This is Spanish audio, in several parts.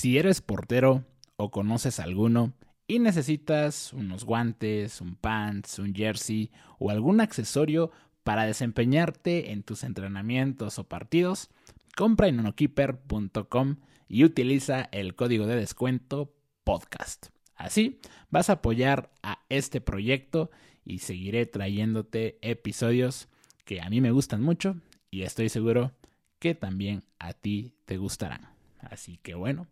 Si eres portero o conoces alguno y necesitas unos guantes, un pants, un jersey o algún accesorio para desempeñarte en tus entrenamientos o partidos, compra en unokeeper.com y utiliza el código de descuento podcast. Así vas a apoyar a este proyecto y seguiré trayéndote episodios que a mí me gustan mucho y estoy seguro que también a ti te gustarán. Así que bueno,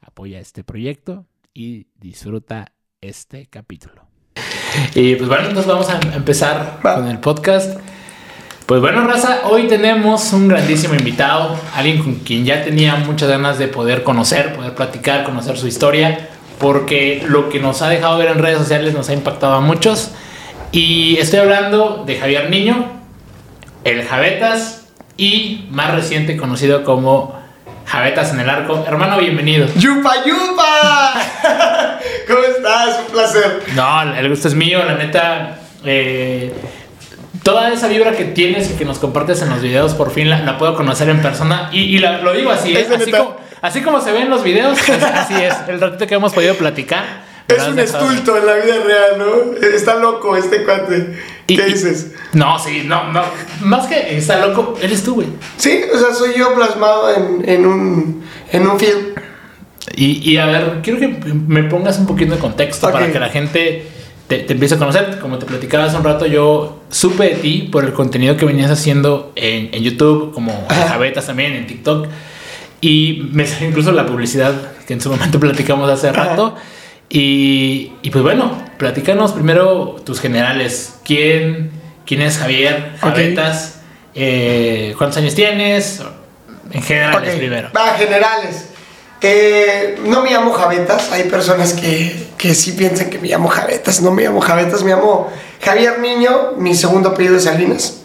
apoya este proyecto y disfruta este capítulo. Y pues bueno, entonces vamos a empezar con el podcast. Pues bueno, Raza, hoy tenemos un grandísimo invitado, alguien con quien ya tenía muchas ganas de poder conocer, poder platicar, conocer su historia, porque lo que nos ha dejado ver en redes sociales nos ha impactado a muchos. Y estoy hablando de Javier Niño, el Javetas y más reciente conocido como Javetas en el arco. Hermano, bienvenido. ¡Yupa, yupa! ¿Cómo estás? Un placer. No, el gusto es mío, la neta. Eh, toda esa vibra que tienes y que nos compartes en los videos, por fin la, puedo conocer en persona. Y, lo digo así, ¿eh? así, como, se ve en los videos, así es. El ratito que hemos podido platicar. Es un estulto en la vida real, ¿no? Está loco este cuate. ¿Qué dices? No, sí, no, no. Más que está loco, eres tú, güey. Sí, o sea, soy yo plasmado en, un, en un film. Y, a ver, quiero que me pongas un poquito de contexto para que la gente te, empiece a conocer. Como te platicaba hace un rato, yo supe de ti por el contenido que venías haciendo en, YouTube, como en Javetas también, en TikTok. Y me salió incluso la publicidad que en su momento platicamos hace rato. Y, pues bueno, platícanos primero tus generales. ¿Quién, quién es Javier Javetas? Eh, ¿Cuántos años tienes? En generales primero. Va, generales. Eh, no me llamo Javetas. Hay personas que, que sí piensan que me llamo Javetas. No me llamo Javetas, me llamo Javier Niño. Mi segundo apellido es Salinas.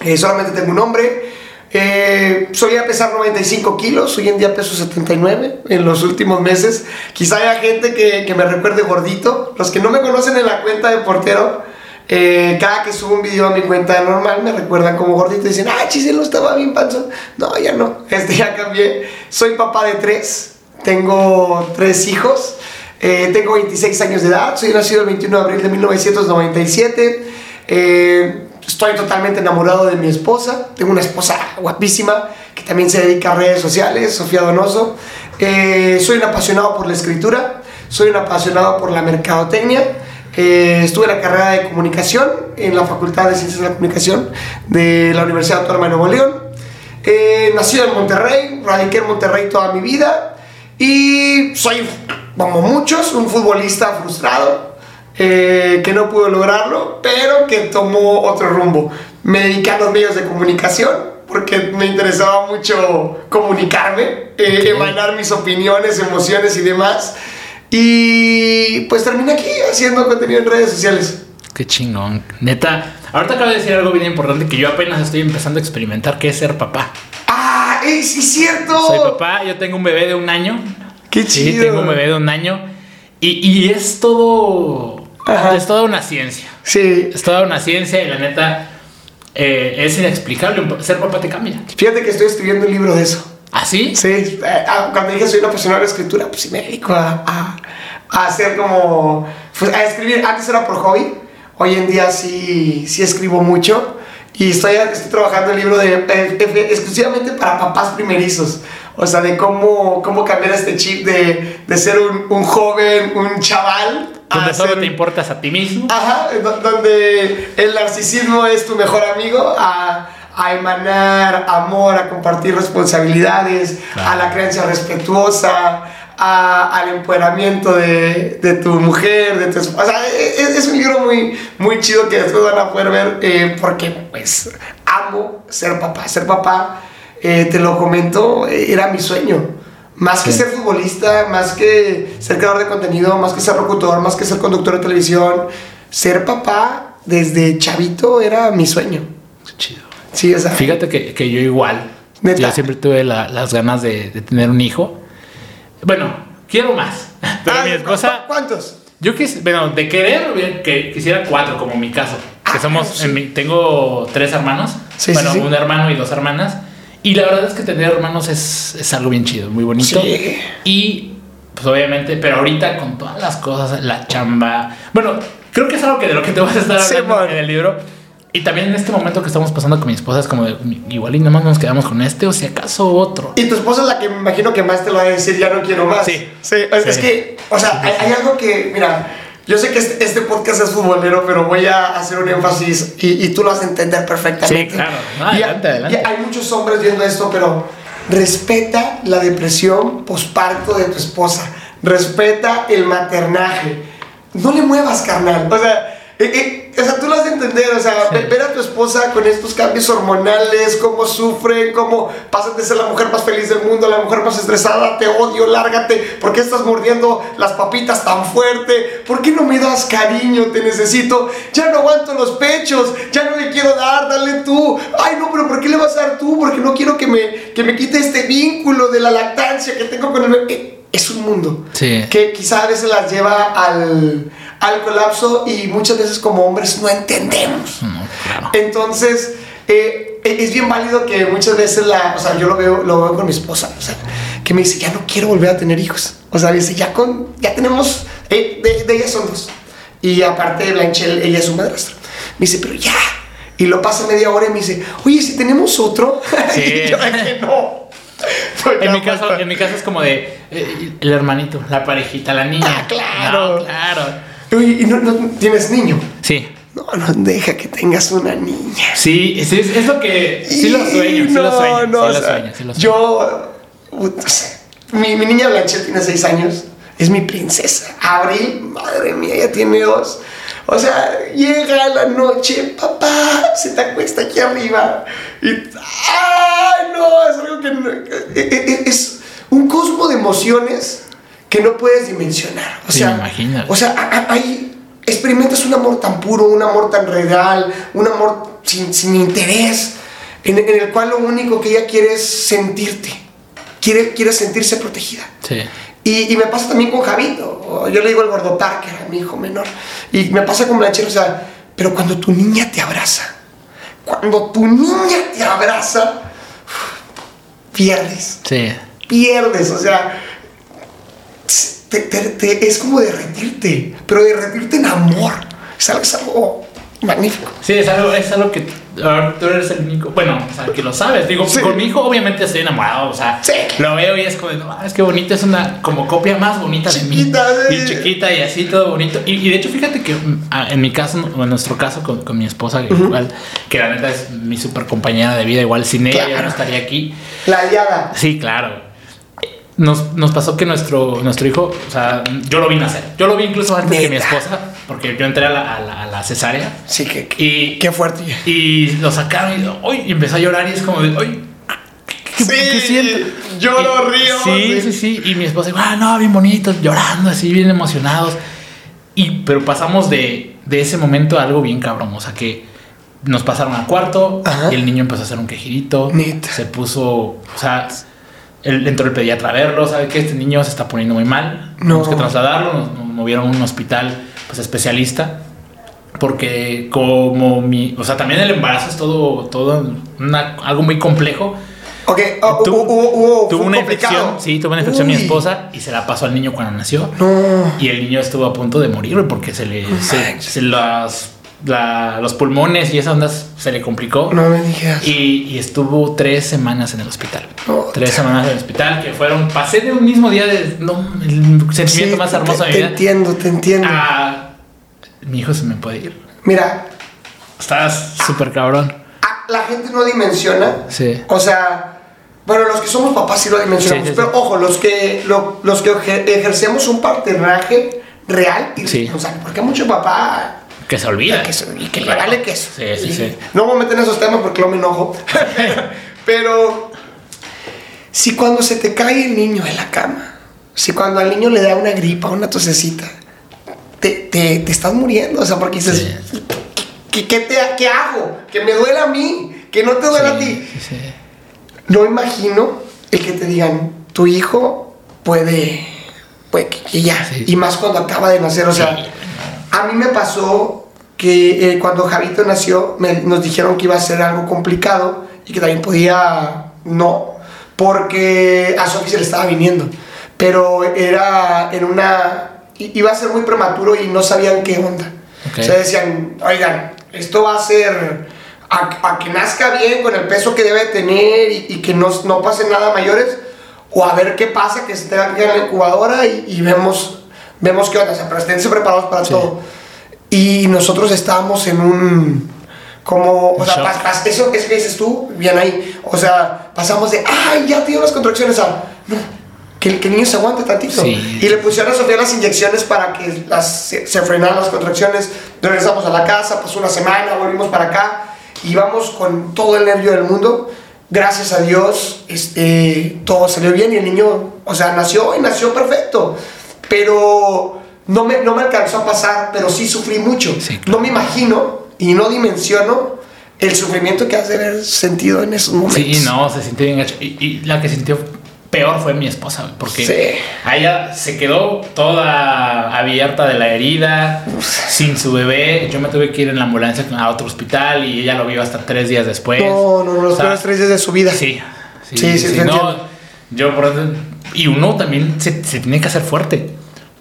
Eh, solamente tengo un nombre. Eh, solía pesar 95 kilos, hoy en día peso 79 en los últimos meses. Quizá haya gente que, que me recuerde gordito. Los que no me conocen en la cuenta de portero, eh, cada que subo un video a mi cuenta normal me recuerdan como gordito y dicen, ah, Chiselo estaba bien panzón. No, ya no, este ya cambié. Soy papá de tres, tengo tres hijos, eh, tengo 26 años de edad, soy nacido el 21 de abril de 1997. Eh, Estoy totalmente enamorado de mi esposa. Tengo una esposa guapísima que también se dedica a redes sociales, Sofía Donoso. Eh, soy un apasionado por la escritura, soy un apasionado por la mercadotecnia. Eh, estuve en la carrera de comunicación en la Facultad de Ciencias de la Comunicación de la Universidad Autónoma de Nuevo León. Eh, nacido en Monterrey, radiqué en Monterrey toda mi vida y soy, como muchos, un futbolista frustrado eh, que no pudo lograrlo, pero que tomó otro rumbo. Me dediqué a los medios de comunicación porque me interesaba mucho comunicarme, eh, emanar mis opiniones, emociones y demás. Y pues terminé aquí haciendo contenido en redes sociales. Qué chingón. Neta, ahorita acabo de decir algo bien importante que yo apenas estoy empezando a experimentar, que es ser papá. ¡Ah! ¡Sí, es cierto! Soy papá, yo tengo un bebé de un año. ¡Qué chido! Sí, tengo un bebé de un año. Y, y es todo es toda una ciencia. Sí. Es toda una ciencia y la neta eh, es inexplicable. Ser papá te cambia. Fíjate que estoy escribiendo un libro de eso. ¿Ah, sí? Sí. Eh, ah, cuando dije soy una apasionada de la escritura, pues sí me dedico a, a, hacer como. Pues, a escribir. Antes era por hobby. Hoy en día sí, sí escribo mucho. Y estoy, estoy trabajando el libro de, eh, exclusivamente para papás primerizos. O sea, de cómo, cómo cambiar este chip de, de ser un, un, joven, un chaval, donde solo te importas a ti mismo. Ajá, donde el narcisismo es tu mejor amigo, a, a emanar amor, a compartir responsabilidades, a la creencia respetuosa, a, al empoderamiento de, de, tu mujer, de tu O sea, es, es, un libro muy, muy chido que después van a poder ver eh, porque pues amo ser papá. Ser papá, eh, te lo comento, era mi sueño. Más que ser futbolista, más que ser creador de contenido, más que ser locutor, más que ser conductor de televisión, ser papá desde chavito era mi sueño. Chido. Sí, o sea. Fíjate que, que yo igual. Yo siempre tuve las ganas de, de, tener un hijo. Bueno, quiero más. Pero mi esposa. ¿Cuántos? Yo quis, bueno, de querer, que quisiera cuatro, como mi caso. Que ah, somos, tengo tres hermanos. Sí, bueno, un hermano y dos hermanas. Y la verdad es que tener hermanos es, es algo bien chido, muy bonito. Sí. Y pues obviamente, pero ahorita con todas las cosas, la chamba. Bueno, creo que es algo que de lo que te vas a estar Sí, hablando man. en el libro. Y también en este momento que estamos pasando con mi esposa es como de, igual y nada más nos quedamos con este o si acaso otro. Y tu esposa es la que me imagino que más te lo va a decir, ya no quiero más. Sí. Sí, es, Sí. es que, o sea, hay, hay algo que, mira, yo sé que este, este podcast es futbolero, pero voy a hacer un énfasis y, y tú lo vas a entender perfectamente. Sí, claro. No, adelante, adelante. y hay muchos hombres viendo esto, pero respeta la depresión posparto de tu esposa. Respeta el maternaje. No le muevas, carnal. O sea, eh, eh, o sea, tú lo has de entender, o sea, ve- ver a tu esposa con estos cambios hormonales, cómo sufren, cómo pasas de ser la mujer más feliz del mundo la mujer más estresada, te odio, lárgate, ¿por qué estás mordiendo las papitas tan fuerte? ¿Por qué no me das cariño? Te necesito, ya no aguanto los pechos, ya no le quiero dar, dale tú. Ay, no, pero ¿por qué le vas a dar tú? Porque no quiero que me, que me quite este vínculo de la lactancia que tengo con el. Eh, Es un mundo Sí. que quizá a veces las lleva al, al colapso y muchas veces como hombres no entendemos. No, claro. Entonces, eh, es bien válido que muchas veces la, o sea, yo lo veo, lo veo con mi esposa, o sea, que me dice, ya no quiero volver a tener hijos. O sea, dice, ya con, ya tenemos, eh, de, de ellas son dos. Y aparte Blanchel, ella es su madrastra. Me dice, pero ya. Y lo pasa media hora y me dice, oye, si tenemos otro. Sí. y yo, "Ay, que no. Pues En mi, caso, en mi caso es como de eh, el hermanito, la parejita, la niña. Ah, claro. No, claro. Oye, ¿y no, no tienes niño? Sí. No, no deja que tengas una niña. Sí, sí, es, es lo que. Sí lo sueño, sí lo sueño. no, sí o lo sea, sueño, sí lo sueño. Yo, mi, mi niña Blanchett tiene seis años, es mi princesa. Abril, madre mía, ya tiene dos. O sea, llega la noche, papá, se te acuesta aquí arriba y, ay, no, es algo que no- eh, eh, es un cosmo de emociones que no puedes dimensionar. O Sí, sea, o sea, hay experimentas un amor tan puro, un amor tan real, un amor sin, sin interés, en, en el cual lo único que ella quiere es sentirte, quiere, quiere sentirse protegida. Sí. Y, y me pasa también con Javito, yo le digo el gordo Parker, a mi hijo menor, y me pasa con Blanchero, o sea, pero cuando tu niña te abraza, cuando tu niña te abraza, pierdes Sí. pierdes, o sea, te- te- te- es como derretirte, pero derretirte en amor. Es algo, es algo magnífico. Sí, es algo, es algo que tú eres el único. Bueno, o sea, que lo sabes. Digo, Sí. con mi hijo, obviamente estoy enamorado. O sea, Sí. lo veo y es como, no, es que bonito, es una como copia más bonita de mí. Chiquita, sí. Y chiquita y así, todo bonito. Y, y de hecho, fíjate que mm, ah, en mi caso, o en nuestro caso con, con mi esposa, que igual, que la neta es mi super compañera de vida, igual sin ella yo Claro. no estaría aquí. La aliada. Sí, claro. Nos, nos pasó que nuestro, nuestro hijo, o sea, yo lo vi nacer. Yo lo vi incluso antes que mi Neta. esposa, porque yo entré a la, a la, a la cesárea. Sí, que, Y, qué fuerte. y lo sacaron y, empezó a llorar y es como de, ¡ay! ¿Qué, Sí, qué siento? lloro, Y- río, Sí, sí. sí, sí. Y mi esposa, ah, no, bien bonitos, llorando así, bien emocionados. Y, pero pasamos de, de ese momento a algo bien cabrón. O sea, que nos pasaron al cuarto Ajá. y el niño empezó a hacer un quejidito. Neta. Se puso, o sea, él entró el pediatra a verlo, sabe que este niño se está poniendo muy mal. No. Tenemos que trasladarlo, nos, nos movieron a un hospital pues especialista. Porque como mi, o sea, también el embarazo es todo, todo una- algo muy complejo. Ok, oh, Tu- tuvo una complicado. infección, sí, tuvo una infección mi esposa y se la pasó al niño cuando nació. No. Y el niño estuvo a punto de morir porque se le, se las, la- los pulmones y esas ondas se le complicó. No me digas. Y, y estuvo tres semanas en el hospital. Oh, tres semanas en el hospital que fueron, pasé de un mismo día de, no, el sentimiento Sí, más hermoso te, de mi te vida. entiendo, te entiendo. a, mi hijo se me puede ir. Mira, Estás súper cabrón. la gente no dimensiona. Sí. O sea, bueno, los que somos papás sí lo dimensionamos. Sí, sí, pero ojo, los que, lo- los que ejer- ejercemos un paternaje real y responsable. Porque mucho papá Que se olvida. que se- y que le vale queso. Sí, sí, Y sí. No voy a meter en esos temas porque luego me enojo. pero si cuando se te cae el niño en la cama, si cuando al niño le da una gripa, una tosecita, te, te, te estás muriendo. O sea, porque dices, ¿qué, qué te, ¿qué hago? Que me duela a mí, que no te duela a ti. Sí, sí. No imagino el que te digan, tu hijo puede, puede que, ya, Sí. y más cuando acaba de nacer, o sea, a mí me pasó que eh, cuando Javito nació me- nos dijeron que iba a ser algo complicado y que también podía no, porque a Sofi se le estaba viniendo, pero era en una, iba a ser muy prematuro y no sabían qué onda. Ok. O sea, decían, oigan, esto va a ser a, a que nazca bien con el peso que debe tener y, y que no, no pase nada mayores, o a ver qué pasa, que se tenga en la incubadora y, y vemos, vemos qué onda, o sea, pero esténse preparados para Sí. todo. Y nosotros estábamos en un, como, o sea, pas- pas- eso, eso que dices tú, bien ahí, o sea, pasamos de, ay, ya tiene las contracciones a, no, que, que el niño se aguante tantito. Sí. Y le pusieron a Sofía las inyecciones para que las, se, se frenaran las contracciones. Regresamos a la casa, pasó una semana, volvimos para acá. Íbamos con todo el nervio del mundo. Gracias a Dios, este, todo salió bien y el niño, o sea, nació y nació perfecto. Pero no me, no me alcanzó a pasar, pero sí sufrí mucho. Sí, No me imagino y no dimensiono el sufrimiento que has de haber sentido en esos momentos. Sí, no, se sintió bien. Y, y la que sintió peor fue mi esposa, porque Sí. ella se quedó toda abierta de la herida, sin su bebé. Yo me tuve que ir en la ambulancia a otro hospital y ella lo vio hasta tres días después. No, no, no, los O sea, peores tres días de su vida. Sí, sí, Sí, sí, sí, no, yo por eso- y uno también se, se tiene que hacer fuerte.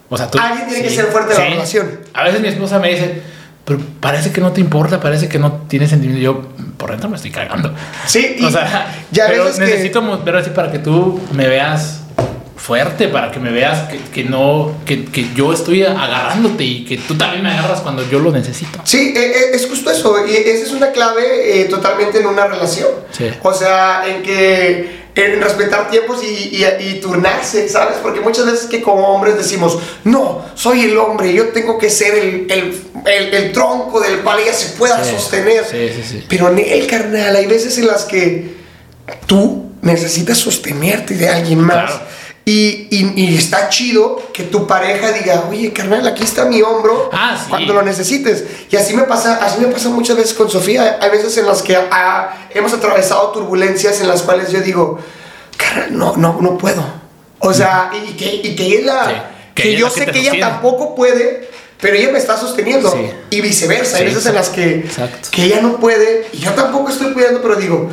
O sea, tú, Alguien tiene que ser fuerte en la relación. A veces mi esposa me dice, pero parece que no te importa, parece que no tienes sentimiento. Yo por dentro me estoy cagando. Sí, y O sea, ya pero que- necesito mo- ver así para que tú me veas fuerte, para que me veas que, que no, que, que yo estoy agarrándote y que tú también me agarras cuando yo lo necesito. Sí, eh, eh, es justo eso. Y esa es una clave eh, totalmente en una relación. Sí. O sea, en que en respetar tiempos y, y- y turnarse, ¿sabes? Porque muchas veces que como hombres decimos, no, soy el hombre, yo tengo que ser el, el, el- el tronco del cual ella se pueda Sí, sostener. sí, sí, sí. Pero en el carnal, hay veces en las que tú necesitas sostenerte de alguien más. Claro. Y, y- y está chido que tu pareja diga, oye, carnal, aquí está mi hombro Ah, sí. cuando lo necesites. Y así me pasa, así me pasa muchas veces con Sofía. Hay veces en las que ah, hemos atravesado turbulencias en las cuales yo digo, carnal, no, no, no puedo. O sea, y que, y que ella, Sí, que, que ella yo sé que que ella tampoco puede, pero ella me está sosteniendo. Sí. Y viceversa. Hay veces en las que, exacto. que ella no puede y yo tampoco estoy pudiendo, pero digo,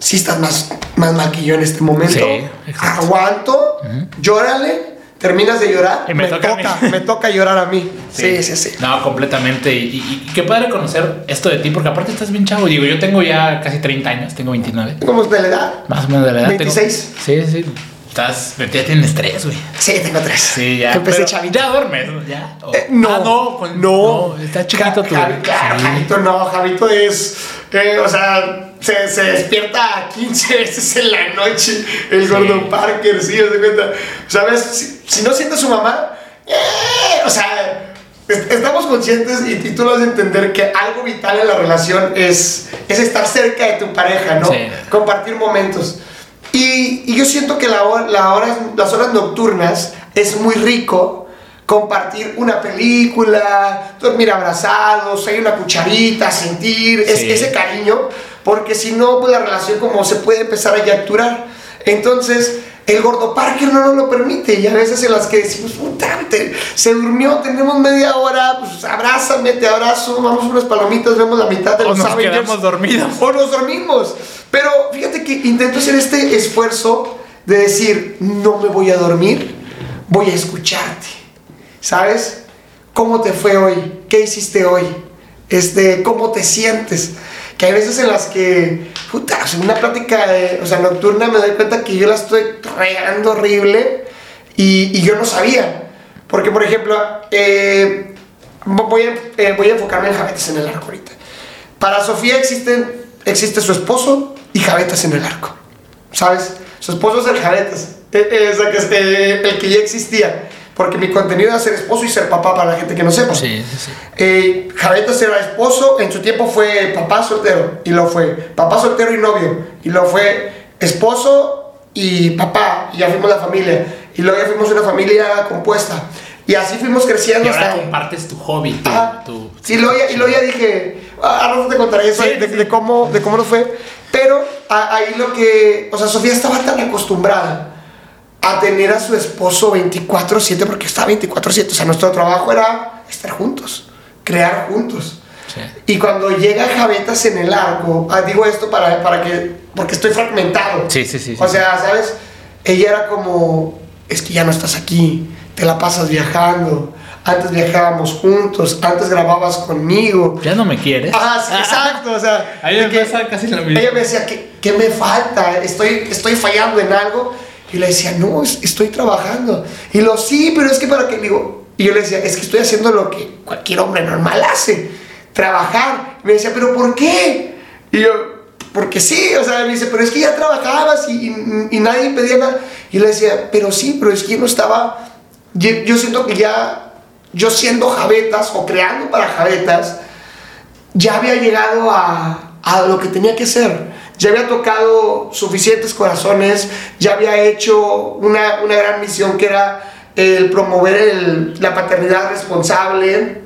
si estás más, más mal que yo en este momento. Sí. Aguanto, llórale, terminas de llorar. Y me toca me toca llorar a mí. Sí, sí, sí. No, completamente. Y, y- y qué padre conocer esto de ti, porque aparte estás bien chavo. Digo, yo tengo ya casi 30 años, tengo 29. ¿Cómo es de la edad? Más o menos de la edad. tengo- 26. sí, sí. Estás, ya tienes tres, güey. Sí, tengo tres. Sí, ya. Empecé pero chavito. Ya duermes, ¿no? ¿Ya? Eh, no, Ah, no, con- no, Está chiquito Ja- tu. Javi- claro, Sí. Javito no, Javito es, eh, o sea, se, se despierta 15 veces en la noche el Sí. Gordon Parker, sí, ¿te cuenta? ¿Sabes? Si, si no siente a su mamá, eh, o sea, es- estamos conscientes y, y tú lo has de entender que algo vital en la relación es, es estar cerca de tu pareja, ¿no? Sí. Compartir momentos. Y, y yo siento que la hora- la horas- las horas nocturnas es muy rico compartir una película, dormir abrazados, hay una cucharita, sentir es- Sí. ese cariño, porque si no, pues la relación como se puede empezar a yacturar. Entonces, el gordo Parker no nos lo permite y a veces en las que decimos, puta, se durmió, tenemos media hora, pues abrázame, te abrazo, vamos unas palomitas, vemos la mitad de O los nos Avengers. quedamos dormidos. O nos dormimos. Pero fíjate que intento hacer este esfuerzo de decir, no me voy a dormir, voy a escucharte. ¿Sabes? ¿Cómo te fue hoy? ¿Qué hiciste hoy? Este, ¿Cómo te sientes? Que hay veces en las que, puta, sea, una plática de- o sea, nocturna me doy cuenta que yo la estoy regando horrible y, y yo no sabía. Porque, por ejemplo, eh, voy, a, eh, voy a enfocarme en jabetes en el arco ahorita. Para Sofía existen, existe su esposo y jabetas en el arco. ¿Sabes? Su esposo es el eh, eh, eh, el que ya existía. Porque mi contenido era ser esposo y ser papá para la gente que no sepa. Sí, sí, sí. Eh, Javetas era esposo, en su tiempo fue papá soltero, y lo fue papá soltero y novio, y lo fue esposo y papá, y ya fuimos la familia, y luego ya fuimos una familia compuesta, y así fuimos creciendo Y ahora hasta... compartes tu hobby, tu. Ajá. tu- Sí, luego ya, y luego ya dije, ah, ahora te contaré eso Sí, de, sí. de cómo, de cómo nos fue, pero a- ahí lo que, o sea, Sofía estaba tan acostumbrada a tener a su esposo 24/7, porque estaba 24/7, o sea, nuestro trabajo era estar juntos, crear juntos. Sí. Y cuando llega Javetas en el arco, ah, digo esto para, para que porque estoy fragmentado. Sí, sí, sí. O sí. sea, ¿sabes? Ella era como, es que ya no estás aquí, te la pasas viajando. Antes viajábamos juntos, antes grababas conmigo. ¿Ya no me quieres? Ah, sí, exacto, o sea. De me que casi lo mismo. Ella me decía, ¿qué, qué me falta? Estoy, estoy fallando en algo. Y le decía, no, es- estoy trabajando. Y lo, sí, pero es que para qué, digo, y yo le decía, es que estoy haciendo lo que cualquier hombre normal hace, trabajar. Y me decía, pero ¿por qué? Y yo, porque sí, o sea, me dice, pero es que ya trabajabas y, y- nadie pedía nada. Y le decía, pero sí, pero es que yo no estaba, yo, siento que ya, yo siendo jabetas o creando para jabetas, ya había llegado a, a lo que tenía que ser. Ya había tocado suficientes corazones, ya había hecho una, una gran misión que era el promover el- la paternidad responsable,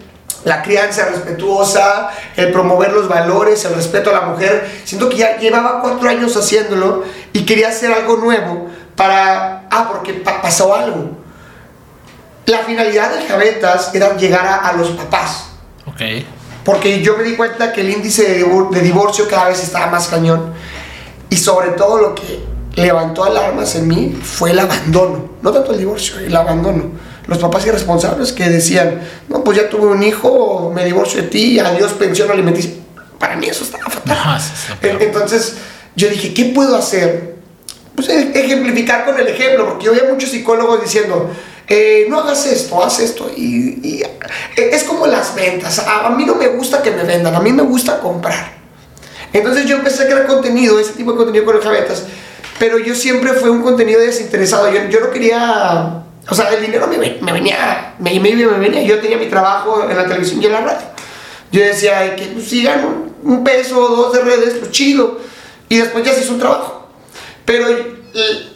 la crianza respetuosa, el promover los valores, el respeto a la mujer. Siento que ya llevaba cuatro años haciéndolo y quería hacer algo nuevo para... Ah, porque pa- pasó algo. La finalidad de Javetas era llegar a- a los papás. Ok. Porque yo me di cuenta que el índice de, divor- de divorcio cada vez estaba más cañón. Y sobre todo lo que levantó alarmas en mí fue el abandono. No tanto el divorcio, el abandono. Los papás irresponsables que decían, no, pues ya tuve un hijo, me divorcio de ti, adiós pensión alimenticia. Para mí eso estaba fatal. No, eso es lo En- peor. Entonces yo dije, ¿qué puedo hacer? Pues e- ejemplificar con el ejemplo, porque yo veía muchos psicólogos diciendo, eh, no hagas esto, haz esto. Y, y, eh, es como las ventas. A, a mí no me gusta que me vendan, a mí me gusta comprar. Entonces yo empecé a crear contenido, ese tipo de contenido con los javetas, pero yo siempre fue un contenido desinteresado. Yo, yo no quería, o sea, el dinero me, me venía, me, me, me venía. Yo tenía mi trabajo en la televisión y en la radio. Yo decía "Ay, que pues, si gano un peso o dos de redes, pues chido. Y después ya se hizo un trabajo. Pero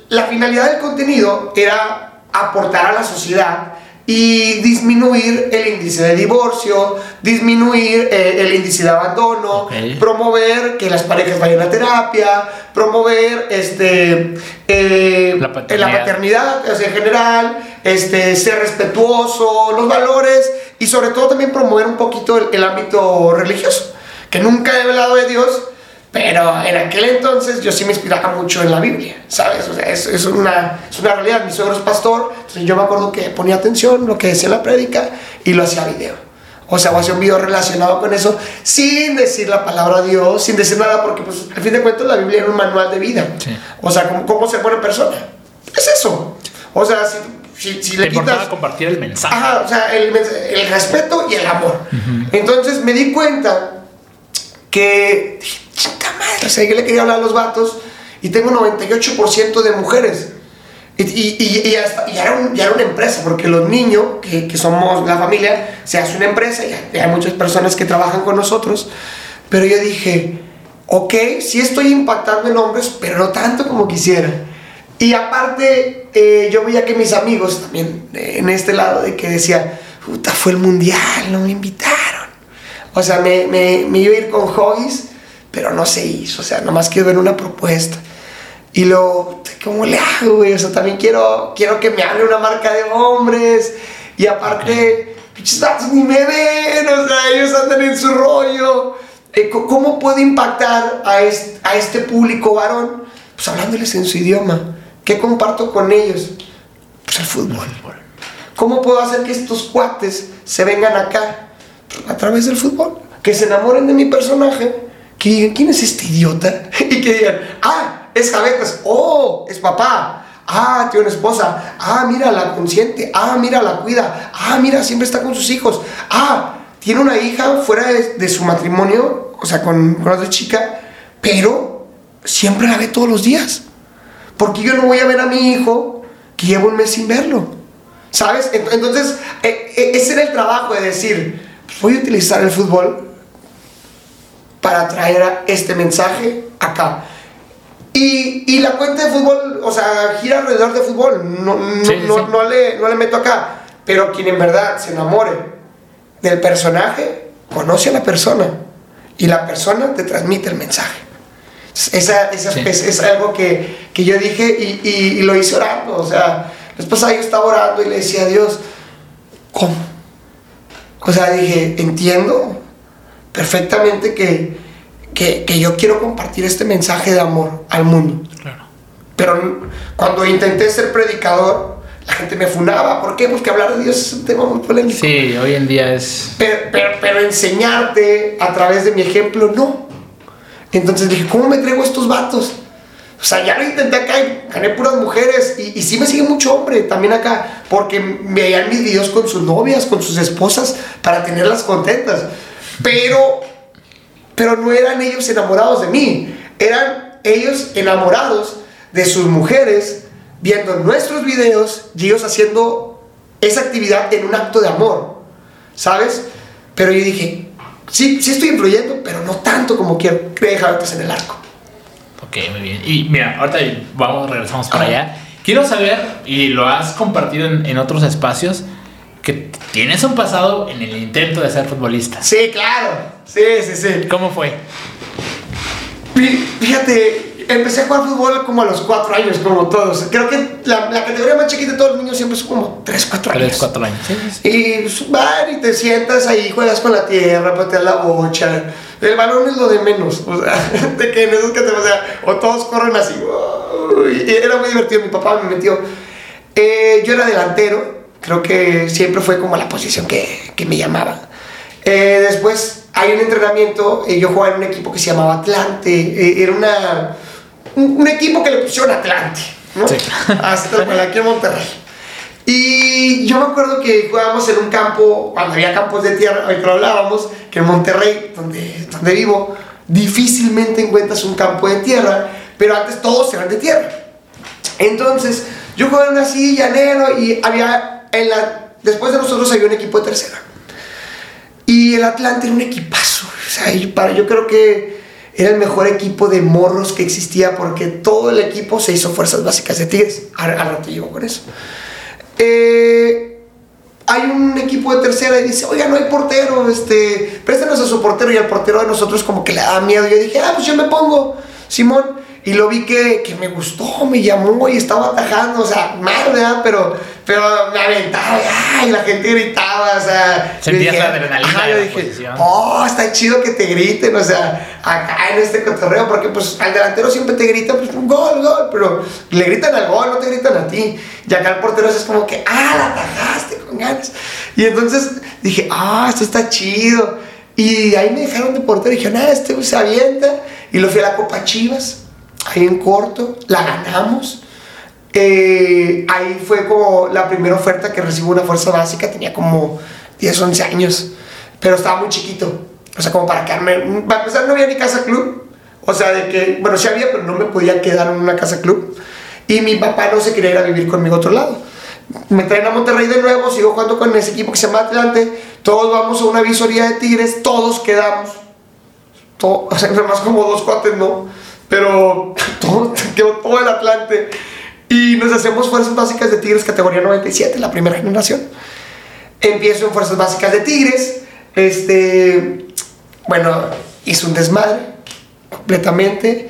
la finalidad del contenido era aportar a la sociedad y disminuir el índice de divorcio, disminuir eh, el índice de abandono, promover que las parejas vayan a terapia, promover este, eh, La paternidad. la paternidad o sea, en general, este, ser respetuoso, los valores y sobre todo también promover un poquito el, el ámbito religioso, que nunca he hablado de Dios, pero en aquel entonces yo sí me inspiraba mucho en la Biblia, ¿sabes? O sea, es, es una, es una realidad. Mi suegro es pastor, entonces yo me acuerdo que ponía atención lo que decía la prédica y lo hacía video. O sea, o hacía un video relacionado con eso, sin decir la palabra Dios, sin decir nada, porque pues al fin de cuentas la Biblia era un manual de vida. Sí. O sea, ¿cómo, cómo ser buena persona? Es eso. O sea, si, si, si le quitas... compartir el mensaje. Ajá, o sea, el, el respeto y el amor. Entonces me di cuenta que dije, chica madre, o sea, yo le quería hablar a los vatos y tengo 98% de mujeres. Y, y, y, y hasta- ya, era un- ya era una empresa, porque los niños, que, que somos la familia, se hace una empresa y hay- muchas personas que trabajan con nosotros. Pero yo dije, ok, sí estoy impactando en hombres, pero no tanto como quisiera. Y aparte, eh, yo veía que mis amigos también eh, en este lado de que decía, puta, fue el mundial, no me invitaron. O sea, me, me, me iba a ir con hobbies, pero no se hizo. O sea, nomás quiero ver una propuesta. Y luego, ¿cómo le hago, güey? O sea, también quiero, quiero que me hable una marca de hombres. Y aparte, pinches ni me ven, o sea, ellos andan en su rollo. Eh, ¿Cómo puedo impactar a este, a este público varón? Pues hablándoles en su idioma. ¿Qué comparto con ellos? Pues el fútbol. ¿Cómo puedo hacer que estos cuates se vengan acá? Pues, a través del fútbol. Que se enamoren de mi personaje. Que digan, ¿quién es este idiota? Y que digan, ah, es Javetas. Oh, es papá. Ah, tiene una esposa. Ah, mira, la consciente. Ah, mira, la cuida. Ah, mira, siempre está con sus hijos. Ah, tiene una hija fuera de, de su matrimonio, o sea, con, con otra chica, pero siempre la ve todos los días. Porque yo no voy a ver a mi hijo que llevo un mes sin verlo. ¿Sabes? Ent- Entonces, eh, eh, ese era el trabajo de decir, voy a utilizar el fútbol para traer este mensaje acá. Y, y la cuenta de fútbol, o sea, gira alrededor de fútbol. No, no, Sí, sí, no, no le, no le meto acá. Pero quien en verdad se enamore del personaje, conoce a la persona. Y la persona te transmite el mensaje. Esa, esa Sí. es, es algo que, que yo dije y, y- y lo hice orando. O sea, después ahí yo estaba orando y le decía a Dios, ¿cómo? O sea, dije, entiendo perfectamente que, que, que yo quiero compartir este mensaje de amor al mundo. Claro. Pero cuando intenté ser predicador, la gente me funaba. ¿Por qué? Porque hablar de Dios es un tema muy polémico. Sí, hoy en día es... Pero, pero, pero enseñarte a través de mi ejemplo, no. Entonces dije, ¿cómo me traigo a estos vatos? O sea, ya lo intenté acá y gané puras mujeres. Y, y sí me sigue mucho hombre también acá. Porque me veían mis videos con sus novias, con sus esposas, para tenerlas contentas. Pero, pero no eran ellos enamorados de mí. Eran ellos enamorados de sus mujeres, viendo nuestros videos y ellos haciendo esa actividad en un acto de amor. ¿Sabes? Pero yo dije, sí, sí estoy influyendo, pero no tanto como quiero. Déjame en el arco. Ok, muy bien. Y mira, ahorita vamos, regresamos para allá. Quiero saber, y lo has compartido en, en otros espacios, que tienes un pasado en el intento de ser futbolista. Sí, claro. Sí, sí, sí. ¿Cómo fue? Fí- Fíjate, empecé a jugar fútbol como a los 4 años, como todos. Creo que la, la categoría más chiquita de todos los niños siempre es como 3, 4 años. Tres, cuatro años. Sí. Y pues, van y te sientas ahí, juegas con la tierra, pateas la bocha. El balón es lo de menos. O sea, de que en esos que te, o sea, o todos corren así. y era muy divertido. Mi papá me metió. Eh, yo era delantero. Creo que siempre fue como la posición que, que me llamaba. Eh, después hay un entrenamiento. eh, yo jugaba en un equipo que se llamaba Atlante. eh, era una, un, un equipo que le pusieron Atlante. ¿no? Sí. Hasta aquí en Monterrey. Y yo me acuerdo que jugábamos en un campo, cuando había campos de tierra, ahorita lo hablábamos, que en Monterrey, donde, donde vivo, difícilmente encuentras un campo de tierra, pero antes todos eran de tierra. Entonces, yo jugaba en una silla, llanero, y había, en la, después de nosotros había un equipo de tercera. Y el Atlante era un equipazo. O sea, yo, para, yo creo que era el mejor equipo de morros que existía porque todo el equipo se hizo fuerzas básicas de Tigres. Al, al rato llego con eso. Eh, hay un equipo de tercera y dice, oiga, no hay portero, este, préstanos a su portero y al portero de nosotros como que le da miedo. Yo dije, ah, pues yo me pongo, Simón. Y lo vi que, que me gustó, me llamó y estaba atajando, o sea, mal, ¿verdad? Pero, pero me aventaba y, la gente gritaba, o sea... Sentías dije, la adrenalina yo dije, posición. oh, está chido que te griten, o sea, acá en este cotorreo, porque pues al delantero siempre te grita, pues un gol, gol, pero le gritan al gol, no te gritan a ti. Y acá el portero es como que, ah, la atajaste con ganas. Y entonces dije, ah, esto está chido. Y ahí me dejaron de portero y dije, nada, este se avienta. Y lo fui a la Copa Chivas, en corto, la ganamos. Eh, ahí fue como la primera oferta que recibo una fuerza básica, tenía como 10, 11 años, pero estaba muy chiquito, o sea, como para quedarme, para empezar no había ni casa club, o sea, de que, bueno, sí había, pero no me podía quedar en una casa club, y mi papá no se quería ir a vivir conmigo a otro lado. Me traen a Monterrey de nuevo, sigo jugando con ese equipo que se llama Atlante, todos vamos a una visoría de Tigres, todos quedamos, todo, o sea, más como dos cuates, no, pero todo, quedó todo el Atlante. Y nos hacemos fuerzas básicas de Tigres categoría 97, la primera generación. Empiezo en fuerzas básicas de Tigres. Este, bueno, hice un desmadre completamente.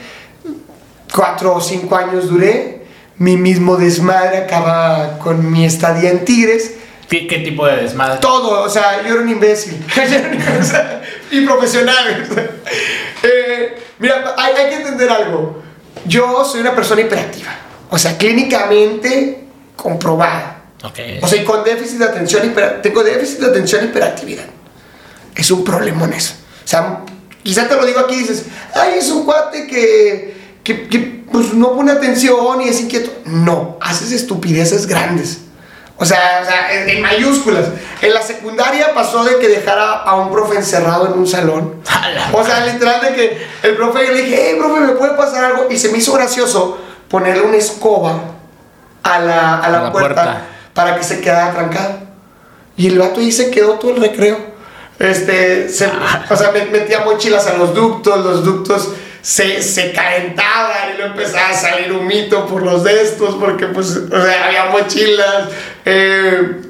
Cuatro o cinco años duré. Mi mismo desmadre acaba con mi estadía en Tigres. ¿Qué, qué tipo de desmadre? Todo, o sea, yo era un imbécil. Y profesional. Mira, hay, hay que entender algo. Yo soy una persona hiperactiva. O sea, clínicamente comprobada. Ok. O sea, y con déficit de atención, hiper- tengo déficit de atención y hiperactividad. Es un problema en eso. O sea, quizá te lo digo aquí y dices, ay, es un cuate que, que, que, pues no pone atención y es inquieto. No, haces estupideces grandes. O sea, o sea en, mayúsculas. En la secundaria pasó de que dejara a un profe encerrado en un salón. O sea, literal de que el profe yo le dije, hey, profe, ¿me puede pasar algo? Y se me hizo gracioso ponerle una escoba a la, a la, A la puerta, puerta. para que se quedara trancado. Y el vato ahí se quedó todo el recreo. Este, se- o sea, me- metía mochilas a los ductos, los ductos se, se calentaban y luego empezaba a salir humito por los de estos, porque pues, o sea, había mochilas, eh,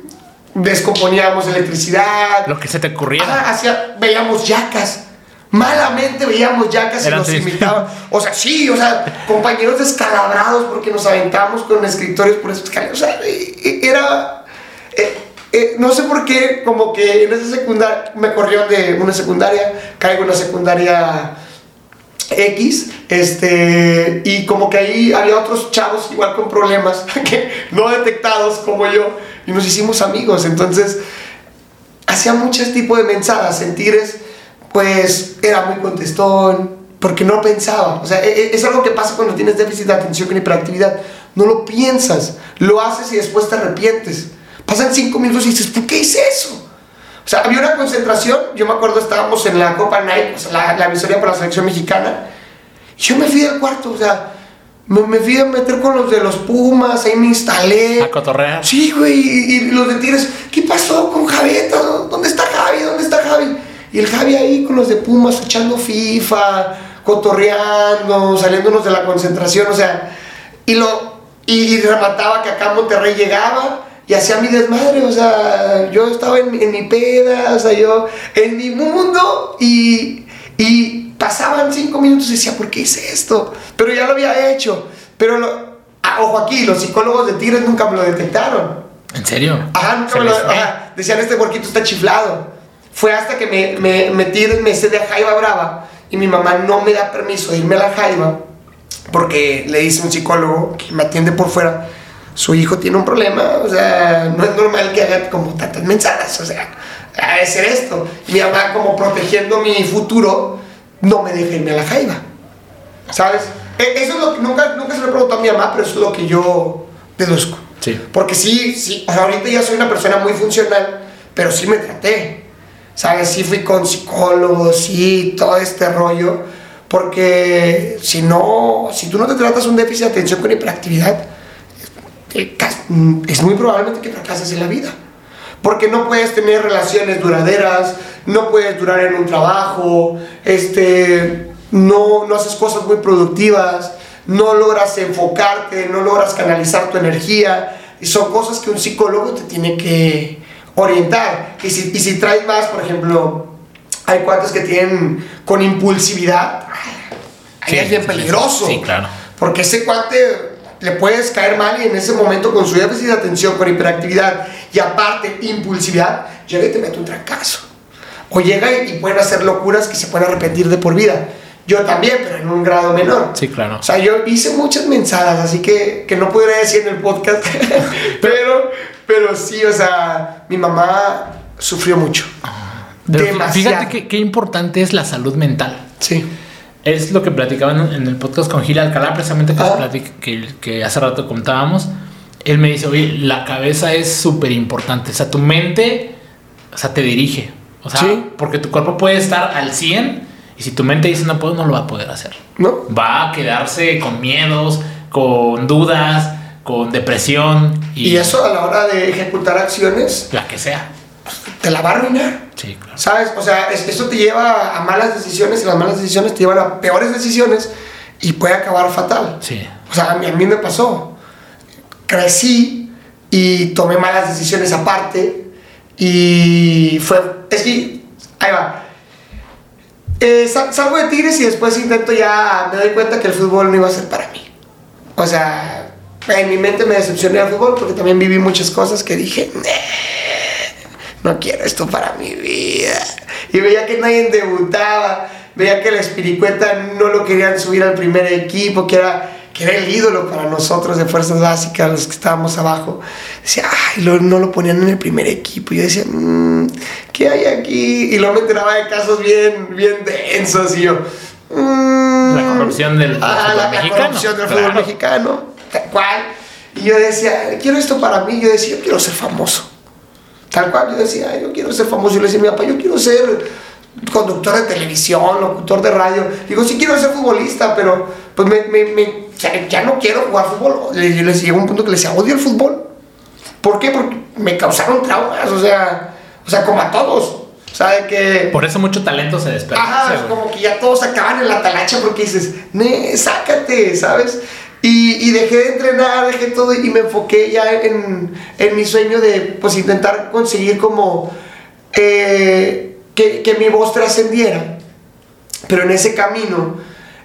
descomponíamos electricidad. Lo que se te ocurriera. Ajá, hacía- veíamos yacas. Malamente veíamos yacas y nos imitaban. O sea, sí, o sea, compañeros descalabrados porque nos aventábamos con escritorios por escaleras. O sea, e- e- era. eh, eh, no sé por qué, como que en esa secundaria me corrieron de una secundaria, caigo en una secundaria X, este, y como que ahí había otros chavos igual con problemas que no detectados como yo, y nos hicimos amigos, entonces hacía muchos tipos de mensajes en Tigres, pues era muy contestón, porque no pensaba, o sea, e- e- es algo que pasa cuando tienes déficit de atención con hiperactividad, no lo piensas, lo haces y después te arrepientes, pasan cinco minutos y dices, ¿por qué hice eso? O sea, había una concentración, yo me acuerdo estábamos en la Copa Night, o sea, la, la visoría para la selección mexicana, y yo me fui del cuarto, o sea, me, me fui a meter con los de los Pumas, ahí me instalé. A cotorrear. Sí, güey, y, y los de Tigres, ¿qué pasó con Javeta? ¿Dónde está Javi? ¿Dónde está Javi? Y el Javi ahí con los de Pumas echando FIFA, cotorreando, saliéndonos de la concentración, o sea, y lo y, y remataba que acá Monterrey llegaba y hacía mi desmadre, o sea, yo estaba en, en mi peda, o sea, yo en mi mundo y, y pasaban cinco minutos y decía, ¿por qué hice esto? Pero ya lo había hecho, pero lo, ah, ojo aquí, los psicólogos de Tigres nunca me lo detectaron. ¿En serio? Ajá, nunca me lo, ajá, decían, este porquito está chiflado. Fue hasta que me, me metí en me de Jaiba Brava y mi mamá no me da permiso de irme a la Jaiba porque le dice un psicólogo que me atiende por fuera, su hijo tiene un problema, o sea, no es normal que haga como tantas mensajes, o sea, ha de ser esto. Mi mamá como protegiendo mi futuro, no me deja irme a la Jaiba, ¿sabes? E- Eso es lo que nunca, nunca se lo he preguntado a mi mamá, pero eso es lo que yo deduzco. Sí. Porque sí, sí, o sea, ahorita ya soy una persona muy funcional, pero sí me traté. ¿Sabes? Sí fui con psicólogos, sí, todo este rollo. Porque si no, si tú no te tratas un déficit de atención con hiperactividad, es muy probablemente que fracases en la vida. Porque no puedes tener relaciones duraderas, no puedes durar en un trabajo, este, no, no haces cosas muy productivas, no logras enfocarte, no logras canalizar tu energía. Y son cosas que un psicólogo te tiene que orientar. Y si, y si traes más, por ejemplo, hay cuates que tienen con impulsividad, ahí Sí, es bien peligroso. sí, claro. Porque ese cuate le puedes caer mal y en ese momento con su déficit de atención, con hiperactividad y aparte impulsividad, llega y te mete un trancazo. O llega y, y pueden hacer locuras que se pueden arrepentir de por vida. Yo también, pero en un grado menor. Sí, claro. O sea, yo hice muchas mensadas, así que, que no podría decir en el podcast, pero, pero sí, o sea, mi mamá sufrió mucho. Demasiado. fíjate qué importante es la salud mental. Sí. Es lo que platicaban en el podcast con Gil Alcalá, precisamente que, Ah. platic- que, que hace rato contábamos. Él me dice, oye, la cabeza es súper importante. O sea, tu mente, o sea, te dirige. O sea, Sí. porque tu cuerpo puede estar al 100 y si tu mente dice no puedo, no lo va a poder hacer. ¿No? Va a quedarse con miedos, con dudas, con depresión y, Y eso a la hora de ejecutar acciones, la que sea. Te la va a arruinar. Sí, claro. ¿Sabes? O sea, es- esto te lleva a malas decisiones y las malas decisiones te llevan a peores decisiones y puede acabar fatal. Sí. O sea, a mí, a mí me pasó. Crecí y tomé malas decisiones aparte y fue... Es que, ahí va. Eh, sal- salgo de Tigres y después intento ya, me doy cuenta que el fútbol no iba a ser para mí. O sea, en mi mente me decepcioné al fútbol porque también viví muchas cosas que dije, "Nah, no quiero esto para mi vida. Y veía que nadie debutaba, veía que la Espiricueta no lo querían subir al primer equipo, que era, que era el ídolo para nosotros de fuerzas básicas, los que estábamos abajo. Decía, ay, lo- no lo ponían en el primer equipo. Y yo decía, "Mm, ¿qué hay aquí? Y luego me enteraba de casos bien, bien densos y yo... "Mm, La corrupción del ah, fútbol la, la mexicano, corrupción del claro. fútbol mexicano, tal cual. Y yo decía, quiero esto para mí. Yo decía, yo quiero ser famoso. Tal cual, yo decía, "Ay, yo quiero ser famoso. Yo le decía a mi papá, yo quiero ser conductor de televisión, locutor de radio. Digo, sí quiero ser futbolista, pero pues me, me- me- ya, ya no quiero jugar fútbol. Le, les llegó un punto que le decía, odio el fútbol. ¿Por qué? Porque me causaron traumas, o sea, o sea, como a todos. O sea, de que... Por eso mucho talento se desperdicia. Ajá, como que ya todos acaban en la talacha porque dices, ne, sácate, ¿sabes? Y, dejé de entrenar, dejé todo y me enfoqué ya en, en mi sueño de pues intentar conseguir como eh, que, que mi voz trascendiera. Pero en ese camino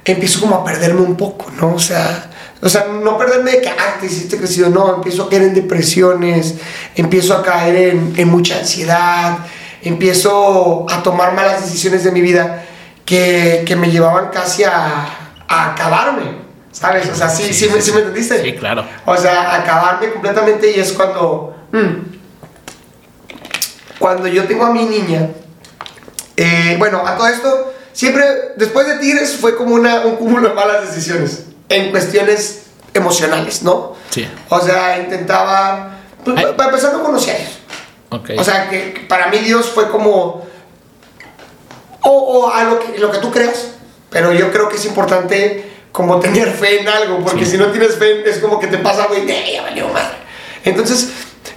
empiezo como a perderme un poco, ¿no? O sea, o sea, no perderme de que, ah, te hiciste crecido, no, empiezo a caer en depresiones, empiezo a caer en, en mucha ansiedad, empiezo a tomar malas decisiones de mi vida que, que me llevaban casi a, a acabarme, ¿sabes? O sea, sí, sí, me, sí me entendiste. Sí, claro. O sea, acabarme completamente y es cuando... mm, cuando yo tengo a mi niña, eh, bueno, a todo esto, siempre, después de Tigres fue como una, un cúmulo de malas decisiones en cuestiones emocionales, ¿no? Sí. O sea, intentaba, pues, Ay. para empezar no conocía a Dios. Ok. O sea, que que para mí Dios fue como, o, o a lo que, lo que tú creas, pero yo creo que es importante como tener fe en algo, porque Sí. si no tienes fe es como que te pasa, güey, "Eh, ya valió madre. Entonces,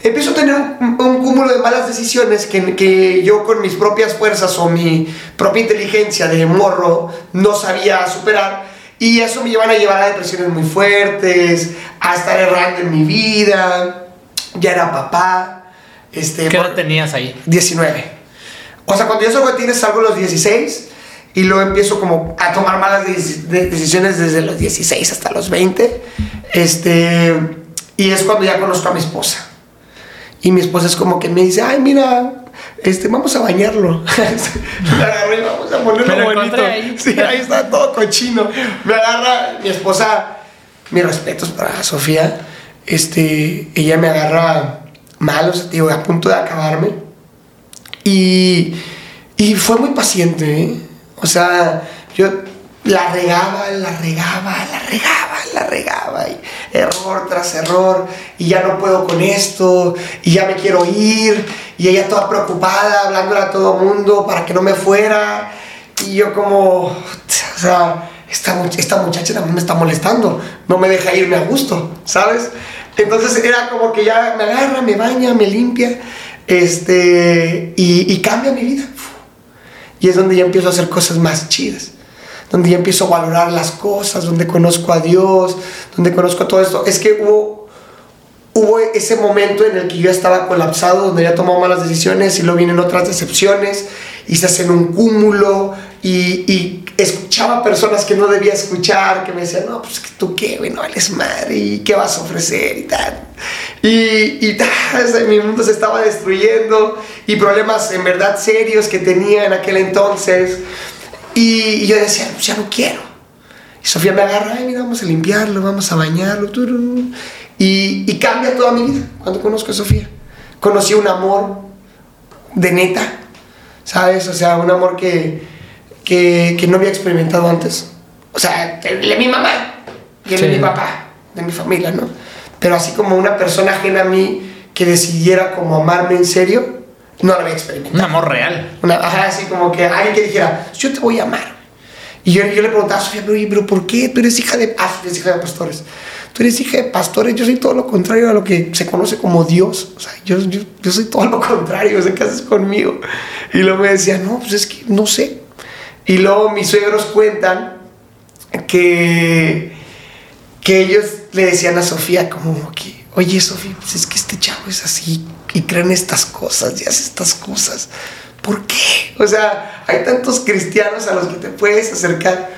empiezo a tener un, un cúmulo de malas decisiones que, que yo con mis propias fuerzas o mi propia inteligencia de morro no sabía superar. Y eso me llevan a llevar a depresiones muy fuertes, a estar errando en mi vida. Ya era papá. Este, ¿Qué edad tenías ahí? 19. O sea, cuando yo salgo de Tigres salgo a los 16 y luego empiezo como a tomar malas deci- de- decisiones desde los 16 hasta los 20. Este, y es cuando ya conozco a mi esposa. Y mi esposa es como que me dice, ay, mira, este, vamos a bañarlo. me agarré y vamos a ponerlo bonito. ahí. Sí, ahí está todo cochino. Me agarra mi esposa, mis respetos para Sofía. Este, ella me agarra mal, o sea, digo, a punto de acabarme. Y, y fue muy paciente, ¿eh? O sea, yo la regaba, la regaba, la regaba, la regaba. Y error tras error. Y ya no puedo con esto. Y ya me quiero ir. Y ella toda preocupada, hablándole a todo mundo para que no me fuera. Y yo como, o sea, esta, esta muchacha también me está molestando. No me deja irme a gusto, ¿sabes? Entonces era como que ya me agarra, me baña, me limpia. Este, y cambia mi vida. Y es donde ya empiezo a hacer cosas más chidas. Donde ya empiezo a valorar las cosas, donde conozco a Dios, donde conozco todo esto. Es que hubo, hubo ese momento en el que yo estaba colapsado, donde ya tomado malas decisiones y luego vienen otras decepciones y se hacen un cúmulo y, y escuchaba personas que no debía escuchar, que me decían, no, pues tú qué, güey, no vales madre y qué vas a ofrecer y tal. Y, y tal, mi mundo se estaba destruyendo y problemas en verdad serios que tenía en aquel entonces. Y, y yo decía, pues ya no quiero. Y Sofía me agarra, ay, mira, vamos a limpiarlo, vamos a bañarlo. tururú". Y, y cambia toda mi vida cuando conozco a Sofía. Conocí un amor de neta, ¿sabes? O sea, un amor que, que, que no había experimentado antes. O sea, de mi mamá y de mi papá, de mi familia, ¿no? Pero así como una persona ajena a mí que decidiera como amarme en serio, no lo había experimentado. Un amor real. Una, ajá, así como que alguien que dijera, yo te voy a amar. Y yo, yo le preguntaba a Sofía, pero, pero ¿por qué? Tú eres hija de, ah, eres hija de pastores. Tú eres hija de pastores, yo soy todo lo contrario a lo que se conoce como Dios. O sea, yo, yo, yo soy todo lo contrario, o sea, ¿qué haces conmigo? Y luego me decía, no, pues es que no sé. Y luego mis suegros cuentan que, que ellos le decían a Sofía como que, oye Sofía, pues es que este chavo es así y creen estas cosas y hace estas cosas. ¿Por qué? O sea, hay tantos cristianos a los que te puedes acercar.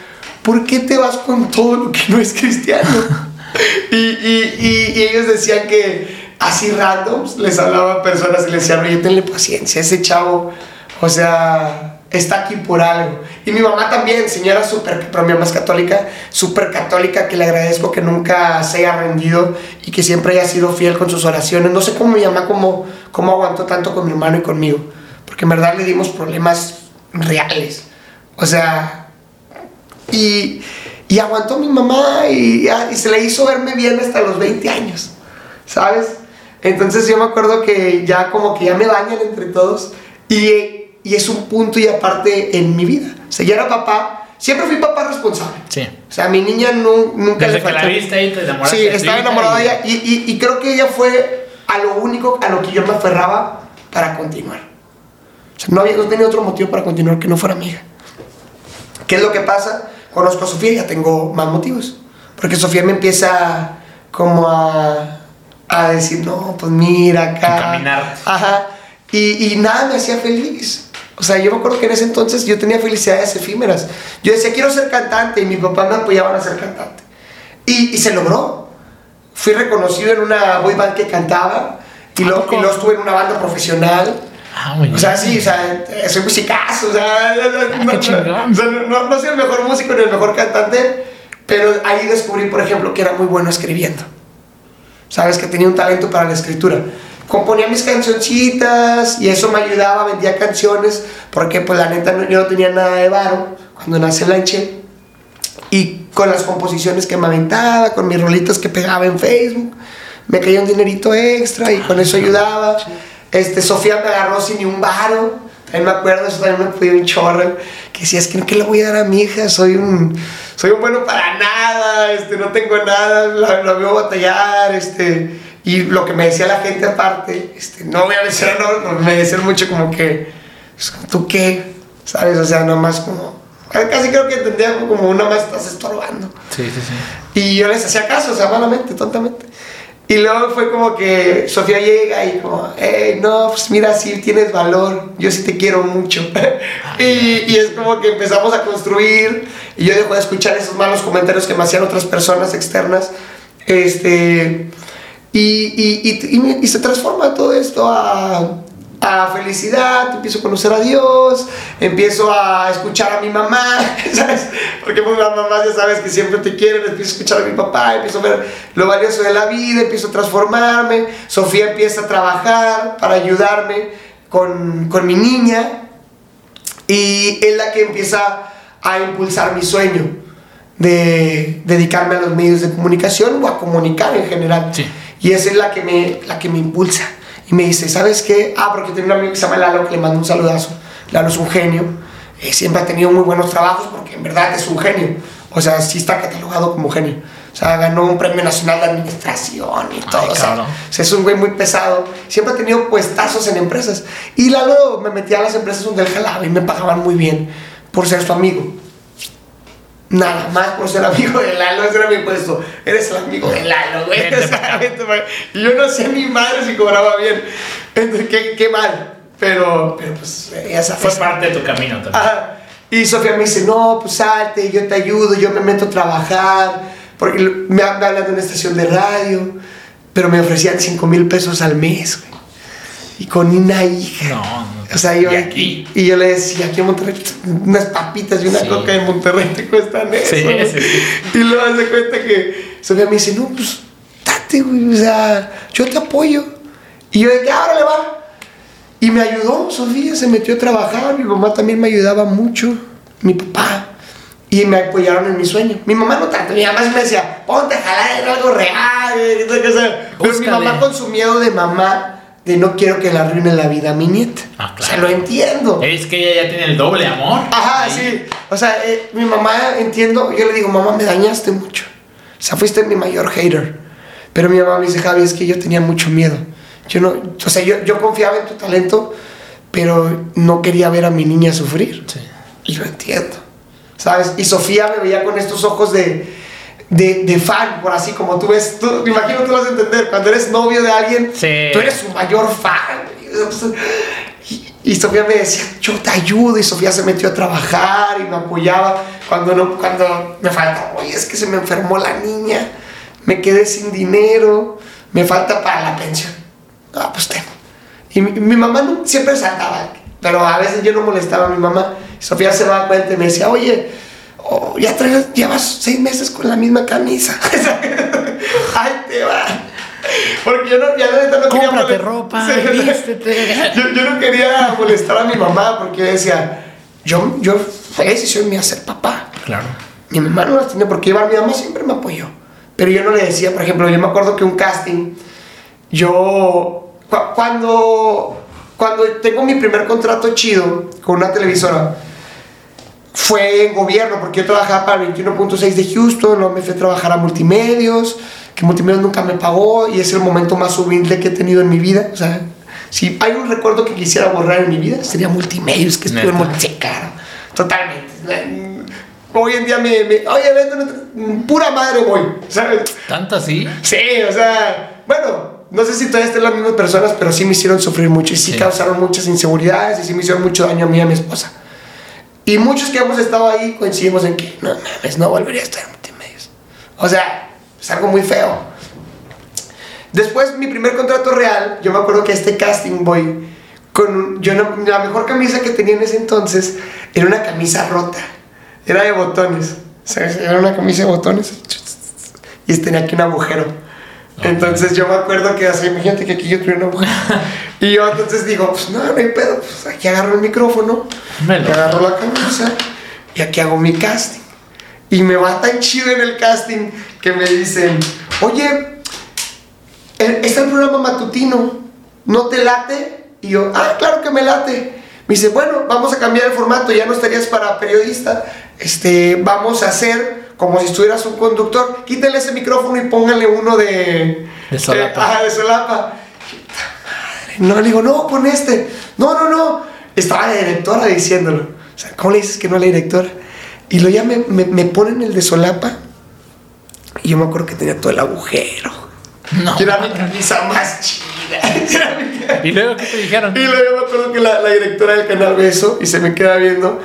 ¿Por qué te vas con todo lo que no es cristiano? y, y- y- y ellos decían que así randoms les hablaban personas y les decían, oye, tenle paciencia, ese chavo, o sea, está aquí por algo. Y mi mamá también, señora súper, pero mi mamá es católica, súper católica, que le agradezco que nunca se haya rendido y que siempre haya sido fiel con sus oraciones. No sé cómo mi mamá, cómo, cómo aguantó tanto con mi hermano y conmigo, porque en verdad le dimos problemas reales. O sea, y, y aguantó mi mamá y, y se le hizo verme bien hasta los 20 años, ¿sabes? Entonces yo me acuerdo que ya como que ya me bañan entre todos y, y es un punto y aparte en mi vida. O sea, ya era papá, siempre fui papá responsable. Sí. O sea, mi niña nu- nunca Desde le que la faltó- viste ahí te enamoraste Sí, estaba enamorada de ella y, y- y creo que ella fue a lo único a lo que yo me aferraba para continuar. O sea, no, había, no tenía otro motivo para continuar que no fuera amiga. ¿Qué es lo que pasa? Conozco a Sofía y ya tengo más motivos. Porque Sofía me empieza como a, a decir, no, pues mira acá. Encaminar. Ajá. Y, y nada me hacía feliz. O sea, yo me acuerdo que en ese entonces yo tenía felicidades efímeras. Yo decía, quiero ser cantante y mi papá me apoyaban a ser cantante. Y, y se logró. Fui reconocido en una boy band que cantaba y ¿A luego, poco? y luego estuve en una banda profesional. Ah, O sea, sí, o sea, soy musicazo, o sea, no, no, sea, no- no soy el mejor músico ni el mejor cantante, pero ahí descubrí, por ejemplo, que era muy bueno escribiendo. Sabes que tenía un talento para la escritura. Componía mis cancioncitas y eso me ayudaba, vendía canciones, porque pues la neta yo no tenía nada de varo cuando nací en la Enche. Y con las composiciones que me aventaba, con mis rolitas que pegaba en Facebook, me caía un dinerito extra y con eso ayudaba. Este, Sofía me agarró sin ni un varo. También me acuerdo, eso también me fui un chorro. Que decía, es que no que le voy a dar a mi hija, soy un, soy un bueno para nada, este, no tengo nada, la, la veo batallar, este. Y lo que me decía la gente aparte, este, no voy a decir, no, me decían mucho como que, ¿tú qué? ¿Sabes? O sea, nomás como, casi creo que entendía como una más estás estorbando. Sí, sí, sí. Y yo les hacía caso, o sea, malamente, tontamente. Y luego fue como que Sofía llega y como, hey, no, pues mira, sí tienes valor, yo sí te quiero mucho. y, y es como que empezamos a construir y yo dejo de escuchar esos malos comentarios que me hacían otras personas externas. Este, y, y, y se transforma todo esto a, a felicidad, empiezo a conocer a Dios, empiezo a escuchar a mi mamá, ¿sabes? Porque pues las mamás ya sabes que siempre te quieren, empiezo a escuchar a mi papá, empiezo a ver lo valioso de la vida, empiezo a transformarme, Sofía empieza a trabajar para ayudarme con, con mi niña y es la que empieza a impulsar mi sueño de dedicarme a los medios de comunicación o a comunicar en general. Sí. Y esa es la que me, la que me impulsa. Y me dice, ¿sabes qué? Ah, porque tengo un amigo que se llama Lalo que le mando un saludazo. Lalo es un genio. Eh, siempre ha tenido muy buenos trabajos porque en verdad es un genio. O sea, sí está catalogado como genio. O sea, ganó un premio nacional de administración y todo. o, sea, cabrón. o sea, es un güey muy pesado. Siempre ha tenido puestazos en empresas. Y Lalo me metía a las empresas donde él jalaba y me pagaban muy bien por ser su amigo. Nada más por ser amigo de Lalo, ese era mi puesto. Eres el amigo de Lalo, güey. O sea, yo no sé ni madre si cobraba bien. Entonces, qué, qué mal. Pero, pero pues, ya sabes. Fue parte de tu camino también. Ajá. Y Sofía me dice, no, pues salte, yo te ayudo, yo me meto a trabajar. Porque me me hablan de una estación de radio, pero me ofrecían 5 mil pesos al mes, güey. Y con una hija. No, no. O sea, yo Y aquí. Y yo le decía, aquí en Monterrey, unas papitas y una Sí. coca en Monterrey te cuestan eso. Sí. Y luego hace cuenta que Sofía me dice, no, pues, date, güey, o sea, yo te apoyo. Y yo que ahora le va. Y me ayudó, Sofía se metió a trabajar, mi mamá también me ayudaba mucho, mi papá. Y me apoyaron en mi sueño. Mi mamá no tanto, mi mamá me decía, ponte a jalar en algo real. Pero mi mamá con su miedo de mamá, de no quiero que le arruine la vida a mi nieta. Ah, O sea, lo entiendo. Es que ella ya tiene el doble amor. Ajá, Ahí. sí. O sea, eh, mi mamá, entiendo, yo le digo, mamá, me dañaste mucho. O sea, fuiste mi mayor hater. Pero mi mamá me dice, Javi, es que yo tenía mucho miedo. Yo no, o sea, yo, yo confiaba en tu talento, pero no quería ver a mi niña sufrir. Sí. Y lo entiendo. ¿Sabes? Y Sofía me veía con estos ojos de, de, de fan, por así como tú ves. Tú, me imagino tú lo vas a entender. Cuando eres novio de alguien, Sí. tú eres su mayor fan. Y, y Sofía me decía, yo te ayudo. Y Sofía se metió a trabajar y me apoyaba. Cuando, no, cuando me falta, oye, es que se me enfermó la niña. Me quedé sin dinero. Me falta para la pensión. Ah, pues tengo. Y mi, mi mamá no- siempre saltaba, pero a veces yo no molestaba a mi mamá. Sofía se daba cuenta y me decía, oye, oh, ya traes, llevas seis meses con la misma camisa. Ay, te va. Porque yo no, ya la neta no quería Cómprate ropa, vístete. yo no quería molestar a mi mamá porque yo decía, yo, yo fue decisión mía ser papá. Claro. Mi mamá no las tenía porque llevar, mi mamá siempre me apoyó. Pero yo no le decía, por ejemplo, yo me acuerdo que un casting, yo, cu- cuando, cuando tengo mi primer contrato chido con una televisora, fue en gobierno, porque yo trabajaba para el 21.6 de Houston, luego me fui a trabajar a Multimedios, que Multimedios nunca me pagó y es el momento más humilde que he tenido en mi vida. O sea, si hay un recuerdo que quisiera borrar en mi vida, sería Multimedios, que estuve en claro, totalmente. Hoy en día me, me oye, vete, pura madre voy, ¿sabes? ¿Tanto así? Sí, o sea, bueno, no sé si todavía estén las mismas personas, pero sí me hicieron sufrir mucho y sí, Sí. causaron muchas inseguridades y sí me hicieron mucho daño a mí y a mi esposa. Y muchos que hemos estado ahí coincidimos en que no mames, no volvería a estar en multimedios. O sea, es algo muy feo. Después, mi primer contrato real, yo me acuerdo que este casting voy con yo no- la mejor camisa que tenía en ese entonces era una camisa rota. Era de botones. ¿sabes? Era una camisa de botones. Y tenía aquí un agujero. Entonces yo me acuerdo que así, imagínate que aquí yo tenía un agujero. y yo entonces digo, pues no, no hay pedo, pues aquí agarro el micrófono, Me lo- agarro la camisa y aquí hago mi casting. Y me va tan chido en el casting que me dicen, oye, el- está el programa matutino, ¿no te late? Y yo, ah, claro que me late. Me dice, bueno, vamos a cambiar el formato, ya no estarías para periodista, este, vamos a hacer como si estuvieras un conductor, quítale ese micrófono y póngale uno de... De solapa. eh, ah, de solapa. No, le digo, no, pon este. No, no, no. Estaba la directora diciéndolo. O sea, ¿cómo le dices que no a la directora? Y luego ya me, me, me ponen el de solapa. Y yo me acuerdo que tenía todo el agujero. No. Que era mi camisa más chida. ¿Y luego qué te dijeron? y luego yo me acuerdo que la, la directora del canal ve eso y se me queda viendo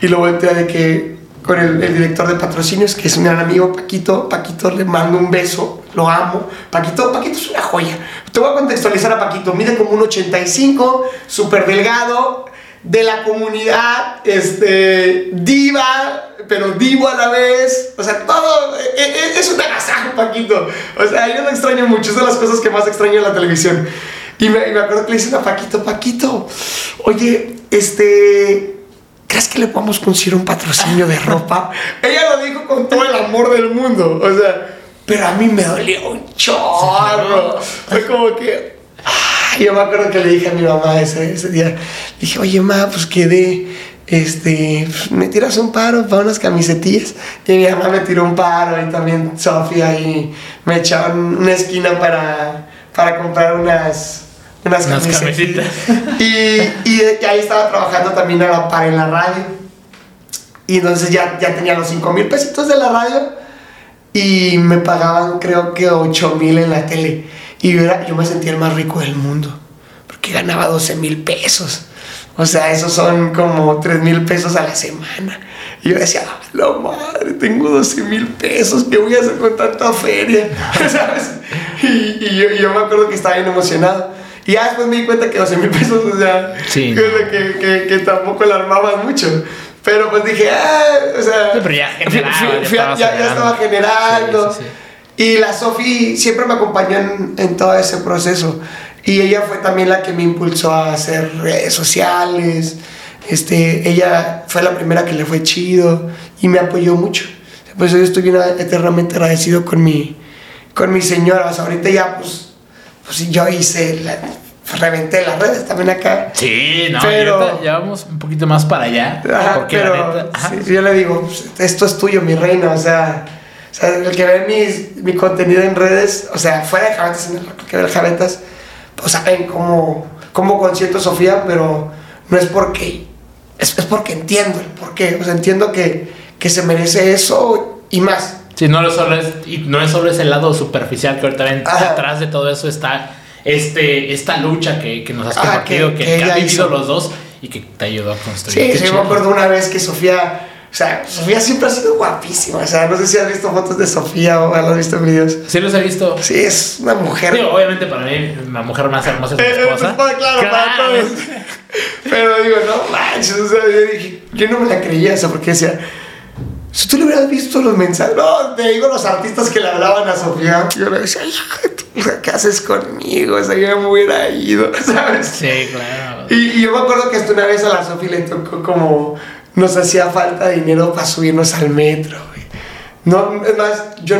y lo voltea de que con el, el director de patrocinios, que es un gran amigo, Paquito, Paquito le mando un beso, lo amo. Paquito, Paquito es una joya. Te voy a contextualizar a Paquito, mide como un 85, súper delgado, de la comunidad, este, diva, pero divo a la vez. O sea, todo, e- e- es un agasajo, Paquito. O sea, yo lo extraño mucho, es de las cosas que más extraño en la televisión. Y me, y me acuerdo que le dicen a Paquito, Paquito, oye, este, ¿crees que le podamos conseguir un patrocinio de ropa? Ella lo dijo con todo el amor del mundo, o sea, pero a mí me dolió un chorro. Fue como que, ay, yo me acuerdo que le dije a mi mamá ese, ese día, dije, oye, ma, pues quedé, este, me tiras un paro para unas camisetillas. Y mi mamá me tiró un paro y también Sofía y me echaron una esquina para, para comprar unas, unas, Unas camisetas. Y, y, y ahí estaba trabajando también a la par en la radio. Y entonces ya, ya tenía los 5 mil pesitos de la radio y me pagaban creo que 8 mil en la tele. Y yo, era- yo me sentía el más rico del mundo porque ganaba 12 mil pesos. O sea, esos son como 3 mil pesos a la semana. Y yo decía, "Ah, la madre, tengo 12 mil pesos, ¿qué voy a hacer con tanta feria? ¿Sabes? Y, y yo, y yo me acuerdo que estaba bien emocionado. Y ya después me di cuenta que 12 mil pesos, o sea, Sí, que, que, que, que tampoco la armaban mucho. Pero pues dije, ah, o sea. Sí, pero ya generaba, fui- ya fui- ya- estaba generando. Sí, sí, Y la Sofi siempre me acompañó en, en todo ese proceso. Y ella fue también la que me impulsó a hacer redes sociales. Este, ella fue la primera que le fue chido y me apoyó mucho. Por eso yo estoy bien eternamente agradecido con mi, con mi señora. O sea, ahorita ya, pues, pues yo hice, la, reventé las redes también acá. Sí, no, Pero- ya vamos un poquito más para allá. Ajá, porque pero la neta. ajá. sí, yo le digo, esto es tuyo, mi reina, o sea, o sea, el que ve mis, mi contenido en redes, o sea, fuera de Javetas, en el que ve el Javetas, pues saben cómo, cómo consiento Sofía, pero no es porque, es, es porque entiendo el por qué, o sea, entiendo que, que se merece eso y más. Sí, no, es solo es, y no es solo ese lado superficial que ahorita ven. Ajá. Detrás de todo eso está este, esta lucha que, que nos has Ajá, compartido, que- que, que han vivido hizo. los dos y que te ayudó a construir. Sí, sí, me acuerdo una vez que Sofía, o sea, Sofía siempre ha sido guapísima, o sea, no sé si has visto fotos de Sofía o has visto videos. Sí, los he visto. Sí, es una mujer Digo, obviamente para mí, la mujer más hermosa es mi Eh, eh, esposa. claro, para todos. Pero digo, no manches, o sea, yo dije, yo no me la creía eso porque decía, si tú le hubieras visto los mensajes, no, te digo los artistas que le hablaban a Sofía, yo le decía, ¿qué haces conmigo? O sea, yo me hubiera ido, ¿sabes? Sí, claro. Y, y yo me acuerdo que hasta una vez a la Sofía le tocó como nos hacía falta dinero para subirnos al metro, güey. No, es más, yo,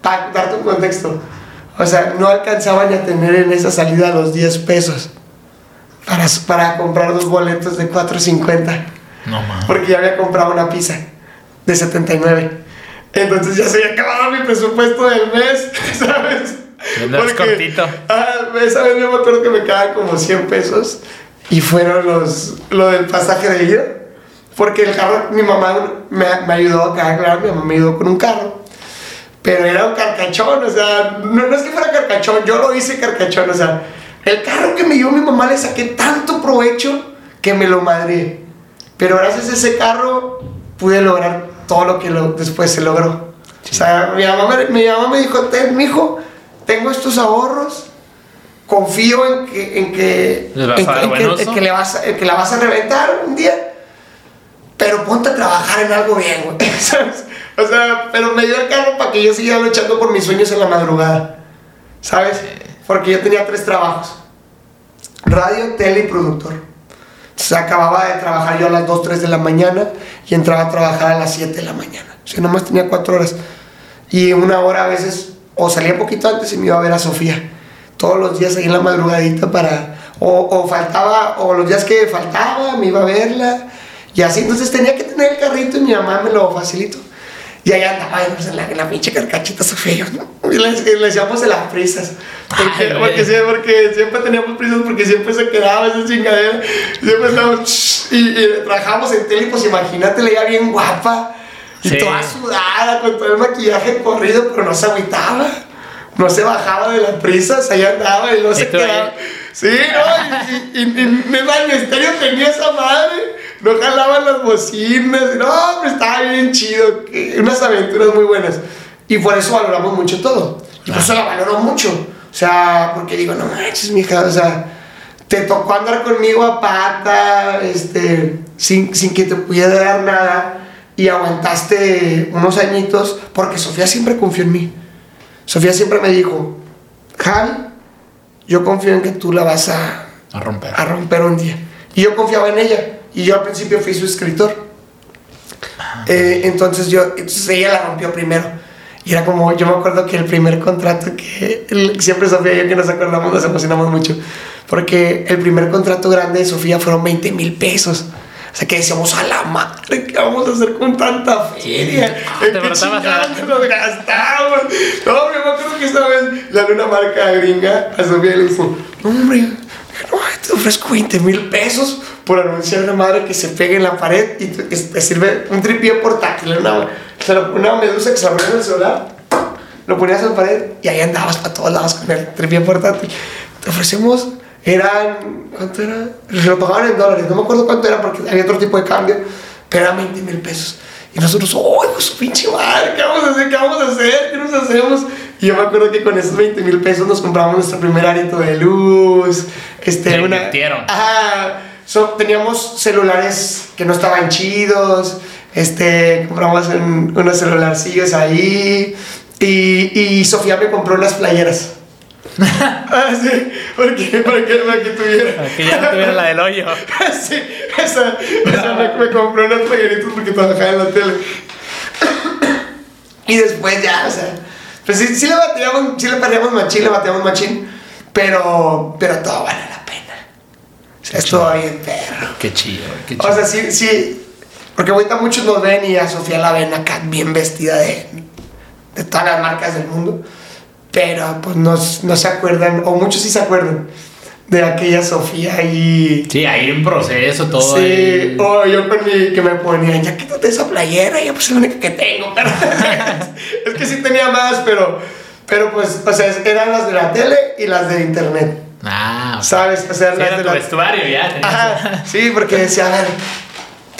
para darte un contexto, o sea, no alcanzaban a tener en esa salida los 10 pesos para, para comprar dos boletos de 4.50, No mames. porque ya había comprado una pizza de 79. Entonces ya se había acabado mi presupuesto del mes, ¿sabes? Andabas cortito. Ah, esa vez yo me acuerdo que me quedaban como 100 pesos y fueron los, lo del pasaje de ida. Porque el carro, mi mamá me, me ayudó a cargar, mi mamá me ayudó con un carro. Pero era un carcachón, o sea, no, no es que fuera carcachón, yo lo hice carcachón, o sea, el carro que me dio mi mamá le saqué tanto provecho que me lo madré. Pero gracias a ese carro pude lograr todo lo que lo- después se logró. O sea, mi mamá, me, mi mamá me dijo, ten, mijo, tengo estos ahorros, confío en que, en que, en que- en que- buen uso. en que le vas que la vas a reventar un día. Pero ponte a trabajar en algo bien, güey. ¿Sabes? O sea, pero me dio el carro para que yo siguiera luchando por mis sueños en la madrugada. ¿Sabes? Porque yo tenía tres trabajos. Radio, tele y productor. Entonces acababa de trabajar yo a las 2, 3 de la mañana y entraba a trabajar a las 7 de la mañana. O sea, nomás tenía 4 horas. Y una hora a veces, o salía poquito antes y me iba a ver a Sofía. Todos los días ahí en la madrugadita para... O, o faltaba, o los días que faltaba, me iba a verla. Y así, entonces tenía que tener el carrito y mi mamá me lo facilitó. Y ahí andaba pues, en, la, en la pinche carcachita y yo, ¿no? Y le, le decíamos de las prisas. Porque, Ay, güey. porque, sí, porque siempre teníamos prisas, porque siempre se quedaba esa chingadera. Siempre estábamos. Y, y trabajamos en tele, pues imagínate, leía bien guapa. Y Sí. toda sudada, con todo el maquillaje corrido, pero no se agüitaba. No se bajaba de las prisas, ahí andaba y no se ahí? quedaba. Sí, no, y, y, y, y neta, mi estéreo tenía esa madre. No jalaban las bocinas. No, hombre, estaba bien chido. Unas aventuras muy buenas. Y por eso valoramos mucho todo. Y por eso la valoro mucho. O sea, porque digo, no manches, mija, o sea, te tocó andar conmigo a pata, este, sin, sin que te pudiera dar nada. Y aguantaste unos añitos porque Sofía siempre confió en mí. Sofía siempre me dijo, Javi, yo confío en que tú la vas a, A romper. a romper un día. Y yo confiaba en ella. Y yo al principio fui su escritor. Eh, entonces yo, entonces ella la rompió primero. Y era como, yo me acuerdo que el primer contrato que el- siempre Sofía y yo que nos acordamos nos emocionamos mucho. Porque el primer contrato grande de Sofía fueron 20 mil pesos. O sea que decíamos, a la madre, ¿qué vamos a hacer con tanta feria? Ah, ¿En te qué a- chingados nos gastamos? No, yo me acuerdo que esa vez le hablé una marca gringa a Sofía le dijo, hombre, no, te ofrezco 20 mil pesos por anunciar una madre que se pegue en la pared y te, sirve un tripié portátil, una, una medusa que se la en el celular, lo ponías en la pared y ahí andabas para todos lados con el tripié portátil. Te ofrecemos, eran, ¿cuánto era? Se lo pagaban en dólares, no me acuerdo cuánto era porque había otro tipo de cambio, pero eran 20 mil pesos. Y nosotros, ¡oh, su pinche madre! ¿Qué vamos a hacer? ¿Qué vamos a hacer? ¿Qué nos hacemos? Yo me acuerdo que con esos 20 mil pesos nos compramos nuestro primer arito de luz. Este, Te una. invirtieron. Ajá. So, teníamos celulares que no estaban chidos. Este, compramos un- unos celularcillos ahí. Y, y Sofía me compró unas playeras. ah, sí, porque, para que, para que tuviera. Que ya no tuviera la del hoyo. sí, esa, esa me, me compró unas playeritas porque trabajaba en la tele. y después ya, o sea, pues sí, sí le bateamos, sí le perdíamos machín, le bateamos machín, pero, pero todo vale la pena. O sea, estuvo bien perro. Qué chido, qué chido. O sea, sí, sí, porque ahorita muchos nos ven y a Sofía la ven acá bien vestida de, de todas las marcas del mundo, pero pues no, no se acuerdan, o muchos sí se acuerdan de aquella Sofía y... sí, hay un proceso, todo. Sí, ahí. o yo con mi, que me ponían, ya quítate esa playera, ya pues es la única que tengo, pero es que sí tenía más, pero, pero pues, o sea, eran las de la tele y las de internet, Ah, o ¿sabes? O sea, sí, las era de tu la... vestuario ya. Ajá, sí, porque decía, a ver,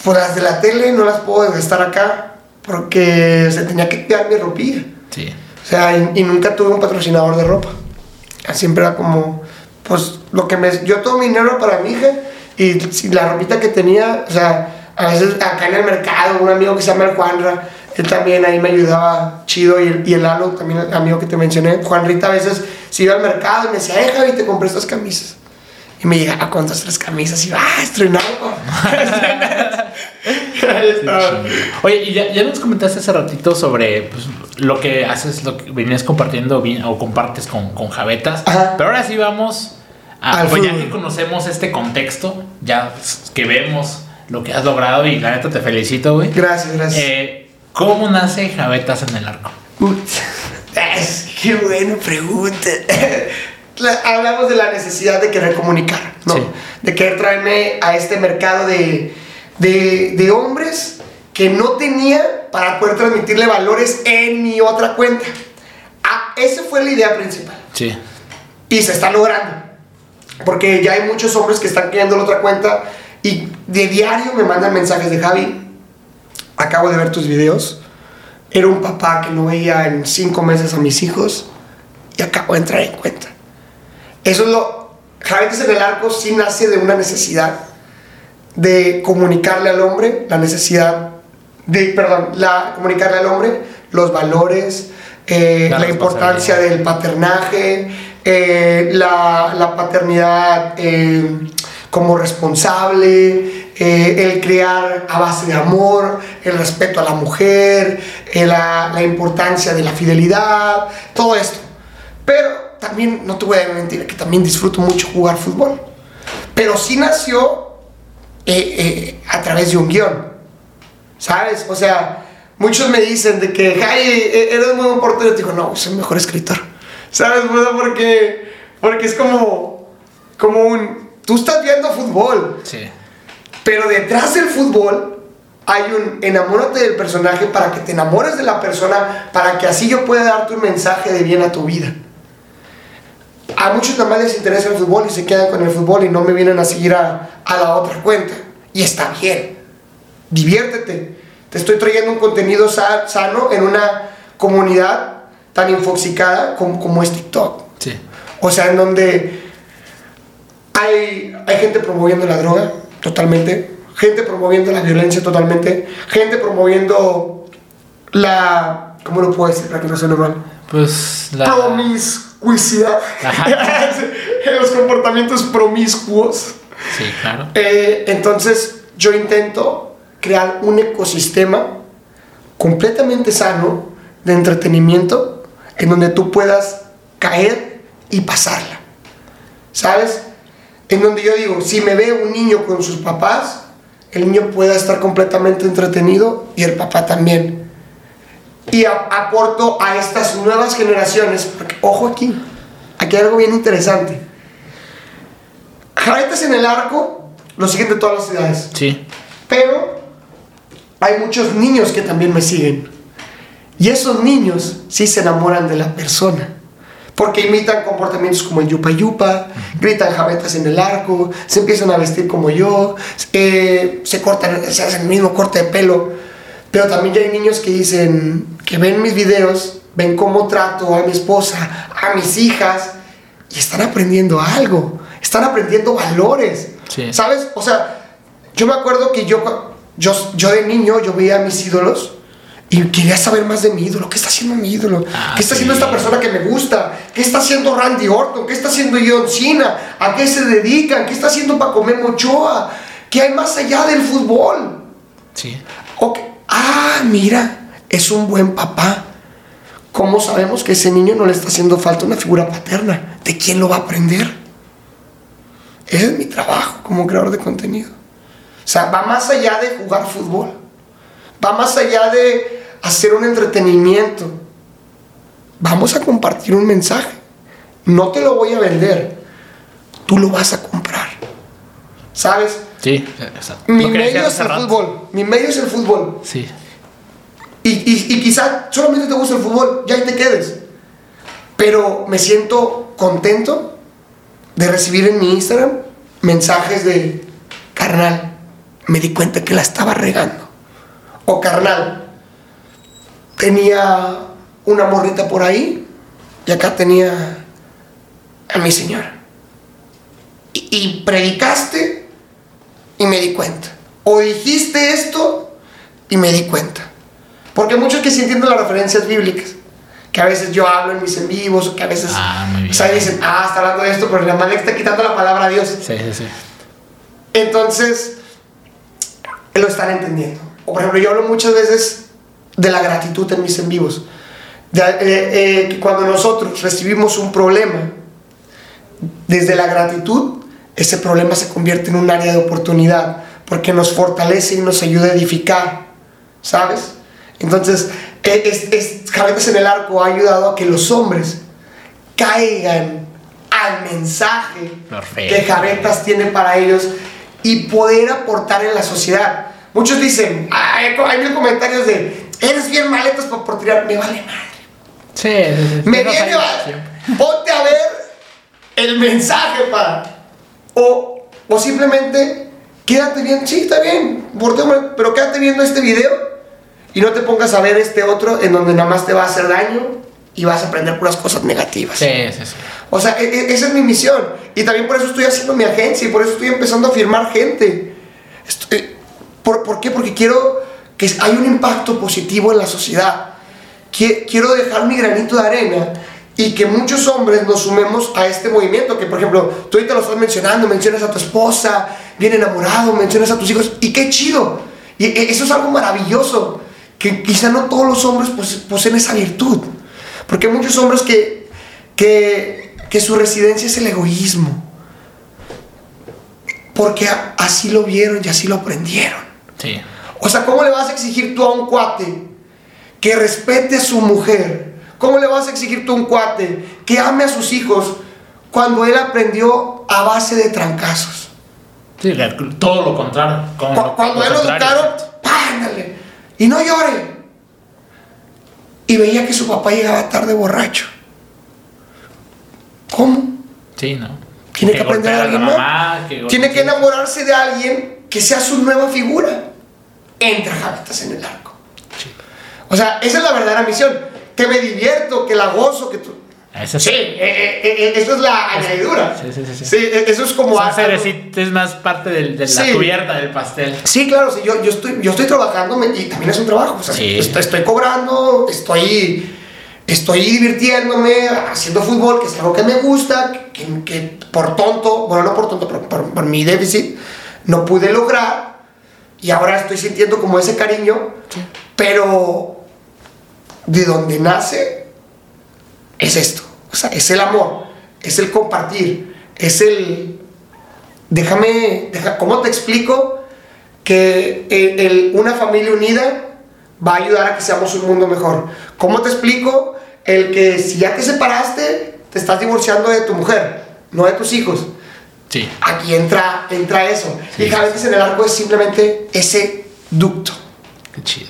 pues las de la tele no las puedo gastar acá, porque se tenía que cuidar mi ropilla. Sí. O sea, y, y nunca tuve un patrocinador de ropa. Siempre era como, pues, lo que me... Yo todo mi dinero para mi hija y la ropita que tenía, o sea, a veces acá en el mercado, un amigo que se llama el Juanra, él también ahí me ayudaba chido y el, y el también el amigo que te mencioné, Juanrita a veces se iba al mercado y me decía, eh, Javi, te compré estas camisas. Y me llegaba con dos, tres camisas y iba, ah, estrenado. Oye, y ya, ya nos comentaste hace ratito sobre pues, lo que haces, lo que venías compartiendo o compartes con, con Javetas. Ajá. Pero ahora sí vamos a. Al Pues ya que conocemos este contexto, ya que vemos lo que has logrado y la neta te felicito, güey. Gracias, gracias. Eh, ¿Cómo nace Javetas en el arco? Es, qué buena pregunta. La- Hablamos de la necesidad de querer comunicar, ¿no? Sí. De querer traerme a este mercado de, de, de hombres que no tenía para poder transmitirle valores en mi otra cuenta. Ah, esa fue la idea principal. Sí. Y se está logrando. Porque ya hay muchos hombres que están creando la otra cuenta y de diario me mandan mensajes de Javi. Acabo de ver tus videos. Era un papá que no veía en cinco meses a mis hijos y acabo de entrar en cuenta. Eso es lo. Javetes en el arco sí nace de una necesidad de comunicarle al hombre, la necesidad de, perdón, la, comunicarle al hombre los valores, eh, La la, importancia del paternaje, eh, la, la paternidad eh, como responsable, el crear a base de amor, el respeto a la mujer, la, la importancia de la fidelidad, todo esto. Pero también, no te voy a mentir, que también disfruto mucho jugar fútbol. Pero sí nació eh, eh, a través de un guion. ¿Sabes? O sea, muchos me dicen de que, Jai, e- eres muy buen portero. Digo, no, soy el mejor escritor. ¿Sabes? Porque, porque es como, como un... Tú estás viendo fútbol, Sí. pero detrás del fútbol hay un enamórate del personaje para que te enamores de la persona, para que así yo pueda darte un mensaje de bien a tu vida. A muchos nada más les interesa el fútbol y se quedan con el fútbol y no me vienen a seguir a, a la otra cuenta. Y está bien. Diviértete. Te estoy trayendo un contenido sa- sano en una comunidad tan infoxicada como, como es TikTok. Sí. O sea, en donde hay, hay gente promoviendo la droga, totalmente. Gente promoviendo la violencia, totalmente. Gente promoviendo la... ¿Cómo lo puedo decir para que no suene mal? Pues la. Promiscuidad. Ajá. Los comportamientos promiscuos. Sí, claro. Eh, entonces, yo intento crear un ecosistema completamente sano de entretenimiento en donde tú puedas caer y pasarla. ¿Sabes? En donde yo digo, si me ve un niño con sus papás, el niño pueda estar completamente entretenido y el papá también. Y a- aporto a estas nuevas generaciones, porque ojo aquí, aquí hay algo bien interesante. Jaretas en el arco lo siguen de todas las ciudades. Sí. Pero hay muchos niños que también me siguen. Y esos niños sí se enamoran de la persona. Porque imitan comportamientos como el yupa yupa, gritan jabetas en el arco, se empiezan a vestir como yo, eh, se cortan, se hacen el mismo corte de pelo. Pero también ya hay niños que dicen, que ven mis videos, ven cómo trato a mi esposa, a mis hijas, y están aprendiendo algo, están aprendiendo valores. Sí. ¿Sabes? O sea, yo me acuerdo que yo, yo, yo de niño, yo veía a mis ídolos y quería saber más de mi ídolo. ¿Qué está haciendo mi ídolo? Ah, ¿Qué está sí. haciendo esta persona que me gusta? ¿Qué está haciendo Randy Orton? ¿Qué está haciendo John Cena? ¿A qué se dedican? ¿Qué está haciendo Paco Memo Ochoa? ¿Qué hay más allá del fútbol? Sí. Ok, Ah, mira, es un buen papá. ¿Cómo sabemos que ese niño no le está haciendo falta una figura paterna? ¿De quién lo va a aprender? Ese es mi trabajo como creador de contenido. O sea, va más allá de jugar fútbol. Va más allá de hacer un entretenimiento. Vamos a compartir un mensaje. No te lo voy a vender. Tú lo vas a comprar. ¿Sabes? Sí. Exacto. Mi medio es el rato. fútbol. Mi medio es el fútbol. Sí. Y, y, y quizá solamente te gusta el fútbol, ya ahí te quedes. Pero me siento contento de recibir en mi Instagram mensajes de, carnal, me di cuenta que la estaba regando. O carnal, tenía una morrita por ahí y acá tenía a mi señora. Y, y predicaste y me di cuenta. O dijiste esto y me di cuenta. Porque muchos que sí entienden las referencias bíblicas, que a veces yo hablo en mis en vivos, o que a veces, Ah, o sea, dicen, ah, está hablando de esto, pero la madre está quitando la palabra a Dios. Sí, sí, sí. Entonces, lo están entendiendo. O por ejemplo, yo hablo muchas veces de la gratitud en mis en vivos. De, eh, eh, cuando nosotros recibimos un problema, desde la gratitud, ese problema se convierte en un área de oportunidad, porque nos fortalece y nos ayuda a edificar, ¿sabes? Entonces, eh, es, es, en el Arco ha ayudado a que los hombres caigan al mensaje Perfecto. que Jabetas tiene para ellos y poder aportar en la sociedad. Muchos dicen, hay, hay mil comentarios de, eres bien maletas por, por tirar, me vale madre. Sí, sí, sí. Me viene, siempre. ponte a ver el mensaje para. O, o simplemente quédate bien, sí, está bien, pero quédate viendo este video y no te pongas a ver este otro en donde nada más te va a hacer daño y vas a aprender puras cosas negativas. Sí, sí, sí. O sea, e- e- esa es mi misión. Y también por eso estoy haciendo mi agencia y por eso estoy empezando a firmar gente. Estoy- ¿por, por qué? Porque quiero que hay un impacto positivo en la sociedad. Qui- Quiero dejar mi granito de arena y que muchos hombres nos sumemos a este movimiento. Que, por ejemplo, tú ahorita lo estás mencionando, mencionas a tu esposa, bien enamorado, mencionas a tus hijos, y qué chido. Y e- eso es algo maravilloso. Que quizá no todos los hombres pose- poseen esa virtud. Porque hay muchos hombres que, que, que su residencia es el egoísmo. Porque así lo vieron y así lo aprendieron. Sí. O sea, ¿cómo le vas a exigir tú a un cuate que respete a su mujer? ¿Cómo le vas a exigir tú a un cuate que ame a sus hijos cuando él aprendió a base de trancazos? Sí, todo lo contrario. lo- cuando él lo educaron. ¡pándale! Y no llore. Y veía que su papá llegaba tarde borracho. ¿Cómo? Sí, ¿no? Tiene que, aprender a alguien más. que Tiene que enamorarse de alguien que sea su nueva figura. Entra Javitas en el arco. O sea, esa es la verdadera misión. Que me divierto, que la gozo, que tú... Ese es- Sí, eh, eh, eh, eso es la añadidura. Sí, sí, sí, sí. eso es como... Son algo- cerecitas, es más parte del- de la Sí. cubierta del pastel. Sí, claro, sí, yo, yo, estoy, yo estoy trabajando y también es un trabajo. O sea, Sí. estoy, estoy cobrando, estoy, estoy divirtiéndome, haciendo fútbol, que es algo que me gusta, que, que por tonto, bueno, no por tonto, pero por, por mi déficit, no pude lograr. Y ahora estoy sintiendo como ese cariño, pero de donde nace es esto. O sea, es el amor, es el compartir, es el, déjame, deja- ¿cómo te explico que el- el- una familia unida va a ayudar a que seamos un mundo mejor? ¿Cómo te explico el que si ya te separaste, te estás divorciando de tu mujer, no de tus hijos? Sí. Aquí entra, entra eso. Sí. Y cada vez en el arco es simplemente ese ducto. Qué chido.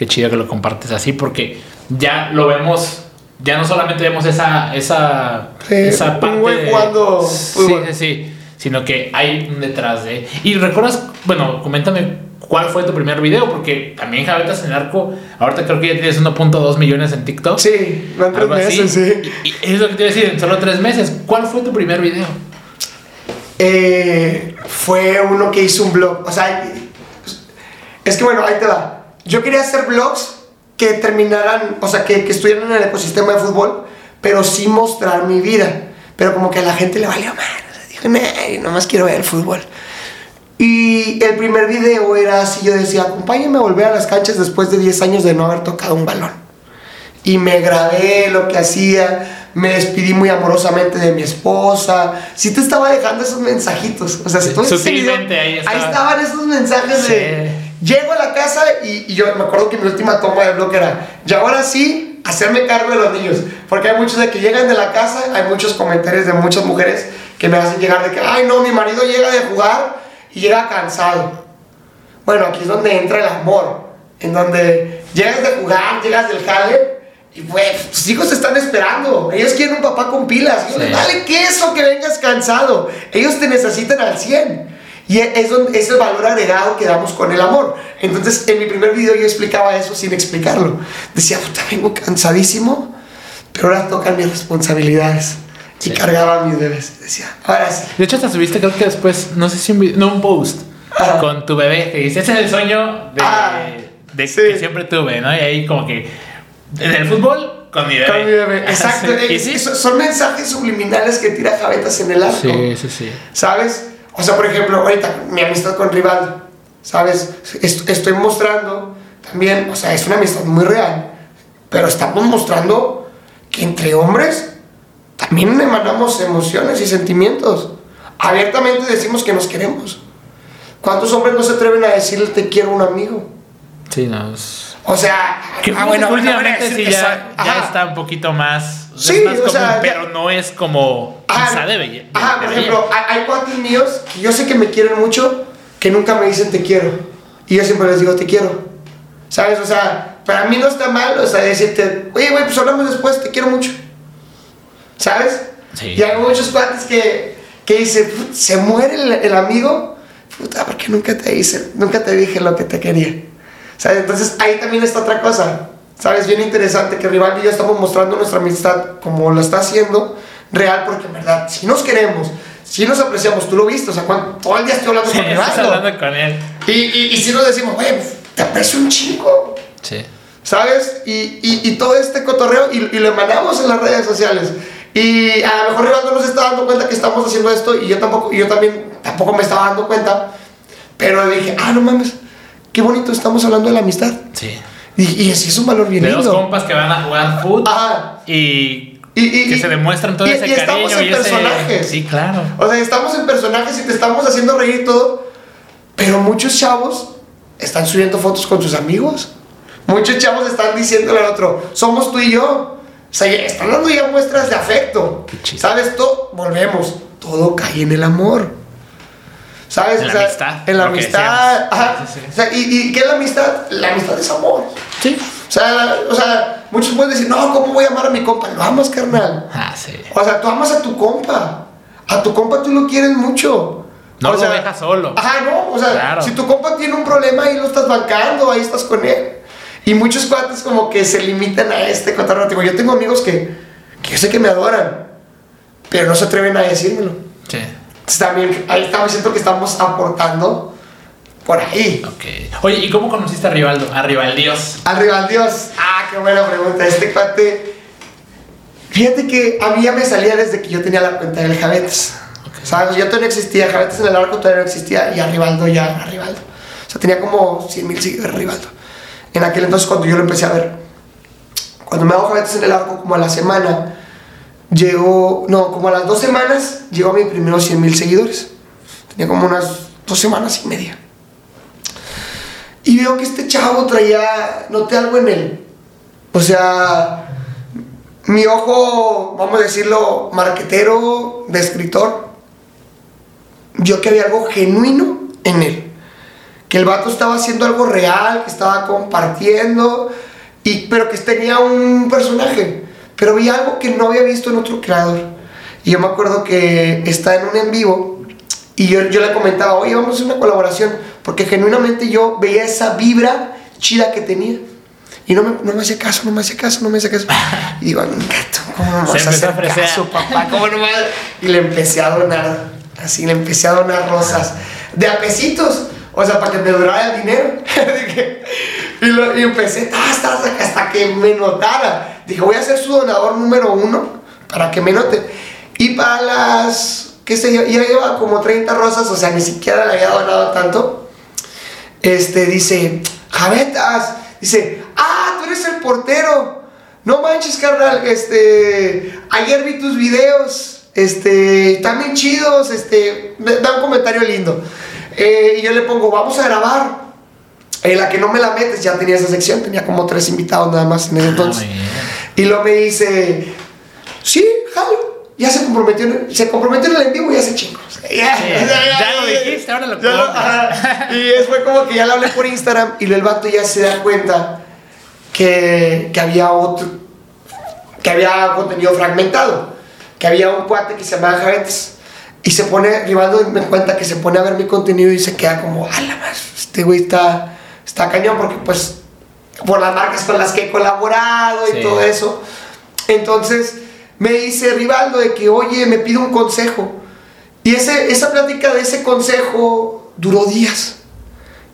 Qué chido que lo compartes así porque ya lo vemos. Ya no solamente vemos esa, esa, Sí, esa parte. de- jugando sí, sí, sí. Sino que hay detrás de. Y recuerdas, bueno, coméntame cuál fue tu primer video, porque también Javetas en el arco. Ahorita creo que ya tienes 1.2 millones en TikTok. Sí, en tres meses, sí. Y, y es lo que te iba a decir, en solo tres meses. ¿Cuál fue tu primer video? Eh, fue uno que hizo un blog. O sea, es que bueno, ahí te va. Yo quería hacer blogs que terminaran, o sea, que, que estuvieran en el ecosistema de fútbol, pero sí mostrar mi vida. Pero como que a la gente le valió mal. O sea, dijo, "Nah, nomás quiero ver el fútbol. Y el primer video era así, yo decía, acompáñame a volver a las canchas después de 10 años de no haber tocado un balón. Y me grabé lo que hacía, me despidí muy amorosamente de mi esposa. Sí te estaba dejando esos mensajitos. O sea, si tú sutilmente video, ahí estaba. estaban esos mensajes de... Llego a la casa y, y yo me acuerdo que mi última toma de blog era, y ahora sí, hacerme cargo de los niños. Porque hay muchos de que llegan de la casa, hay muchos comentarios de muchas mujeres que me hacen llegar de que, ay no, mi marido llega de jugar y llega cansado. Bueno, aquí es donde entra el amor, en donde llegas de jugar, llegas del jale y pues tus hijos te están esperando. Ellos quieren un papá con pilas. Ellos, Sí. Dale queso que vengas cansado. Ellos te necesitan al 100. Y es, donde, es el valor agregado que damos con el amor. Entonces, en mi primer video yo explicaba eso sin explicarlo. Decía, puta, vengo cansadísimo, pero ahora tocan mis responsabilidades. Sí. Y cargaba mis bebés. Decía, ahora sí. De hecho, hasta subiste, creo que después, no sé si un video, no, un post Ajá. con tu bebé que dice: Ese es el sueño de, Ah, de sí. que siempre tuve, ¿no? Y ahí, como que en el fútbol, con mi bebé. Con mi bebé. Exacto. Sí. Es- es- son mensajes subliminales que tira Javetas en el arco. Sí, sí, sí. ¿Sabes? O sea, por ejemplo, ahorita mi amistad con Rivaldo, ¿sabes? Est- estoy mostrando también, o sea, es una amistad muy real, pero estamos mostrando que entre hombres también emanamos emociones y sentimientos. Abiertamente decimos que nos queremos. ¿Cuántos hombres no se atreven a decirle te quiero a un amigo? Sí, no. es- O sea, ah, bueno, últimamente bueno, sí ya, ya está un poquito más. Es Sí, más o común, sea, ya- pero no es como Ajá, quizá debe. ajá, por ejemplo, hay, hay cuates míos que yo sé que me quieren mucho, que nunca me dicen te quiero. Y yo siempre les digo te quiero. ¿Sabes? O sea, para mí no está mal, o sea, decirte, oye, güey, pues hablamos después, te quiero mucho. ¿Sabes? Sí. Y hay muchos cuates que, que dicen, "Put, se muere el, el amigo, puta, porque nunca te hice, nunca te dije lo que te quería. ¿Sabes? Entonces ahí también está otra cosa. ¿Sabes? Bien interesante que Rivaldo y yo estamos mostrando nuestra amistad como lo está haciendo real, porque en verdad, si nos queremos, si nos apreciamos, tú lo viste, o sea, cuando, todo el día estoy hablando Sí, con Rivaldo. hablando con él. Y, y, y si nos decimos, güey, te aprecio un chingo, Sí. ¿sabes? Y, y, y todo este cotorreo y, y lo emanamos en las redes sociales. Y a lo mejor Rivaldo no se está dando cuenta que estamos haciendo esto y yo tampoco, y yo también tampoco me estaba dando cuenta. Pero dije, ah, no mames, qué bonito estamos hablando de la amistad. Sí. Y, y así es un valor bien De dos lindo. compas que van a jugar fútbol Ajá. y, Y, y- que se demuestran todo y- ese y estamos cariño en y ese. personajes. Sí, claro. O sea, estamos en personajes y te estamos haciendo reír y todo. Pero muchos chavos están subiendo fotos con sus amigos. Muchos chavos están diciéndole al otro, somos tú y yo. O sea, están dando ya muestras de afecto. ¿Sabes? Todo, volvemos. Todo cae en el amor. ¿Sabes? En la O sea, amistad, En la amistad. Ajá. Sí, sí, sí. O sea, ¿y, ¿y qué es la amistad? La amistad es amor. Sí. O sea, o sea, muchos pueden decir, no, ¿cómo voy a amar a mi compa? Lo amas, carnal. Ah, sí. O sea, tú amas a tu compa. A tu compa tú lo quieres mucho. No o lo sea, dejas solo. Ajá, no. O sea, Claro. si tu compa tiene un problema, ahí lo estás bancando, ahí estás con él. Y muchos cuates como que se limitan a este cotorreo. Digo, yo tengo amigos que, que yo sé que me adoran, pero no se atreven a decírmelo. Sí. Entonces también, ahí estamos, siento que estamos aportando por ahí. Ok. Oye, ¿y cómo conociste a Rivaldo? A Rivaldios. Al rival Dios. Ah, qué buena pregunta. Este cuate. Fíjate que a mí ya me salía desde que yo tenía la cuenta del Javetes. ¿Sabes? Yo todavía no existía. Javetes en el arco todavía no existía. Y a Rivaldo ya era Rivaldo. O sea, tenía como 100 mil seguidores Rivaldo. En aquel entonces, cuando yo lo empecé a ver. Cuando me hago Javetes en el arco, como a la semana. Llegó. No, como a las dos semanas. Llegó a mis primeros 100 mil seguidores. Tenía como unas dos semanas y media. Y veo que este chavo traía, noté algo en él. O sea, mi ojo, vamos a decirlo, marquetero, de escritor, yo que había algo genuino en él. Que el vato estaba haciendo algo real, que estaba compartiendo, y, pero que tenía un personaje. Pero vi algo que no había visto en otro creador. Y yo me acuerdo que está en un en vivo y yo, yo le comentaba, oye, vamos a hacer una colaboración, porque genuinamente yo veía esa vibra chida que tenía. Y no me, no me hacía caso, no me hacía caso, no me hacía caso. Y digo, gato, ¿cómo no me vas a a hacer caso, papá? ¿Cómo no me vas a-?" Y le empecé a donar, así, le empecé a donar rosas, de a pesitos, o sea, para que me durara el dinero. Y, lo- y empecé, hasta, hasta, hasta que me notara. Dije, voy a ser su donador número uno, para que me note. Y para las, qué sé yo, ya lleva como 30 rosas, o sea, ni siquiera le había donado tanto este, dice, Javetas, dice, ah, tú eres el portero. No manches, carnal, este, ayer vi tus videos, este, están bien chidos, este, da un comentario lindo. Eh, y yo le pongo, vamos a grabar. En la que no me la metes, ya tenía esa sección, tenía como tres invitados nada más en ese entonces. muy bien. Y luego me dice, sí, jalo. Ya se comprometió, en- se comprometió en el en vivo y ya. O sea, ya, Sí, o sea, ya lo dijiste, ahora lo ya ajá. Y es- fue como que ya lo hablé por Instagram y el vato ya se da cuenta que, que había otro, que había contenido fragmentado, que había un cuate que se llamaba Javetes. Y se pone, Rivaldo me cuenta que se pone a ver mi contenido y se queda como, a la más, este güey está, está cañón porque pues por las marcas con las que he colaborado y Sí. todo eso. Entonces me dice Rivaldo de que, oye, me pide un consejo. Y ese, esa plática de ese consejo duró días.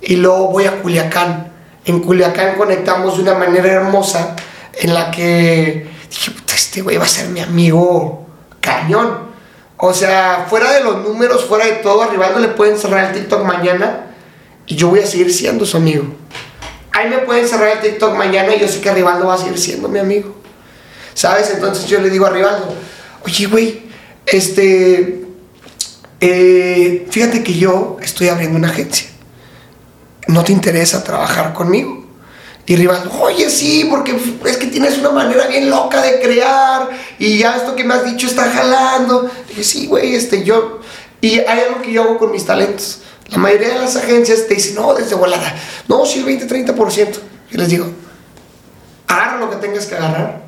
Y luego voy a Culiacán. En Culiacán conectamos de una manera hermosa en la que dije, este güey va a ser mi amigo cañón. O sea, fuera de los números, fuera de todo, a Rivaldo le pueden cerrar el TikTok mañana y yo voy a seguir siendo su amigo. Ahí me pueden cerrar el TikTok mañana y yo sé que Rivaldo va a seguir siendo mi amigo. ¿Sabes? Entonces yo le digo a Rivaldo, oye, güey, este, eh, fíjate que yo estoy abriendo una agencia. ¿No te interesa trabajar conmigo? Y Rivaldo, oye, sí, porque es que tienes una manera bien loca de crear y ya esto que me has dicho está jalando. Dije, sí, güey, este, yo... Y hay algo que yo hago con mis talentos. La mayoría de las agencias te dicen, no, desde volada. No, sí, 20, 30%. Yo les digo, agarra lo que tengas que agarrar.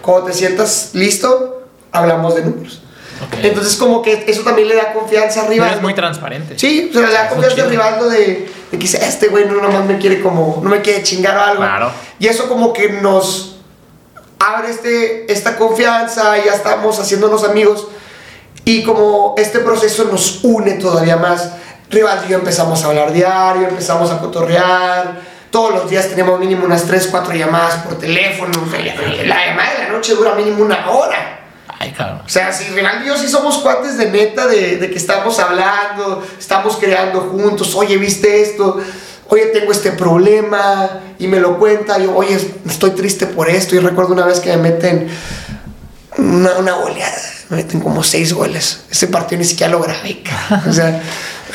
Cuando te sientas listo, hablamos de números. Ok. Entonces, como que eso también le da confianza a Rivaldo. Eres muy transparente. Sí, o sea, le da confianza a. Rivaldo de, de que este güey no nomás me quiere como, no me quiere chingar o algo. Claro. Y eso como que nos, abre este, esta confianza, ya estamos haciéndonos amigos y como este proceso nos une todavía más, Rivaldo y yo empezamos a hablar diario, empezamos a cotorrear, todos los días tenemos mínimo unas 3, 4 llamadas por teléfono, la llamada de la noche dura mínimo una hora. Ay, cabrón. O sea, si Rivaldo y yo sí somos cuates de neta, de, de que estamos hablando, estamos creando juntos, oye, ¿viste esto? Oye, tengo este problema y me lo cuenta, yo, oye, estoy triste por esto y recuerdo una vez que me meten una, una goleada, me meten como seis goles. Ese partido ni siquiera lo grabé. O sea,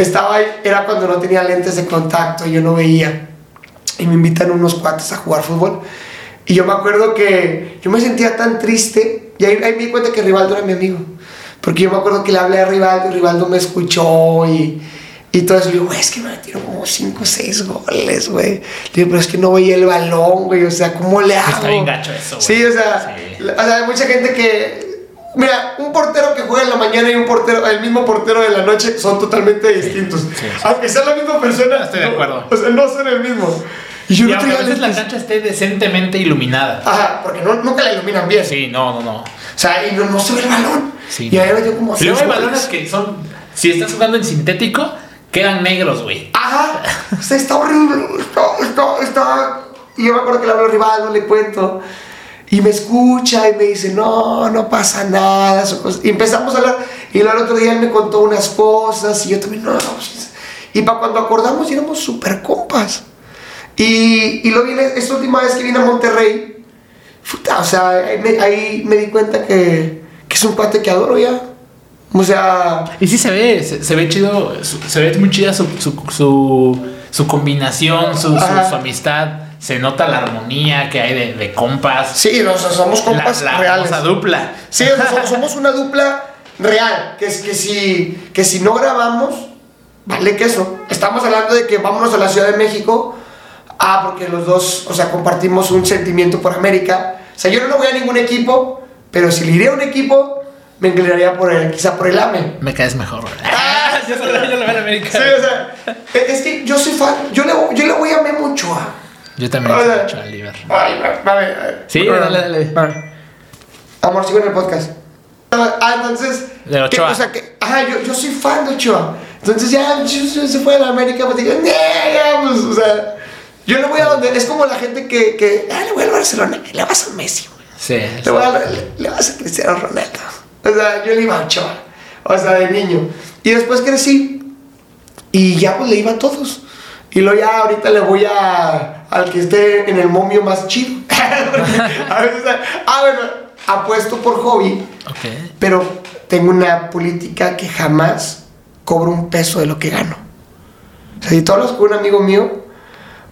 estaba ahí, era cuando no tenía lentes de contacto, yo no veía. Y me invitan unos cuates a jugar fútbol. Y yo me acuerdo que yo me sentía tan triste. Y ahí, ahí me di cuenta que Rivaldo era mi amigo. Porque yo me acuerdo que le hablé a Rivaldo y Rivaldo me escuchó y, y todo eso. Le digo, güey, es que me metieron como 5 o 6 goles, güey. Le digo, pero es que no veía el balón, güey. O sea, ¿cómo le hago? Está bien gacho eso, güey. Sí, o sea, Sí. o sea, hay mucha gente que. Mira, un portero que juega en la mañana y un portero, el mismo portero de la noche son totalmente distintos. sí, sí. Aunque sea la misma persona. Estoy de no- acuerdo. o sea, no son el mismo. Y yo Y no aunque a veces la cancha esté decentemente iluminada. Ajá, porque no, nunca la iluminan bien. Sí, no, no, no. O sea, y no, no se ve el balón. Sí. Y ahí metió como Luego hay balones que son, si estás jugando en sintético, quedan negros, güey. Ajá, o sea, está horrible. Está, está, está. Y yo me acuerdo que le hablo a Rivaldo, le cuento. Y me escucha y me dice, no, no pasa nada. son cosas". Y empezamos a hablar. Y luego el otro día él me contó unas cosas. Y yo también, no, no. pues". Y para cuando acordamos, éramos súper compas. Y, y luego vine, esta última vez que vine a Monterrey, puta, o sea, ahí me, ahí me di cuenta que, que es un cuate que adoro ya. O sea, Y sí se ve, se, se ve chido, se ve muy chida su, su, su, su combinación, su, su amistad. Se nota la armonía que hay de, de compas. sí, no, o sea, somos compas la, la reales. famosa dupla. Sí, o sea, somos, somos una dupla real, que es que si, que si no grabamos, vale que eso. Estamos hablando de que vámonos a la Ciudad de México, ah, porque los dos, o sea, compartimos un sentimiento por América. O sea, yo no voy a ningún equipo, pero si le iría a un equipo, me inclinaría por el, quizá por el AME. Me caes mejor. Ah, yo solo yo veo en América. Sí, o sea, es que yo soy fan, yo le, yo le voy a Memo Ochoa. Yo también he hecho al Liver. Sí, dale, dale. va. Amor, sigo en el podcast. Ah, entonces. De Ochoa. que- o sea, que, ajá, yo, yo soy fan de Ochoa. Entonces ya se fue a la América, pues digo, "Nee, ya, pues, o sea, yo le voy a donde. Es como la gente que, que ah, le voy al Barcelona, le vas a Messi, güey. Sí. Le, voy a- le- le vas a Cristiano Ronaldo. O sea, yo le iba a Ochoa. O sea, de niño. Y después crecí. Y ya pues le iba a todos. Y luego ya ahorita le voy a, al que esté en el momio más chido. A veces, ah, bueno, apuesto por hobby. Ok. Pero tengo una política que jamás cobro un peso de lo que gano. O sea, si con un amigo mío,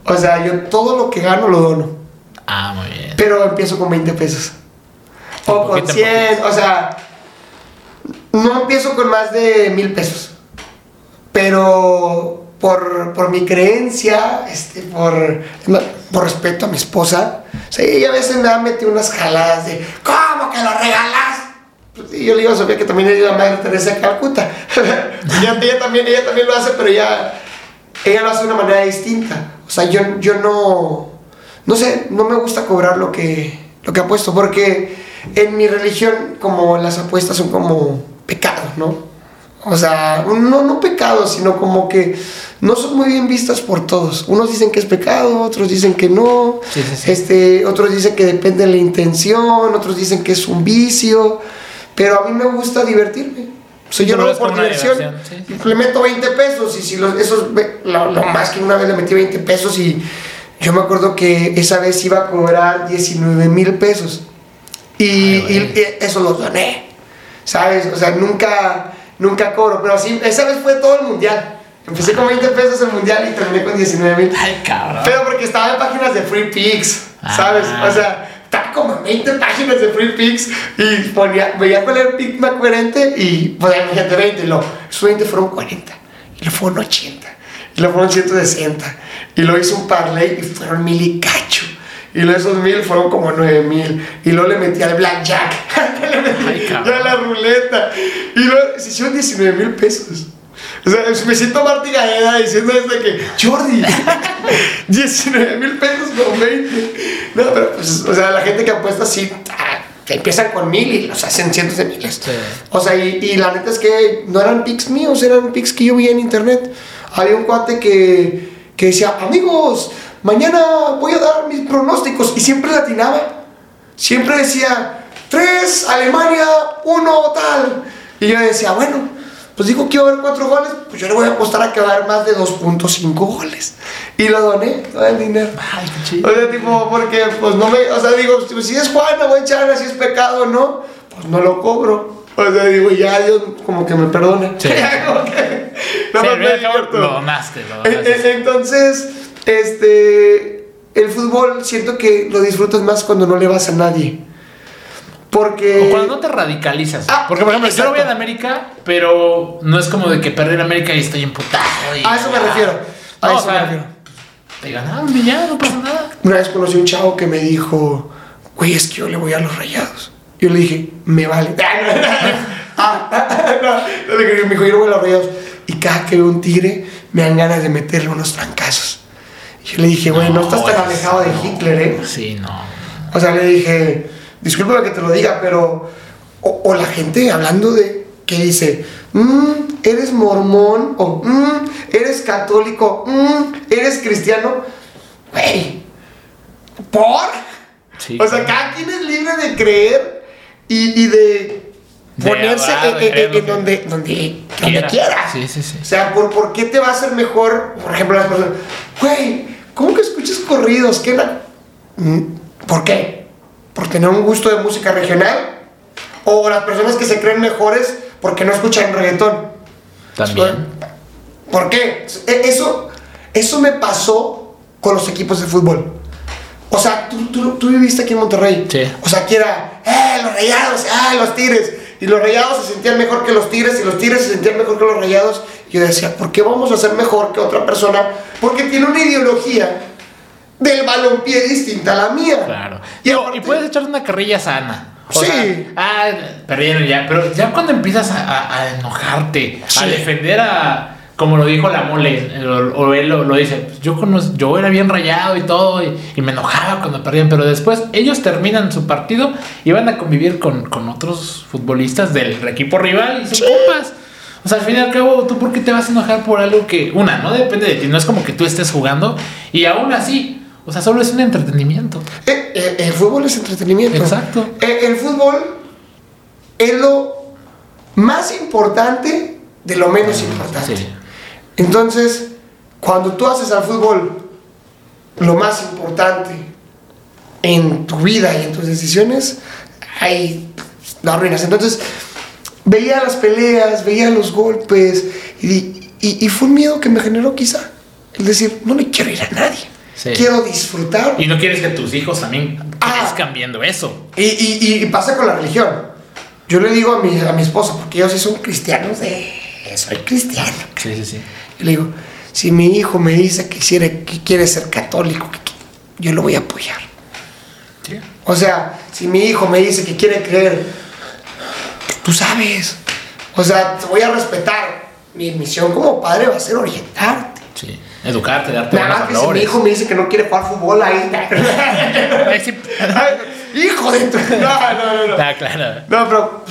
o sea, yo todo lo que gano lo dono. Ah, muy bien. Pero empiezo con 20 pesos. O Un con poquito en 100, o sea, no empiezo con más de mil pesos. Pero por, por mi creencia, este, por, por respeto a mi esposa, o ella a veces me ha metido unas jaladas de, ¿cómo que lo regalas? Pues, y yo le digo a Sofía que también es la madre Teresa Calcuta. ella, ella también, ella también lo hace, pero ella, ella lo hace de una manera distinta. O sea, yo, yo no, no sé, no me gusta cobrar lo que, lo que apuesto, porque en mi religión, como las apuestas son como pecados, ¿no? O sea, no, no pecados, sino como que no son muy bien vistas por todos. Unos dicen que es pecado, otros dicen que no. Sí, sí, sí. Este, otros dicen que depende de la intención, otros dicen que es un vicio. Pero a mí me gusta divertirme. O sea, yo lo lo hago por diversión. Le meto 20 pesos y si los, esos, lo, lo más que una vez le metí 20 pesos y yo me acuerdo que esa vez iba a cobrar 19 mil pesos. Y, Ay, y- y eso los doné. ¿Sabes? O sea, nunca, nunca cobro. Pero sí, esa vez fue todo el mundial. Empecé con 20 pesos el mundial y terminé con 19 mil. Ay, cabrón. Pero porque estaba en páginas de Free Pics, ¿sabes? Ah. O sea, estaba como en 20 páginas de Free Pics y ponía, veía cuál era el pic más coherente y ahí me gente 20 y luego, esos 20 fueron 40 y luego fueron 80 y luego fueron 160 y luego hice un parlay y fueron mil y cacho. Y luego esos mil fueron como nueve mil. Y luego le metí al blackjack. le metí Ay, cabrón. ya la ruleta. Y luego se hicieron 19 mil pesos. O sea, me siento Marti Gaeda diciendo desde que, Jordi, 19 mil pesos con 20. No, pero pues, o sea, la gente que apuesta sí, ah, que empiezan con mil y los hacen cientos de miles. Sí. O sea, y, y la neta es que no eran pics míos, eran pics que yo vi en internet. Había un cuate que, que decía, amigos, mañana voy a dar mis pronósticos. Y siempre latinaba. Siempre decía, 3, Alemania, 1, tal. Y yo decía, bueno, pues digo que iba a haber 4 goles, pues yo le voy a apostar a que va a haber más de 2.5 goles. Y lo doné, todo el dinero. Ay, qué chido. O sea, tipo, porque, pues no me, o sea, digo, si es Juan, no voy a echar si es pecado, ¿no? Pues no lo cobro. O sea, digo, ya Dios como que me perdone. Sí. Como que- no, Sí, me- me al cabo, divierto. lo donaste, lo donaste. Entonces, este, el fútbol siento que lo disfrutas más cuando no le vas a nadie. Porque... O cuando no te radicalizas. Ah, Porque, por ejemplo, yo lo voy a América, pero no es como de que perder América y estoy emputado. y- A eso me refiero. A No, eso o sea, me refiero. Te ganaron y ya, no pasa nada. Una vez conocí a un chavo que me dijo, güey, es que yo le voy a los rayados. Yo le dije, me vale. Ah, no, no, me dijo, yo le voy a los rayados. Y cada que veo un tigre, me dan ganas de meterle unos trancazos. Yo le dije, güey, no, estás tan alejado de. Hitler, ¿eh? Sí, no. O sea, le dije, discúlpame que te lo diga, pero. O, o la gente hablando de. que dice, "Mm, eres mormón, o "Mm, eres católico, "Mm, eres cristiano. Güey, ¿por? Sí, o sea, claro. cada quien es libre de creer y, y de ponerse en, donde, donde, donde quiera. quiera. Sí, sí, sí. O sea, ¿por, por qué te va a hacer mejor? Por ejemplo, las personas, güey, ¿cómo que escuchas corridos? ¿Qué na-?" Mm, ¿Por qué? ¿Por tener un gusto de música regional? ¿O las personas que se creen mejores porque no escuchan reggaetón? También. ¿Por qué? E- Eso, eso me pasó con los equipos de fútbol. O sea, tú, tú, tú viviste aquí en Monterrey. Sí. O sea, que era, ¡eh, los rayados! ¡ah, los tigres! Y los rayados se sentían mejor que los tigres y los tigres se sentían mejor que los rayados. Yo decía, ¿por qué vamos a ser mejor que otra persona? Porque tiene una ideología del balompié distinta a la mía. Claro. Y, Digo, aparte- y puedes echar una carrilla sana. O Sí. sea, ah, perdieron ya. Pero ya cuando empiezas a, a- a enojarte, Sí. a defender a. Como lo dijo la mole, o, él lo, lo dice, pues yo, conoz- yo era bien rayado y todo, y, y me enojaba cuando perdían, pero después ellos terminan su partido y van a convivir con, con otros futbolistas del equipo rival y son compas. O sea, al fin y al cabo, ¿tú por qué te vas a enojar por algo que, una, no depende de ti, no es como que tú estés jugando y aún así, o sea, solo es un entretenimiento. Eh, eh, el fútbol es entretenimiento. Exacto. Eh, el fútbol es lo más importante de lo menos importante. Sí. Entonces, cuando tú haces al fútbol lo más importante en tu vida y en tus decisiones, ahí lo arruinas. Entonces, veía las peleas, veía los golpes y, y- y fue un miedo que me generó quizá. El decir, no le quiero ir a nadie. Sí. Quiero disfrutar. Y no quieres que tus hijos también Ah. crezcan viendo eso. Y, y- y pasa con la religión. Yo le digo a mi, a mi esposa, porque ellos sí son cristianos de... Soy cristiano. Sí, sí, sí. Yo le digo, si mi hijo me dice que quiere, que quiere ser católico, que- que- yo lo voy a apoyar. Sí. O sea, si mi hijo me dice que quiere creer, tú sabes. O sea, te voy a respetar. Mi misión como padre va a ser orientarte. Sí. Educarte, darte Nada más que si mi valores. hijo me dice que no quiere jugar fútbol ahí. Hijo de tu... No, no, no. no. Ah, claro. No, pero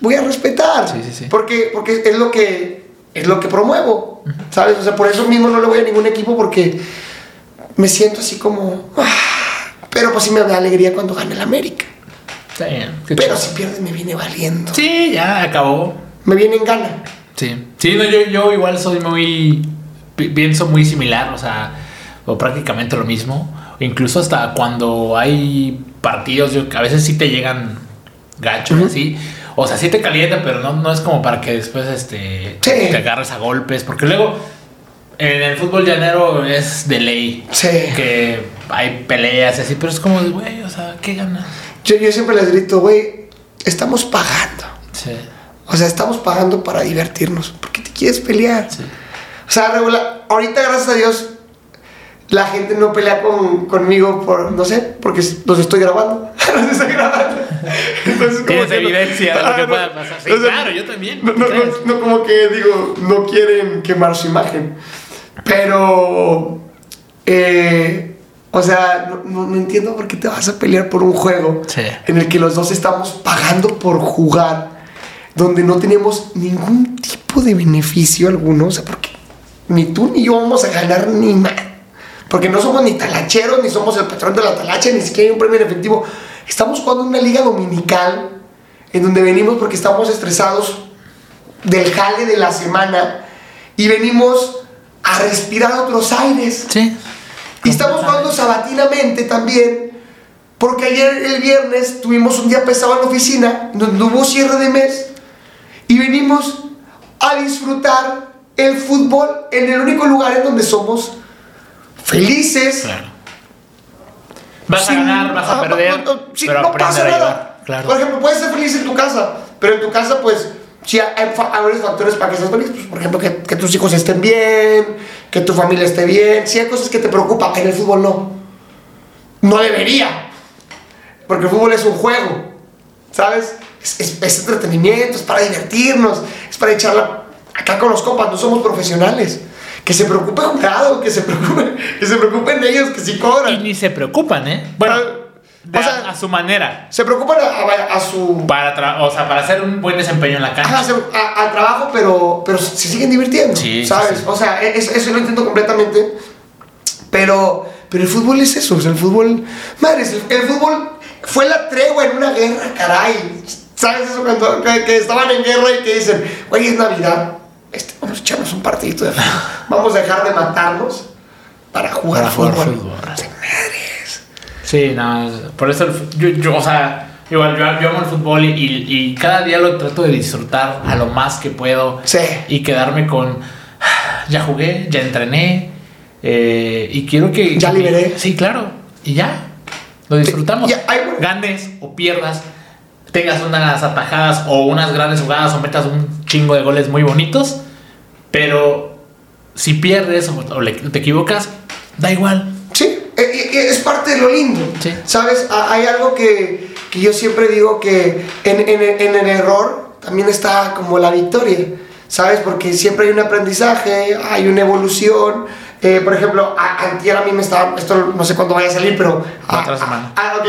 voy a respetar. Sí, sí, sí. Porque, porque es lo que es lo que promuevo. ¿Sabes? O sea, por eso mismo no le voy a ningún equipo porque me siento así como. ah, pero pues sí me da alegría cuando gana el América. Está bien. Qué Pero si pierde me viene valiendo. Sí, ya acabó. Me viene en gana. Sí. Sí, no, yo, yo igual soy muy. pi- Pienso muy similar, o sea, o prácticamente lo mismo. Incluso hasta cuando hay partidos, yo, a veces sí te llegan gachos, así. O sea, sí te calienta, pero no, no es como para que después este, Sí. te agarres a golpes. Porque luego en el fútbol llanero es de ley. Sí. Que hay peleas y así, pero es como, de, güey, o sea, ¿qué ganas? Yo, yo siempre les grito, güey, estamos pagando. Sí. O sea, estamos pagando para divertirnos. ¿Por qué te quieres pelear? Sí. O sea, regular, ahorita gracias a Dios la gente no pelea con, conmigo por, no sé, porque los estoy grabando. Se está grabando. Entonces, como Tienes que no- evidencia de lo Ah, que no. pueda pasar. Sí, O sea, claro, yo también. No, no como que digo, no quieren quemar su imagen. Pero, eh, o sea, no, no- no entiendo por qué te vas a pelear por un juego Sí. en el que los dos estamos pagando por jugar, donde no tenemos ningún tipo de beneficio alguno. O sea, porque ni tú ni yo vamos a ganar ni nada. Porque no somos ni talacheros, ni somos el patrón de la talacha, ni siquiera hay un premio en efectivo. Estamos jugando una liga dominical en donde venimos porque estamos estresados del jale de la semana y venimos a respirar otros aires. Sí. Y estamos jugando sabatinamente también, porque ayer el viernes tuvimos un día pesado en la oficina, donde hubo cierre de mes, y venimos a disfrutar el fútbol en el único lugar en donde somos felices. Claro. Vas sin- a ganar, vas a ah, perder, no, no, sí, pero no pasa a nada. Claro. Por ejemplo, puedes ser feliz en tu casa, pero en tu casa, pues, sí hay, hay varios factores para que estés feliz. Pues, por ejemplo, que, que tus hijos estén bien, que tu familia esté bien. Sí hay cosas que te preocupan, en el fútbol no. No debería. Porque el fútbol es un juego, ¿sabes? Es, es- es entretenimiento, es para divertirnos, es para echarla acá con los compas, no somos profesionales. Que se preocupe el jurado, que se preocupe, que se preocupen ellos, que sí cobran. Y ni se preocupan, ¿eh? Bueno, Ah, de o a- sea- a, su manera. Se preocupan a, a- a su. Para, tra- o sea, para hacer un buen desempeño en la cancha. Ajá, se- a- al trabajo, pero, pero se siguen divirtiendo. Sí, sí, ¿Sabes? sí. O sea, e, es- eso lo entiendo completamente. Pero, pero el fútbol es eso. O sea, el fútbol. Madres, el, el fútbol fue la tregua en una guerra, caray. ¿Sabes eso? Cuando que, que estaban en guerra y que dicen, oye, es Navidad. Este, vamos a echarnos un partidito de fútbol. Vamos a dejar de matarnos para jugar Para jugar fútbol. Sí, no, por eso, el yo, yo, o sea, igual yo, yo amo el fútbol y, y- y cada día lo trato de disfrutar a lo más que puedo Sí. y quedarme con, ya jugué, ya entrené eh, y quiero que... Ya que- liberé. Sí, claro, y ya, lo disfrutamos. Ya, hay- Ganes o pierdas, tengas unas atajadas o unas grandes jugadas o metas un chingo de goles muy bonitos, pero si pierdes o, o le- te equivocas, da igual. Es parte de lo lindo. Sí. ¿Sabes? Ha- Hay algo que, que yo siempre digo que en, en- en el error también está como la victoria. ¿Sabes? Porque siempre hay un aprendizaje, hay una evolución. Eh, por ejemplo, a, antier a mí me estaba, esto no sé cuándo vaya a salir, pero... Otra a- semana. Ah, ok.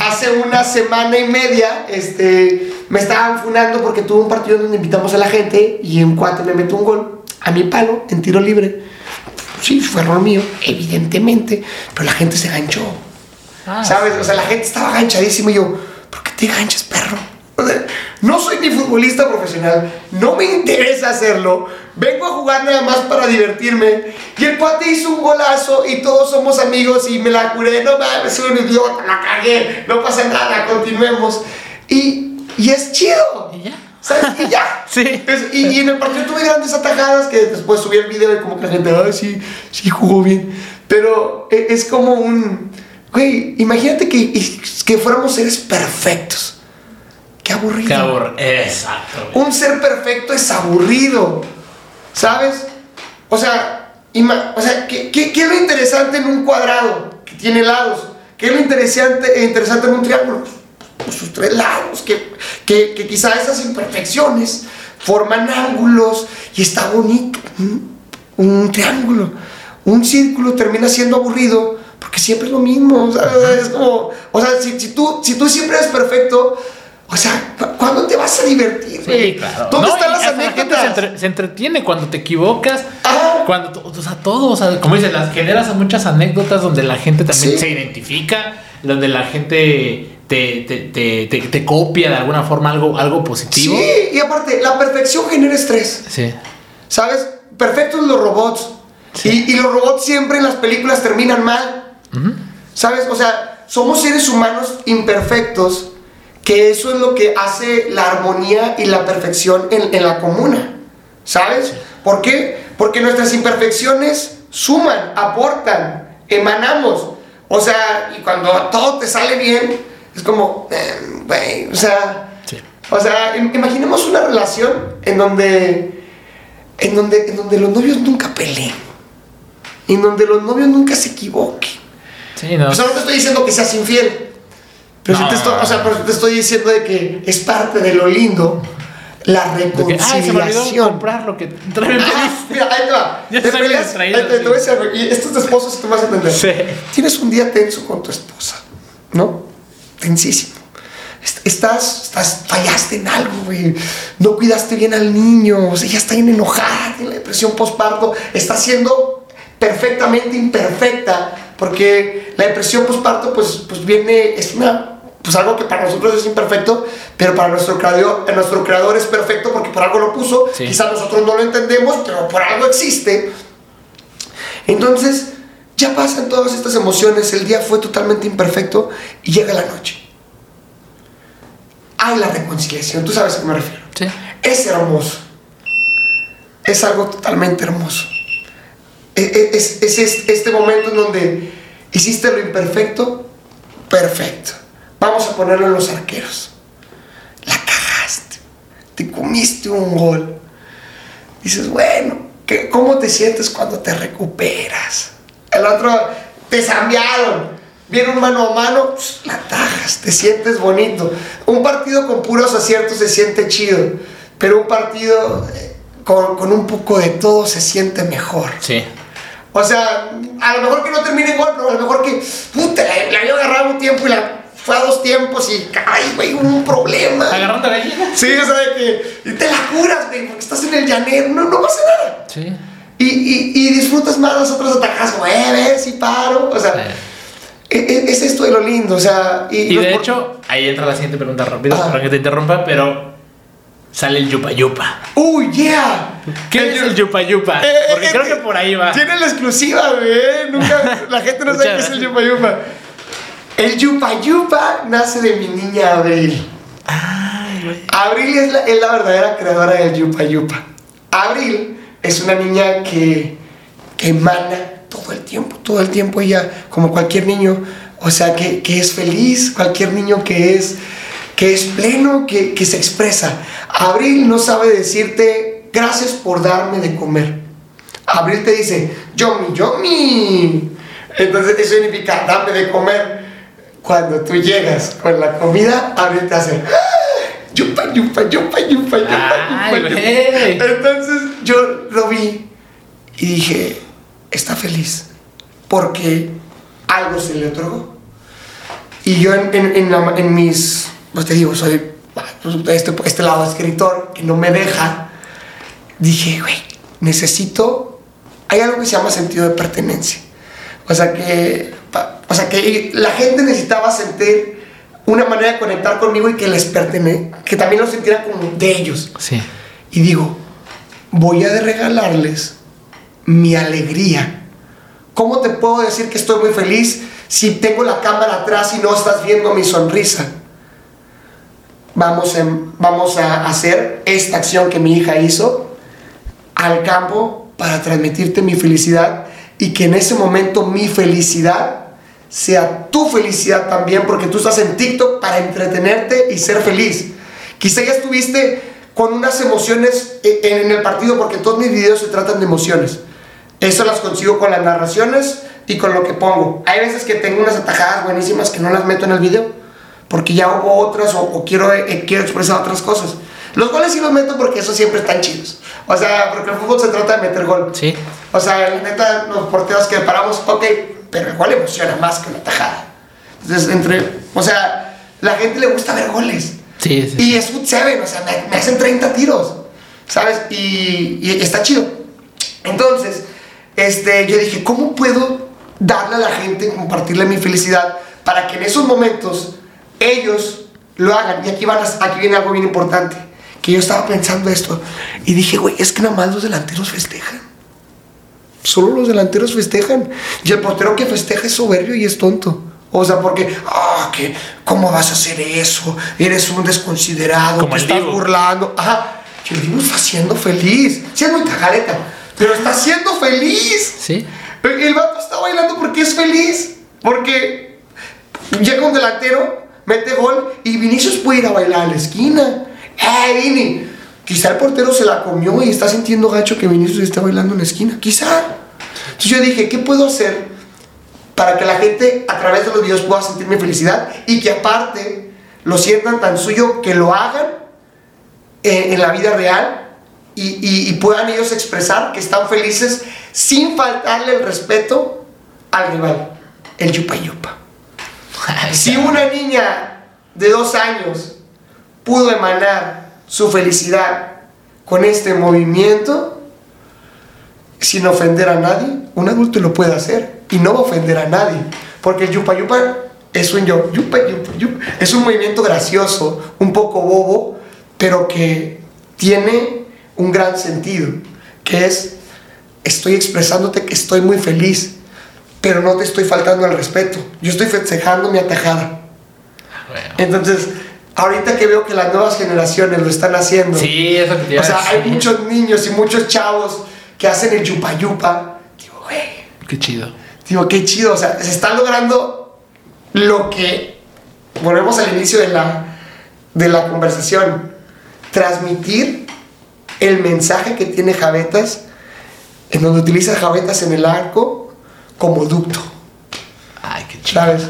Hace una semana y media, este, me estaban funando porque tuve un partido donde invitamos a la gente y un cuate me metió un gol a mi palo en tiro libre. Sí, fue error mío, evidentemente, pero la gente se ganchó. Ah, ¿Sabes? O sea, la gente estaba ganchadísima y yo, ¿por qué te ganchas, perro? O sea, no soy ni futbolista profesional, no me interesa hacerlo, vengo a jugar nada más para divertirme. Y el cuate hizo un golazo y todos somos amigos y me la curé, no mames, soy un idiota, la cagué, no pasa nada, continuemos. Y, y es chido. Y ya. ¿Sabes? Y ya. Sí. Y, y en el partido tuve grandes atajadas que después subí el video y como que la gente, ay, sí, sí jugó bien. Pero e- es como un. Güey, imagínate que, que fuéramos seres perfectos. Qué aburrido. Qué aburrido. Exacto. Un ser perfecto es aburrido. ¿Sabes? O sea, o sea ¿qué, qué, qué es lo interesante en un cuadrado que tiene lados? ¿Qué es lo interesante, interesante en un triángulo? Pues sus tres lados, que, que, que quizá esas imperfecciones forman ángulos y está bonito. Un, un triángulo, un círculo termina siendo aburrido porque siempre es lo mismo. o sea, Es como, o sea, si, si tú, si tú siempre eres perfecto, o sea, ¿cu- ¿cuándo te vas a divertir? Sí, claro. ¿Dónde No, están las anécdotas? se, entre- se entretiene cuando te equivocas. Ah. Cuando, o sea, todo, o sea, como dices, las generas muchas anécdotas donde la gente también Sí. se identifica, donde la gente te, te, te, te- copia de alguna forma algo, algo positivo. Sí, y aparte, la perfección genera estrés. Sí. ¿Sabes? Perfectos los robots. Sí. Y, y los robots siempre en las películas terminan mal. ¿Sabes? O sea, somos seres humanos imperfectos, que eso es lo que hace la armonía y la perfección en, en la comuna. ¿Sabes? ¿Por qué? Porque nuestras imperfecciones suman, aportan, emanamos. O sea, y cuando todo te sale bien, es como, eh, güey, o sea, Sí. o sea, im- imaginemos una relación en donde, en donde, en donde los novios nunca peleen, en donde los novios nunca se equivoquen. Sí, no. O sea, no te estoy diciendo que seas infiel, Pero No. si te estoy, o sea, pero te estoy diciendo de que es parte de lo lindo la que, ay, se me olvidó reconciliación. comprar lo que también Ah, mira, ahí te va. Ya te peleas, distraído, ahí te, te voy a decir y esto es de esposos, tú vas a entender. Sí. Tienes un día tenso con tu esposa, ¿no? Tensísimo. Estás, estás, fallaste en algo, güey. No cuidaste bien al niño, o sea, ya está bien enojada, tiene la depresión postparto, está siendo perfectamente imperfecta, porque la depresión postparto, pues, pues viene, es una, pues algo que para nosotros es imperfecto, pero para nuestro creador, nuestro creador es perfecto porque por algo lo puso, Sí. quizás nosotros no lo entendemos, pero por algo existe. Entonces, ya pasan todas estas emociones, el día fue totalmente imperfecto y llega la noche. Hay la reconciliación, tú sabes a qué me refiero. Sí. Es hermoso. Es algo totalmente hermoso. E- e- Es, es este, este momento en donde hiciste lo imperfecto, perfecto. Vamos a ponerlo en los arqueros. La cagaste. Te comiste un gol. Dices, bueno, ¿qué- ¿cómo te sientes cuando te recuperas? El otro, te zambiaron. Viene un mano a mano, la tajas, te sientes bonito. Un partido con puros aciertos se siente chido, pero un partido eh, con, con un poco de todo se siente mejor. Sí. O sea, a lo mejor que no termine en gol, pero a lo mejor que, puta, la, la había agarrado un tiempo y la fue a dos tiempos y, ay, güey, hubo un problema. Agarrando gallina. Sí, o sea, de que y te la curas, güey, porque estás en el llanero, no, no pasa nada. Sí. Y, y, y disfrutas más las otras atajadas, como, eh, ves, y paro. O sea, Eh. e- e- es esto de lo lindo, o sea. Y, Y de por- hecho, ahí entra la siguiente pregunta rápido, Ajá. perdón que te interrumpa, pero sale el yupa yupa. ¡Uy, yeah! ¿Qué es el yupa yupa? Eh, Porque eh, creo eh, que por ahí va. Tiene la exclusiva, güey. Nunca, la gente no sabe qué es el yupa yupa. El yupa yupa nace de mi niña Abril. Ay, güey. Abril es la, es la verdadera creadora del yupa yupa. Abril es una niña que, que emana todo el tiempo, todo el tiempo ella, como cualquier niño, o sea, que, que es feliz, cualquier niño que es, que es pleno, que, que se expresa. Abril no sabe decirte gracias por darme de comer. Abril te dice, yomi, yomi. Entonces eso significa dame de comer. Cuando tú llegas con la comida, Abril te hace, "Ah, yupa, yupa, yupa, yupa, yupa, yupa, yupa". güey. Entonces yo lo vi y dije, está feliz porque algo se le otorgó. Y yo en, en- en la- en mis, pues te digo, soy pues, de este, este lado escritor que no me deja, dije, güey, necesito, hay algo que se llama sentido de pertenencia. O sea que, o sea que la gente necesitaba sentir una manera de conectar conmigo y que les pertene, que también lo sintieran como de ellos. Sí. Y digo, voy a regalarles mi alegría. ¿Cómo te puedo decir que estoy muy feliz si tengo la cámara atrás y no estás viendo mi sonrisa? Vamos, a hacer esta acción que mi hija hizo al campo para transmitirte mi felicidad y que en ese momento mi felicidad sea tu felicidad también porque tú estás en TikTok para entretenerte y ser feliz. Quizá ya estuviste con unas emociones en el partido porque todos mis videos se tratan de emociones. Eso las consigo con las narraciones y con lo que pongo. Hay veces que tengo unas atajadas buenísimas que no las meto en el video porque ya hubo otras o, o quiero, eh, quiero expresar otras cosas. Los goles sí los meto porque esos siempre están chidos. O sea, porque el fútbol se trata de meter gol. Sí. O sea, la neta, los porteros que paramos, ok, pero el gol emociona más que una tajada. Entonces, entre, o sea, la gente le gusta ver goles. Sí, sí. Y es foot seven, o sea, me, me hacen 30 tiros, ¿sabes? Y, y está chido. Entonces, este, yo dije, ¿cómo puedo darle a la gente, compartirle mi felicidad para que en esos momentos ellos lo hagan? Y aquí, van a- aquí viene algo bien importante, que yo estaba pensando esto y dije, güey, es que nada más los delanteros festejan. Solo los delanteros festejan. Y el portero que festeja es soberbio y es tonto. O sea, porque, ah, que, ¿cómo vas a hacer eso? Eres un desconsiderado, Como te estás burlando. Ajá, el Divo está siendo feliz. Sí, es muy pero está siendo feliz. Sí. El, vato está bailando porque es feliz. Porque llega un delantero, mete gol y Vinicius puede ir a bailar a la esquina. ¡Eh, Vini! Quizá el portero se la comió y está sintiendo gacho que Vinicius esté bailando en la esquina. Quizá. Entonces yo dije, ¿qué puedo hacer para que la gente a través de los videos pueda sentir mi felicidad y que aparte lo sientan tan suyo que lo hagan en la vida real y, y- y puedan ellos expresar que están felices sin faltarle el respeto al rival, el yupa yupa. Si una niña de dos años pudo emanar su felicidad con este movimiento, sin ofender a nadie, un adulto lo puede hacer y no va a ofender a nadie. Porque el yupa yupa es un yo, yupa, yupa, yupa. es un movimiento gracioso, un poco bobo, pero que tiene un gran sentido, que es estoy expresándote que estoy muy feliz, pero no te estoy faltando al respeto. Yo estoy festejando mi atajada. Entonces, ahorita que veo que las nuevas generaciones lo están haciendo, Sí, eso que o sea, hay muchos niños y muchos chavos que hacen el yupa yupa. Qué chido. digo, qué chido. O sea, se está logrando lo que, volvemos al inicio de la, de la conversación, transmitir el mensaje que tiene Javetas, en donde utiliza Javetas en el arco como ducto. Ay, qué chido. ¿Sabes?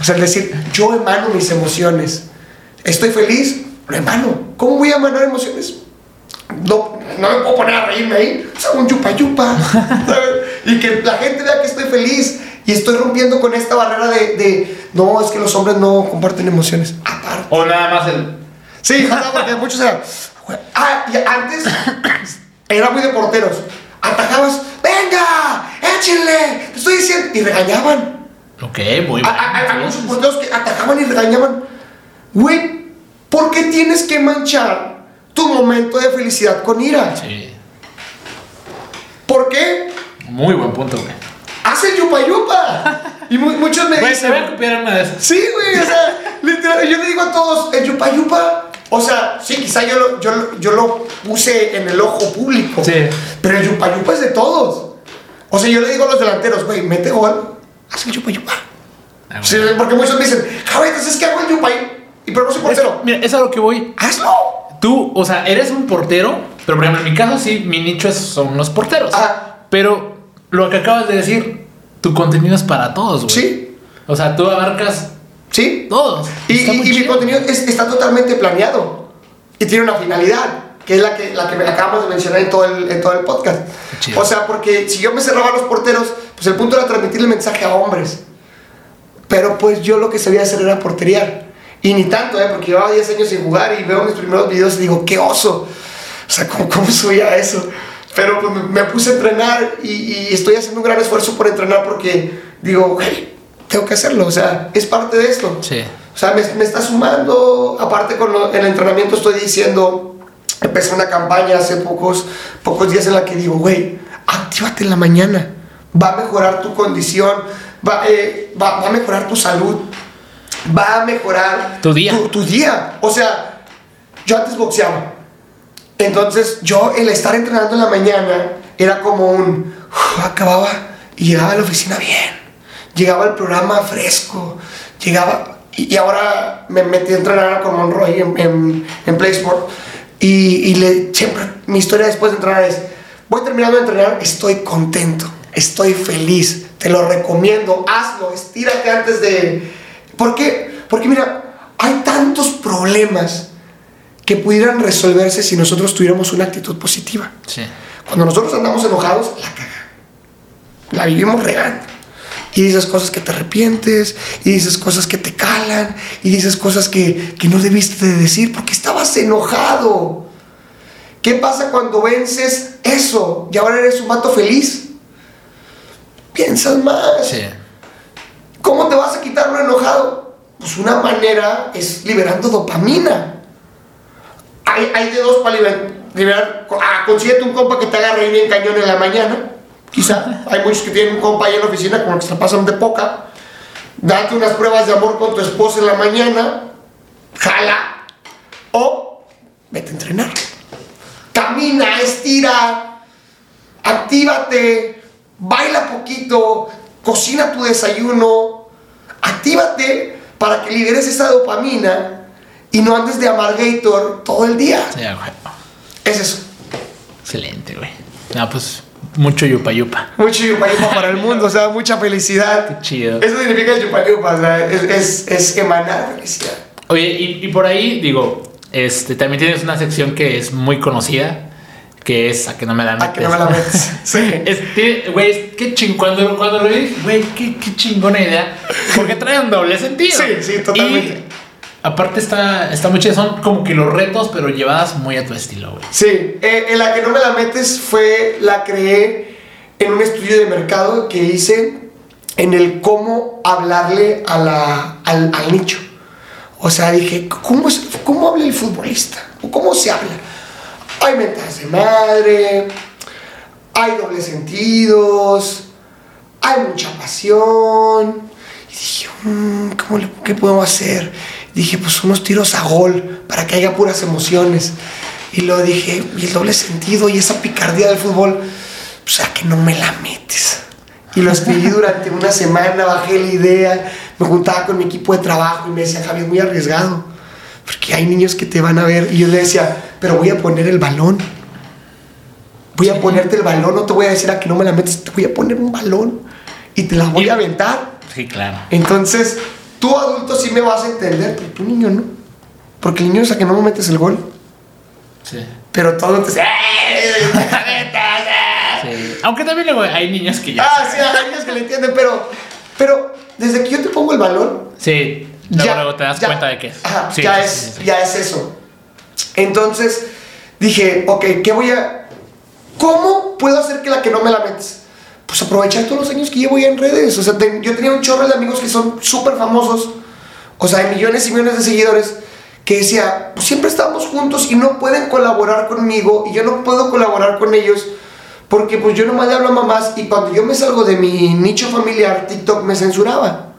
O sea, es decir, yo emano mis emociones. Estoy feliz, lo emano. ¿Cómo voy a emanar emociones? No, no me puedo poner a reírme ahí. O sea, un yupa yupa. ¿sabes? Y que la gente vea que estoy feliz. Y estoy rompiendo con esta barrera de, de, no, es que los hombres no comparten emociones. Aparte. O nada más el. Sí, sea, porque muchos eran. "Güey, Ah, y antes era muy de porteros. Atajabas, venga, échenle, te estoy diciendo. Y regañaban. Ok, muy Hay, hay- hay muchos porteros que atacaban y regañaban. Güey, ¿por qué tienes que manchar tu momento de felicidad con ira? Sí. ¿Por qué? Muy buen punto, güey. Haz el yupa yupa. Y mu- muchos me Güey, se dicen. va a copiar una de esas. Sí, güey, o sea, literal, yo le digo a todos, el yupa yupa. O sea, sí, quizá yo lo, yo, yo lo puse en el ojo público. Sí. Pero el yupa yupa es de todos. O sea, yo le digo a los delanteros, güey, mete gol, haz el yupa yupa. Ah, Sí, porque muchos me dicen, Javetas, es que hago el yupa y pero no soy Es- portero. mira, es a lo que voy. Hazlo. Tú, o sea, eres un portero, pero por ejemplo, en mi caso sí, mi nicho es- son los porteros. Ah. Pero lo que acabas de decir, tu contenido es para todos, güey. Sí, O sea, tú abarcas sí. todos. Y, y- y mi contenido es- está totalmente planeado y tiene una finalidad, que es la que, la que me acabamos de mencionar en todo el, en todo el podcast. Chido. O sea, porque si yo me cerraba a los porteros, pues el punto era transmitir el mensaje a hombres. Pero pues yo lo que sabía hacer era porterear. Y ni tanto, ¿eh? porque llevaba 10 años sin jugar y veo mis primeros videos y digo, qué oso. O sea, ¿cómo, cómo subía eso? Pero pues, me, puse a entrenar y, y estoy haciendo un gran esfuerzo por entrenar porque digo, güey, tengo que hacerlo. O sea, es parte de esto. Sí. O sea, me, me está sumando, aparte con lo- el entrenamiento estoy diciendo, empecé una campaña hace pocos, pocos días en la que digo, güey, actívate en la mañana, va a mejorar tu condición, va, eh, va, va a mejorar tu salud, va a mejorar Tu día. Tu, tu día. O sea, yo antes boxeaba. Entonces, yo el estar entrenando en la mañana era como un. acababa y llegaba a la oficina bien. Llegaba al programa fresco. Llegaba. Y, y ahora me metí a entrenar con Monroy en, en, en PlaySport. Y, y le, siempre mi historia después de entrenar es: voy terminando de entrenar, estoy contento, estoy feliz, te lo recomiendo, hazlo, estírate antes de. ¿Por qué? Porque mira, hay tantos problemas que pudieran resolverse si nosotros tuviéramos una actitud positiva. Sí. Cuando nosotros andamos enojados, la caga. La vivimos regando. Y dices cosas que te arrepientes, y dices cosas que te calan, y dices cosas que, que no debiste de decir porque estabas enojado. ¿Qué pasa cuando vences eso y ahora eres un vato feliz? Piensas más. Sí. ¿Cómo te vas a quitar lo enojado? Pues una manera es liberando dopamina. Hay, hay de dos para liberar. ah, consíguete un compa que te haga reír bien cañón en la mañana. Quizá. Hay muchos que tienen un compa ahí en la oficina como que se pasan de poca. Date unas pruebas de amor con tu esposa en la mañana. Jala. O vete a entrenar. Camina, estira. Actívate. Baila poquito. Cocina tu desayuno. Actívate para que liberes esa dopamina y no andes de amargator todo el día. Sí, güey. Es eso. Excelente, güey. No, pues mucho yupa yupa. Mucho yupa yupa para el mundo, o sea, mucha felicidad. Qué chido. Eso significa el yupa yupa, o sea, es, es, es emanar felicidad. Oye, y, y por ahí, digo, este, también tienes una sección que es muy conocida, que es a que no me la metes. A que no me la metes. Sí. Este, güey, qué ching, cuando, cuando lo vi, güey, qué, qué chingona idea. Porque trae un doble sentido. Sí, sí, totalmente. Y aparte está, está muy son como que los retos, pero llevadas muy a tu estilo, güey. Sí, eh, en la que no me la metes fue, la creé en un estudio de mercado que hice en el cómo hablarle al, al nicho. O sea, dije, ¿cómo, ¿cómo habla el futbolista? ¿O ¿Cómo se habla? Hay mentadas de madre, hay dobles sentidos, hay mucha pasión. Y dije, "Mm, ¿cómo le- ¿qué podemos hacer? Dije, pues unos tiros a gol para que haya puras emociones. Y luego dije, y el doble sentido y esa picardía del fútbol, pues a que no me la metes. Y lo escribí durante una semana, bajé la idea, me juntaba con mi equipo de trabajo y me decía, Javi, es muy arriesgado, porque hay niños que te van a ver. Y yo le decía, pero voy a poner el balón. Voy a ponerte el balón, no te voy a decir a que no me la metes, te voy a poner un balón y te la voy a aventar. Sí, claro. Entonces, tú adulto sí me vas a entender, pero tú niño no. Porque el niño es a que no me metes el gol. Sí. Pero todo te dice, ¡eh! ¡Me la metas, eh". sí. Aunque también luego hay niños que ya. Ah, sí, hay niños que le entienden, pero, pero desde que yo te pongo el balón, Sí, luego, luego te das ya- cuenta de que es. ajá, Sí, ya, sí, es, ya es eso. Entonces dije, ok, ¿qué voy a. ¿Cómo puedo hacer que la que no me la metes? Pues aprovechar todos los años que llevo ya en redes. O sea, yo tenía un chorro de amigos que son súper famosos, o sea, de millones y millones de seguidores, que decía, pues siempre estamos juntos y no pueden colaborar conmigo y yo no puedo colaborar con ellos. Porque pues yo nomás le hablo a mamás y cuando yo me salgo de mi nicho familiar, TikTok me censuraba.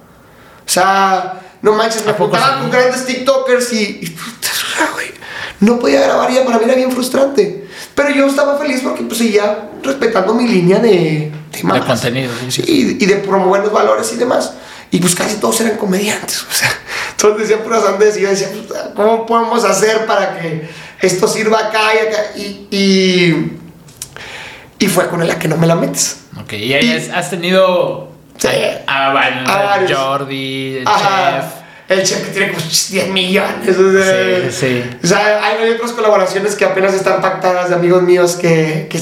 O sea, no manches, me ¿A poco juntaba sí? con grandes TikTokers y, y, puta, güey, no podía grabar ya, para mí era bien frustrante. Pero yo estaba feliz porque pues seguía respetando mi línea de, de, mamás. contenido, sí. Sí, y, y de promover los valores y demás. Y pues casi todos eran comediantes, o sea, todos decían puras andes y yo decía, puta, ¿cómo podemos hacer para que esto sirva acá y acá? Y, y, y fue con la que no me la metes. Ok, y ahí Y- has- tenido Sí. a, varios, A varios. Jordi, chef. El chef que tiene como 10 millones. O sea, Sí, sí. O sea, hay, otras colaboraciones que apenas están pactadas de amigos míos que, que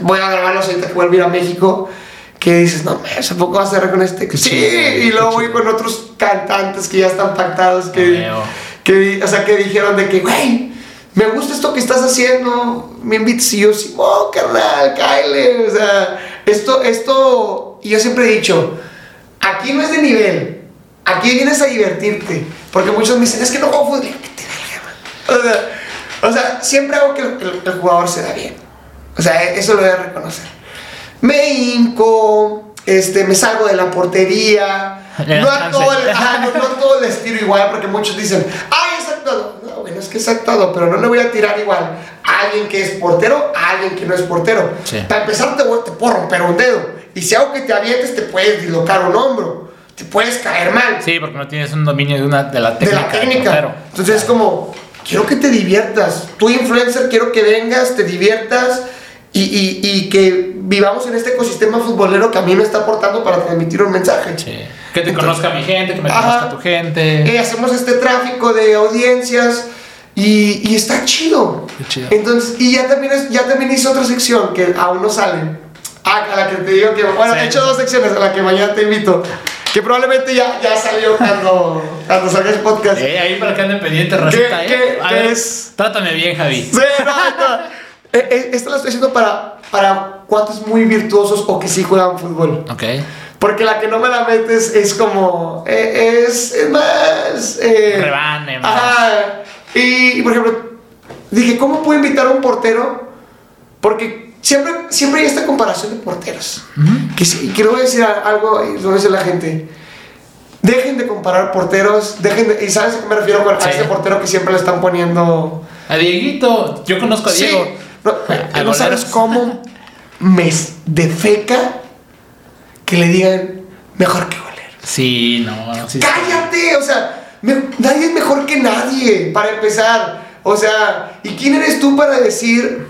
voy a grabarlos ahorita que vuelvo a ir a México. Que dices, no, me, ¿a poco vas a cerrar con este? Qué sí, chido, y luego voy chido. con otros cantantes que ya están pactados. Que, que, o sea, que dijeron de que, güey, me gusta esto que estás haciendo, me invitas y yo, sí, oh, carnal, cáele. O sea, esto, esto, y yo siempre he dicho, aquí no es de nivel, aquí vienes a divertirte. Porque muchos me dicen, es que no juego fútbol. O sea, o sea, siempre hago que el, el- el jugador se da bien. O sea, eso lo voy a reconocer. Me hinco, este, me salgo de la portería. No a, todo el, ajá, no, no a todo el estilo igual, porque muchos dicen, ¡ay, es actuado! No, bueno, es que es actuado, pero no le voy a tirar igual a alguien que es portero a alguien que no es portero. Sí. Para empezar, te, voy- te puedo romper un dedo. Y si hago que te avientes, te puedes dislocar un hombro. Te puedes caer mal Sí, porque no tienes un dominio de, una, de la de técnica. la técnica. portero. Entonces es como, quiero que te diviertas. Tú, influencer, quiero que vengas, te diviertas y, y- y que vivamos en este ecosistema futbolero que a mí me está aportando para transmitir un mensaje. Sí. Que te conozca mi gente, que me Ajá. conozca tu gente. Eh, hacemos este tráfico de audiencias y, y está chido. Qué chido. Entonces, y ya también, es- ya también hice otra sección que aún no sale. Ah, a la que te digo que. Bueno, Sí. he hecho dos secciones a la que mañana te invito. Que probablemente ya, ya salió cuando, cuando salga el podcast. Eh, ahí para que anden pendientes, Rosita, ¿Qué- ¿eh? qué- qué ver, es? Trátame bien, Javi. Sí, no, no. Eh, eh, Esto lo estoy haciendo para, para cuates muy virtuosos o que sí juegan fútbol. Ok. Porque la que no me la metes es como. eh, es, es más. Rebane, más. Ajá. Y, y, por ejemplo, dije, ¿cómo puedo invitar a un portero? Porque siempre, siempre hay esta comparación de porteros. que, sí- y quiero decir a- algo, y lo a a la gente. Dejen de comparar porteros, dejen de, y sabes a qué me refiero con a Sí. ese portero que siempre le están poniendo A Dieguito, yo conozco a Sí. Diego. No, A no sabes cómo me defeca que le digan mejor que golero. Sí, no, sí. ¡Cállate! O sea, me- nadie es mejor que nadie, para empezar. O sea, ¿y quién eres tú para decir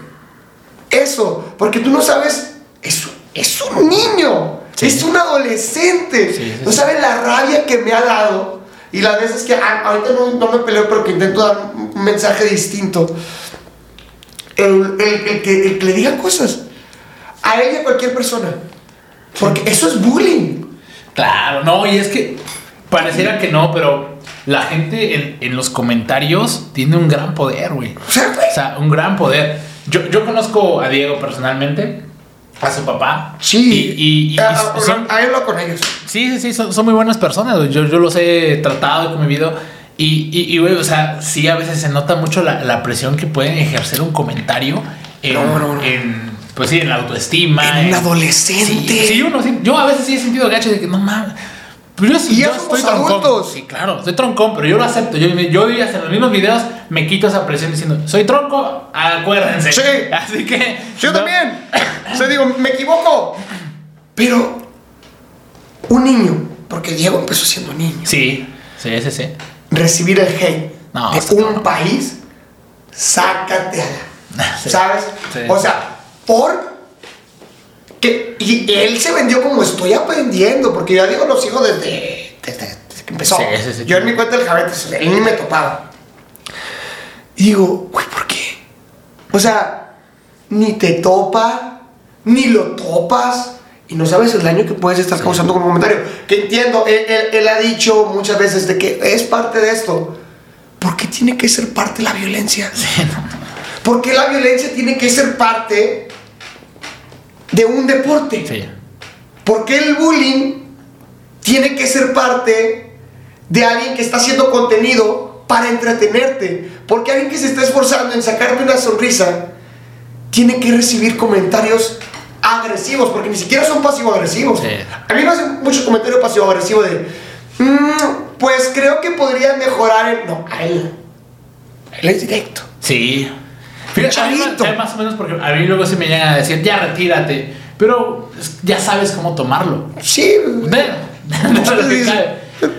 eso? Porque tú no sabes, es es un niño, Sí. es un adolescente. Sí, sí, no sí. sabe la rabia que me ha dado. Y las veces que ah, ahorita no, no me peleo, pero que intento dar un mensaje distinto. El, el- el que, el que le digan cosas a él y a cualquier persona. Porque eso es bullying. Claro, no, y es que pareciera que no, pero la gente en, en los comentarios tiene un gran poder, güey, O sea, un gran poder. Yo, yo conozco a Diego personalmente, a su papá. sí. Y, y- y- Ah, y ah, son, ah, hablo con ellos. sí, sí, sí, son, son muy buenas personas. Yo, yo los he tratado, he convivido. Y, y, y, güey, o sea, sí, a veces se nota mucho la, la presión que pueden ejercer un comentario en, No, no, no. en, pues sí, en la autoestima. En un en- adolescente. Sí, sí, uno, sí. Yo a veces sí he sentido gacho de que no mames. Pero yo, Y ya yo somos estoy troncón. adultos. Sí, claro, estoy troncón, pero yo lo acepto. Yo, yo hasta en los mismos videos me quito esa presión diciendo, soy tronco, acuérdense. Sí. Así que. Yo no- también. O sea, digo, me equivoco. Pero un niño, porque Diego empezó siendo niño, Sí, sí, sí, sí. recibir el hate No, de un país, sácate a la. Sí. ¿Sabes? Sí. O sea, por. Que, y él se vendió como estoy aprendiendo, porque yo digo, lo sigo desde, desde, desde que empezó. Sí, sí, sí. yo en mi cuenta del Javetes, él ni me topaba. Y digo, güey, ¿por qué? O sea, ni te topa, ni lo topas, y no sabes el daño que puedes estar causando con un comentario. Que entiendo, él, él- él ha dicho muchas veces de que es parte de esto. ¿Por qué tiene que ser parte de la violencia? Sí, no. ¿Por qué la violencia tiene que ser parte de un deporte? Sí. ¿Por qué el bullying tiene que ser parte de alguien que está haciendo contenido para entretenerte? Porque alguien que se está esforzando en sacarte una sonrisa tiene que recibir comentarios agresivos, porque ni siquiera son pasivo-agresivos. Sí. A mí me hacen muchos comentarios pasivo-agresivos de, "Mm, pues creo que podría mejorar el... No, a él. A él es directo. Sí. Más- o menos porque a mí luego se me llegan a decir, ya retírate. Pero ya sabes cómo tomarlo. Sí.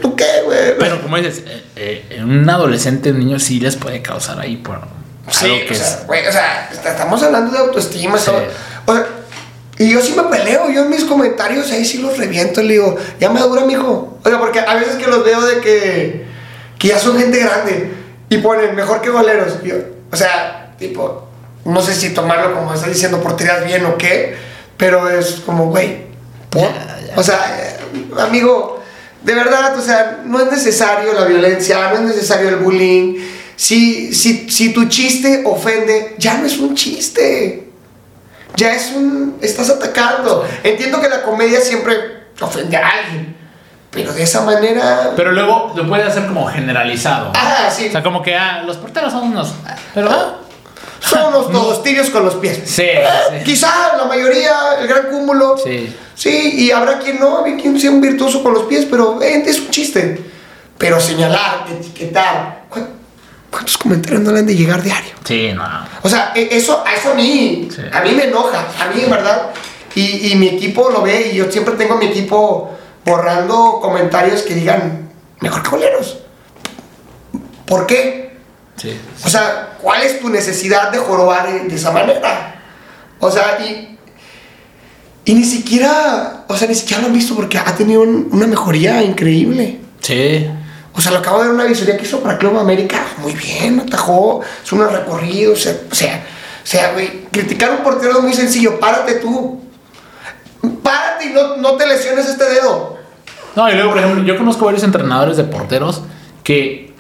¿Tú qué, güey? Pero como dices, eh, eh, un adolescente, un niño sí les puede causar ahí por Sí, algo que o sea, güey, o sea, est- estamos hablando de autoestima. Sí. O sea, y yo sí me peleo, yo en mis comentarios ahí sí los reviento, le digo, ya me dura, mijo. O sea, porque a veces que los veo de que, que ya son gente grande y ponen mejor que goleros. Y yo, o sea, tipo, no sé si tomarlo como estás diciendo por bien o qué, pero es como, güey, o sea, eh, amigo, de verdad, o sea, no es necesario la violencia, no es necesario el bullying. Si, si, si tu chiste ofende, ya no es un chiste. Ya es un... Estás atacando. Entiendo que la comedia siempre ofende a alguien. Pero de esa manera... Pero luego lo puede hacer como generalizado. Ah, sí. O sea, como que ah, los porteros son unos. Pero. Ah, Son unos todos tibios con los pies. Sí, sí. Quizá la mayoría, el gran cúmulo. Sí. Sí, y habrá quien no, quien sea un virtuoso con los pies, pero eh, es un chiste. Pero señalar, etiquetar. ¿cu- ¿Cuántos comentarios no le han de llegar diario? Sí, no. O sea, e- eso, a eso a mí, Sí. a mí me enoja, a mí en verdad. Y, y mi equipo lo ve y yo siempre tengo a mi equipo borrando comentarios que digan, mejor que boleros. ¿Por qué? Sí. O sea, ¿cuál es tu necesidad de jorobar de, esa manera? O sea, y, y ni siquiera, o sea, ni siquiera lo han visto porque ha tenido un- una mejoría increíble. Sí. O sea, lo acabo de ver una visoría que hizo para Club América. Muy bien, atajó, es un recorrido. O sea, o sea, o sea, güey, criticar a un portero es muy sencillo. Párate tú. Párate y no, no te lesiones este dedo. No, y luego, por ejemplo, yo conozco varios entrenadores de porteros que,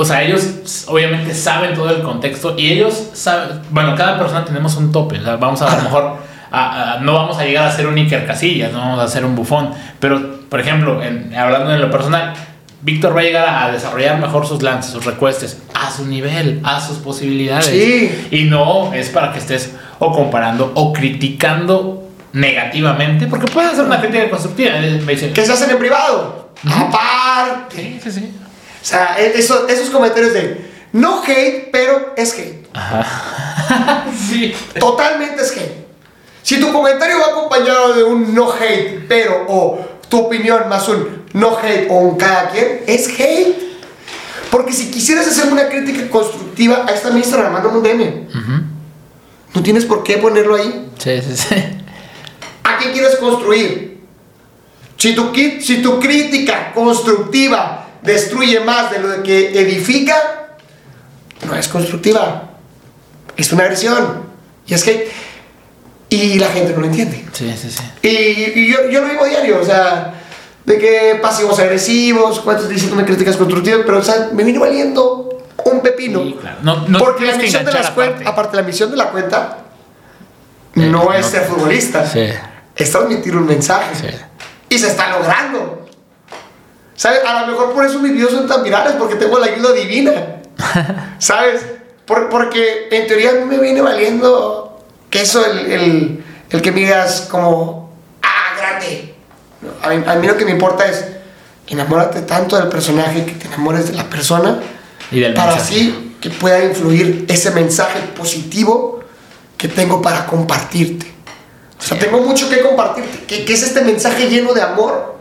o sea, ellos obviamente saben todo el contexto y ellos saben, bueno, cada persona tenemos un tope, o sea, vamos a, a lo mejor, a- a- no vamos a llegar a ser un Iker Casillas, no vamos a ser un bufón, pero, por ejemplo, en- hablando de lo personal, Víctor va a llegar a desarrollar mejor sus lances, sus recuestes, a su nivel, a sus posibilidades. Sí. Y no es para que estés o comparando o criticando negativamente, porque puedes hacer una crítica constructiva. eh, Me dice, Que se hacen en privado. Aparte. Sí, sí, sí. O sea, e- eso- esos comentarios de no hate, pero es hate. Sí. Totalmente es hate. Si tu comentario va acompañado de un no hate, pero o tu opinión más un no hate o un cada quien, es hate. Porque si quisieras hacer una crítica constructiva, ahí está mi Instagram, mándame un DM. No tienes por qué ponerlo ahí. Sí, sí, sí. ¿A ¿A quién quieres construir? Si tu, si tu crítica constructiva destruye más de lo que edifica, no es constructiva. Es una agresión. Y es que. Y la gente no lo entiende. Sí, sí, sí. Y, y yo, yo lo vivo diario, o sea, de que pasivos agresivos, cuántos diciéndome críticas constructivas, pero o sea, me viene valiendo un pepino. Sí, claro. No- no porque la misión de las cuentas, aparte. aparte la misión de la cuenta, no, no. es ser futbolista, Sí. es transmitir un mensaje. Sí. Y se está logrando. ¿Sabes? A lo mejor por eso mis videos son tan virales, porque tengo la ayuda divina. ¿Sabes? Por- porque en teoría a mí me viene valiendo que eso, el, el, el que me digas como, ah, grande. A mí, a mí lo que me importa es, enamórate tanto del personaje que te enamores de la persona Y del para mensaje. así que pueda influir ese mensaje positivo que tengo para compartirte. O sea, tengo mucho que compartirte, que, que es este mensaje lleno de amor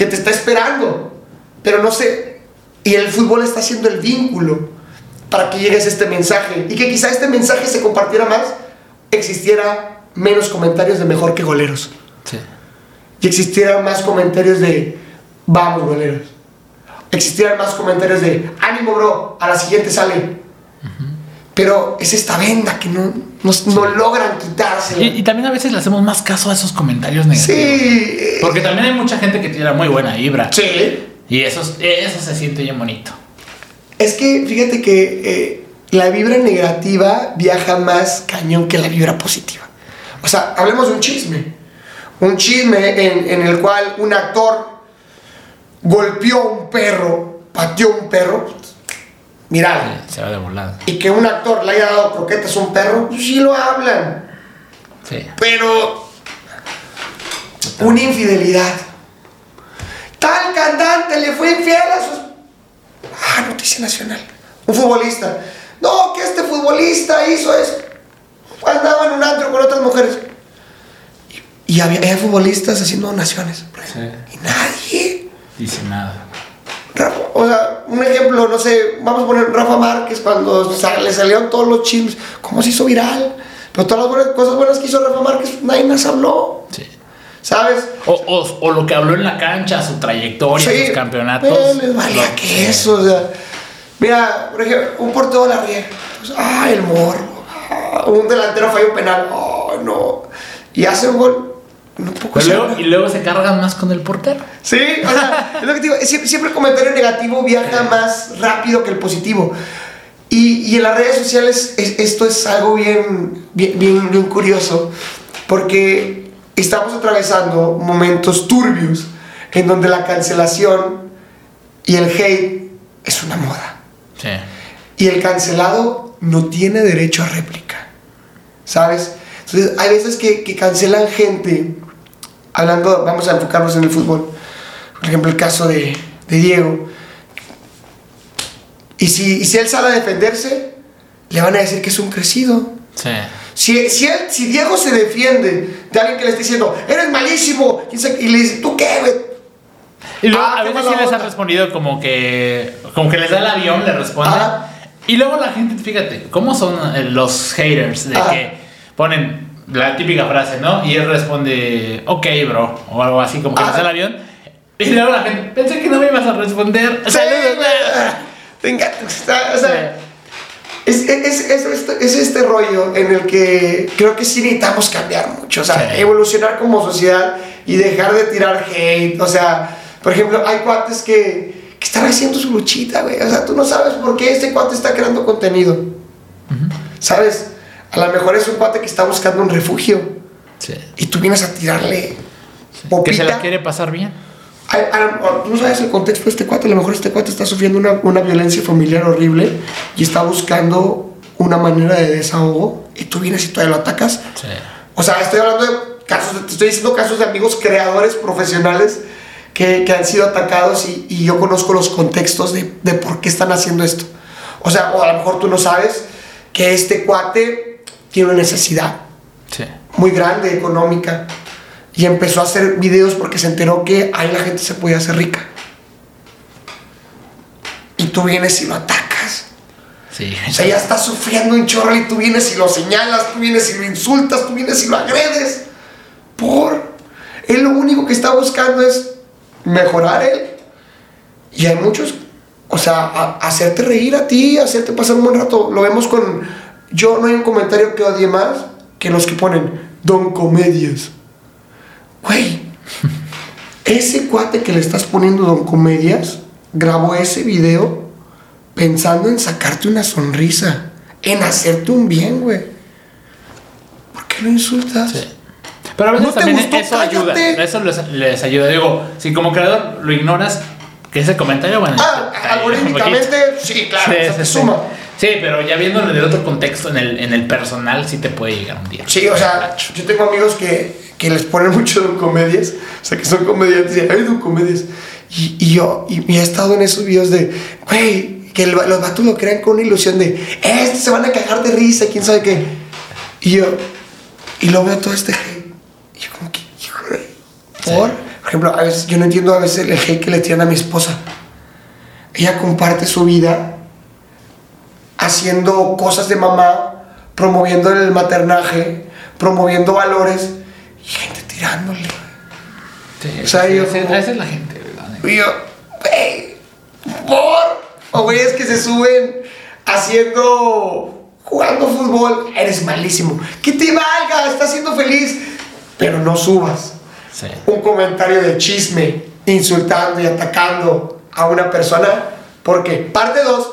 que te está esperando. Pero no sé, y el fútbol está haciendo el vínculo para que llegues a este mensaje y que quizá este mensaje se compartiera más, existiera menos comentarios de mejor que goleros Sí. y existieran más comentarios de vamos goleros. Existieran más comentarios de ánimo bro, a la siguiente sale. Pero es esta venda que no, no, no logran quitarse. Y, y también a veces le hacemos más caso a esos comentarios negativos. Sí. Porque también hay mucha gente que tiene muy buena vibra. Sí. Y eso, es- eso se siente bien bonito. Es que fíjate que eh, la vibra negativa viaja más cañón que la vibra positiva. O sea, hablemos de un chisme. Un chisme en, en el cual un actor golpeó a un perro, pateó a un perro. Mirá, Se va de volada. y que un actor le haya dado croquetas a un perro, pues sí lo hablan. Sí. Pero una infidelidad. Tal cantante le fue infiel a sus... Ah, noticia nacional. Un futbolista. No, que este futbolista hizo eso. Andaba en un antro con otras mujeres. Y, y había, había futbolistas haciendo donaciones. Sí. Y nadie. Dice nada. O sea, un ejemplo, no sé, vamos a poner Rafa Márquez cuando le salieron todos los chismes, ¿cómo se hizo viral? Pero todas las buenas- cosas buenas que hizo Rafa Márquez, nadie más habló, Sí. ¿sabes? O, o- o lo que habló en la cancha, su trayectoria, Sí, sus campeonatos. valía Lo- que eso, o sea. Mira, por ejemplo, un portero la riega. Pues, ah, el morro. ah, un delantero falla un penal. Oh, no. Y hace un gol. Poco Pero luego- y luego se cargan más con el portero. Sí, o sea, es lo que digo, siempre, siempre el comentario negativo viaja más rápido que el positivo. Y, y en las redes sociales es- esto es algo bien, bien, bien, bien curioso, porque estamos atravesando momentos turbios en donde la cancelación y el hate es una moda. Sí. Y el cancelado no tiene derecho a réplica. ¿Sabes? Entonces, hay veces que, que cancelan gente, hablando, vamos a enfocarnos en el fútbol. Por ejemplo, el caso de, de Diego. Y si, y si él sale a defenderse, le van a decir que es un crecido. Sí. Si, si, él, si Diego se defiende de alguien que le está diciendo, eres malísimo, y le dice, ¿tú qué, güey? Y luego Ah, a veces sí les ha onda. respondido como que. Como que les da el avión, le responde. Ajá. Y luego la gente, fíjate, ¿cómo son eh, los haters? De Ajá. que ponen la típica frase, ¿no? Y él responde, ok, bro, o algo así, como que les da el avión. Y luego la gente, pensé que no me ibas a responder. Saludos. güey. O sea, Es, es, es, este, es este rollo en el que creo que sí necesitamos cambiar mucho, o sea, Sí. evolucionar como sociedad y dejar de tirar hate, o sea, por ejemplo, hay cuates que, que están haciendo su luchita, güey, o sea, tú no sabes por qué este cuate está creando contenido, ¿sabes? A lo mejor es un cuate que está buscando un refugio Sí. y tú vienes a tirarle Que popita. se la quiere pasar bien. Ay, a- a- Tú no sabes el contexto de este cuate. A lo mejor este cuate está sufriendo una, una violencia familiar horrible y está buscando una manera de desahogo y tú vienes y todavía lo atacas. Sí. O sea, estoy hablando de casos, te estoy diciendo casos de amigos creadores profesionales que, que han sido atacados y, y yo conozco los contextos de, de por qué están haciendo esto. O sea, o a lo mejor tú no sabes que este cuate tiene una necesidad Sí. muy grande económica y empezó a hacer videos porque se enteró que ahí la gente se podía hacer rica. Y tú vienes y lo atacas. Sí. O sea, ya está sufriendo un chorro y tú vienes y lo señalas, tú vienes y lo insultas, tú vienes y lo agredes. Por. Él lo único que está buscando es mejorar él. Y hay muchos, o sea, a- hacerte reír a ti, hacerte pasar un buen rato. Lo vemos con. Yo no hay un comentario que odie más que los que ponen Don Comedias. Güey, ese cuate que le estás poniendo Don Comedias grabó ese video pensando en sacarte una sonrisa, en hacerte un bien, güey. ¿Por qué lo insultas? Sí. Pero a veces ¿No te también gustó? eso ayuda. Eso les, les ayuda. Digo, si como creador lo ignoras, que ese comentario, bueno. Ah, algorítmicamente, sí, claro, Sí, o sea, sí, te sí. suma. Sí, pero ya viéndolo en el otro contexto, en el, en el personal, sí te puede llegar un día. Sí, o sea, yo tengo amigos que, que les ponen mucho de comedias, o sea, que son comediantes y hay de comedias. Y, y yo, y, y he estado en esos videos de, güey, que el- los vatos lo crean con una ilusión de, estos se van a cagar de risa, quién sabe qué. Y yo, y lo veo todo este. Y yo, como que, hijo de. Por, por ejemplo, a veces, yo no entiendo a veces el hate que le tiran a mi esposa. Ella comparte su vida haciendo cosas de mamá, promoviendo el maternaje, promoviendo valores y gente tirándole. Sí, O sea, sí, yo ese- como- esa es la gente, ¿verdad? Y yo, güey, por. O güeyes que se suben haciendo, jugando fútbol, eres malísimo. Que te valga, estás siendo feliz, pero no subas Sí. un comentario de chisme, insultando y atacando a una persona, porque parte 2,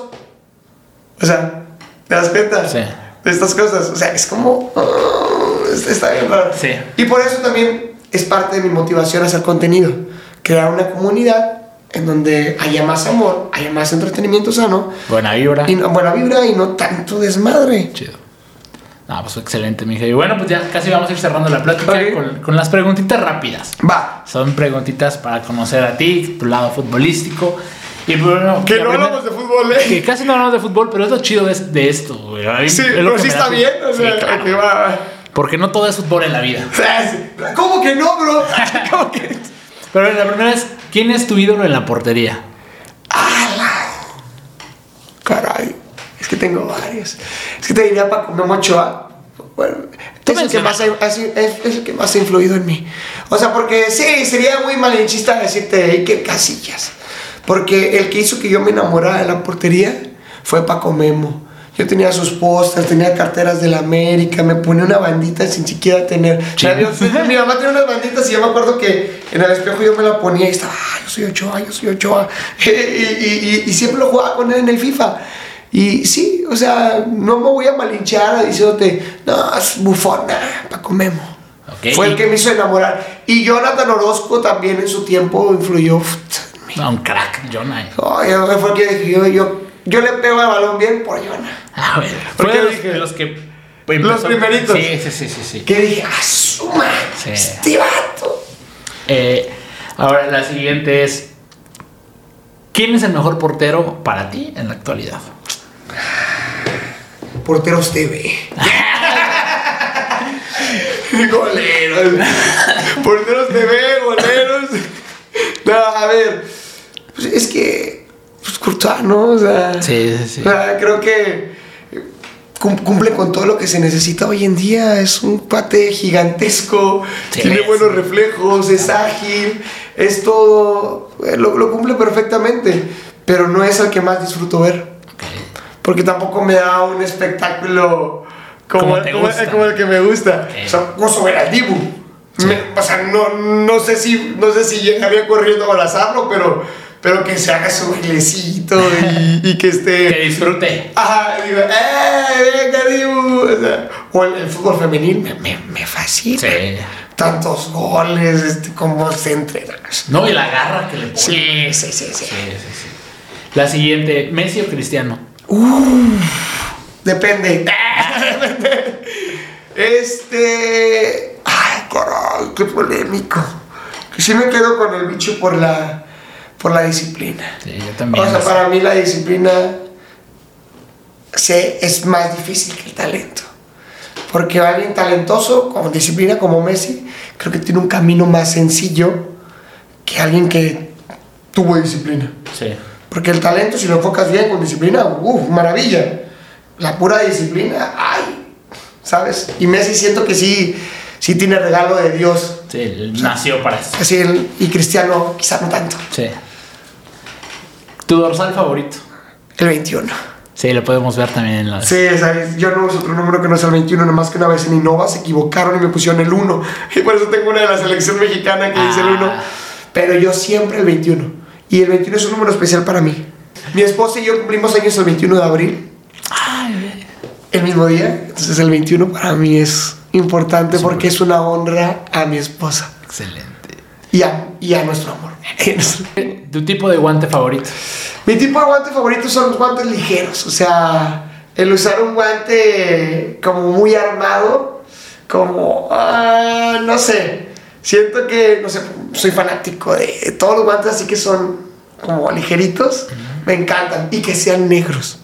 o sea, ¿te das cuenta? Sí. De estas cosas, o sea, es como, ah, está- bien raro. Sí. Y por eso también es parte de mi motivación hacer contenido, crear una comunidad en donde haya más amor, haya más entretenimiento sano, Buena vibra. y no- buena vibra y no tanto desmadre. Chido. No, pues excelente, mija. Y bueno, pues ya casi vamos a ir cerrando la plática Ok. con, con las preguntitas rápidas. Va. Son preguntitas para conocer a ti, tu lado futbolístico. Y Que no hablamos de fútbol, ¿eh? Que casi no hablamos de fútbol, pero es lo chido de, de esto, güey. Sí, es pero sí está bien, o Sí, sea, claro. que va. Porque no todo es fútbol en la vida. ¿Cómo que no, bro? ¿Cómo que? Pero la primera es, ¿quién es tu ídolo en la portería? Caray, es que tengo varios. Es que te diría Paco Memo Ochoa. Bueno, es el, que más ha, es, es el que más ha influido en mí. O sea, porque sí, sería muy malinchista decirte Iker Casillas. Porque el que hizo que yo me enamorara de la portería fue Paco Memo. Yo tenía sus pósters, tenía carteras de la América, me ponía una bandita sin siquiera tener. Yo- mi mamá tenía unas banditas y yo me acuerdo que en el espejo yo me la ponía y estaba, "Ah, yo soy Ochoa, yo soy Ochoa. y, y- y- y siempre lo jugaba con él en el FIFA. Y sí, o sea, no me voy a malinchar diciéndote, no, es bufona, Paco Memo. Fue el que me hizo enamorar. Y Jonathan Orozco también en su tiempo influyó. No, un crack, Jonah. Que dije, yo, yo, yo le pego el balón bien por Jonah. A ver, ¿Por fue qué de los, dije? los que... Los primeritos. Sí, sí, sí, sí. sí. Que dije, asuma, Sí. este vato. Eh, ahora, la siguiente es, ¿quién es el mejor portero para ti en la actualidad? Porteros TV. goleros. Porteros TV, goleros. No, a ver. Pues es que. Pues Courtois, ¿no? O sea. Sí, sí, sí. o sea, creo que cum- cumple con todo lo que se necesita hoy en día. Es un pate gigantesco, Sí, tiene buenos reflejos, es ágil, es todo. eh, Lo, lo cumple perfectamente, pero no es el que más disfruto ver. Porque tampoco me da un espectáculo como, Como el, te como- gusta. como el que me gusta. O sea, gozo ver al Dibu. Sí. Me- o sea, no, no sé si no sé si llegaría corriendo a abrazarlo, pero, pero que se haga su bailecito y, y que esté. Que disfrute. Ajá, digo, ¡eh, venga, Dibu! O, sea, o el, el fútbol femenil me, me, me fascina. Sí. Tantos goles, este, cómo se entrena. No, y la garra que le pone. Sí, sí, sí, sí. Sí, sí, sí. La siguiente, ¿Messi o Cristiano? Depende. Este. Ay, caray, qué polémico. Que sí me quedo con el bicho por la. Por la disciplina. Sí, yo también. O sea, para mí la disciplina se, es más difícil que el talento. Porque alguien talentoso, con disciplina como Messi, creo que tiene un camino más sencillo que alguien que tuvo disciplina. Sí. Porque el talento, si lo enfocas bien con disciplina, uff, maravilla. La pura disciplina, ay, ¿sabes? Y Messi siento que sí, sí tiene regalo de Dios. Sí, él nació para eso. El- y cristiano quizá no tanto. Sí. ¿Tu dorsal favorito? El 21. Sí, lo podemos ver también en las... Sí, ¿sabes? yo no uso otro número que no sea el 21, nomás que una vez en Innova se equivocaron y me pusieron el 1. Y por eso tengo una de la selección mexicana que dice el 1. Ah. Pero yo siempre el 21. Y el 21 es un número especial para mí. Mi esposa y yo cumplimos años el 21 de abril. El mismo día. Entonces el 21 para mí es importante porque es una honra a mi esposa Excelente. y a, y a nuestro amor. ¿Tu tipo de guante favorito? Mi tipo de guante favorito son los guantes ligeros. O sea, el usar un guante como muy armado, como, ah, no sé, siento que, no sé, soy fanático de todos los guantes así que son como ligeritos, me encantan y que sean negros.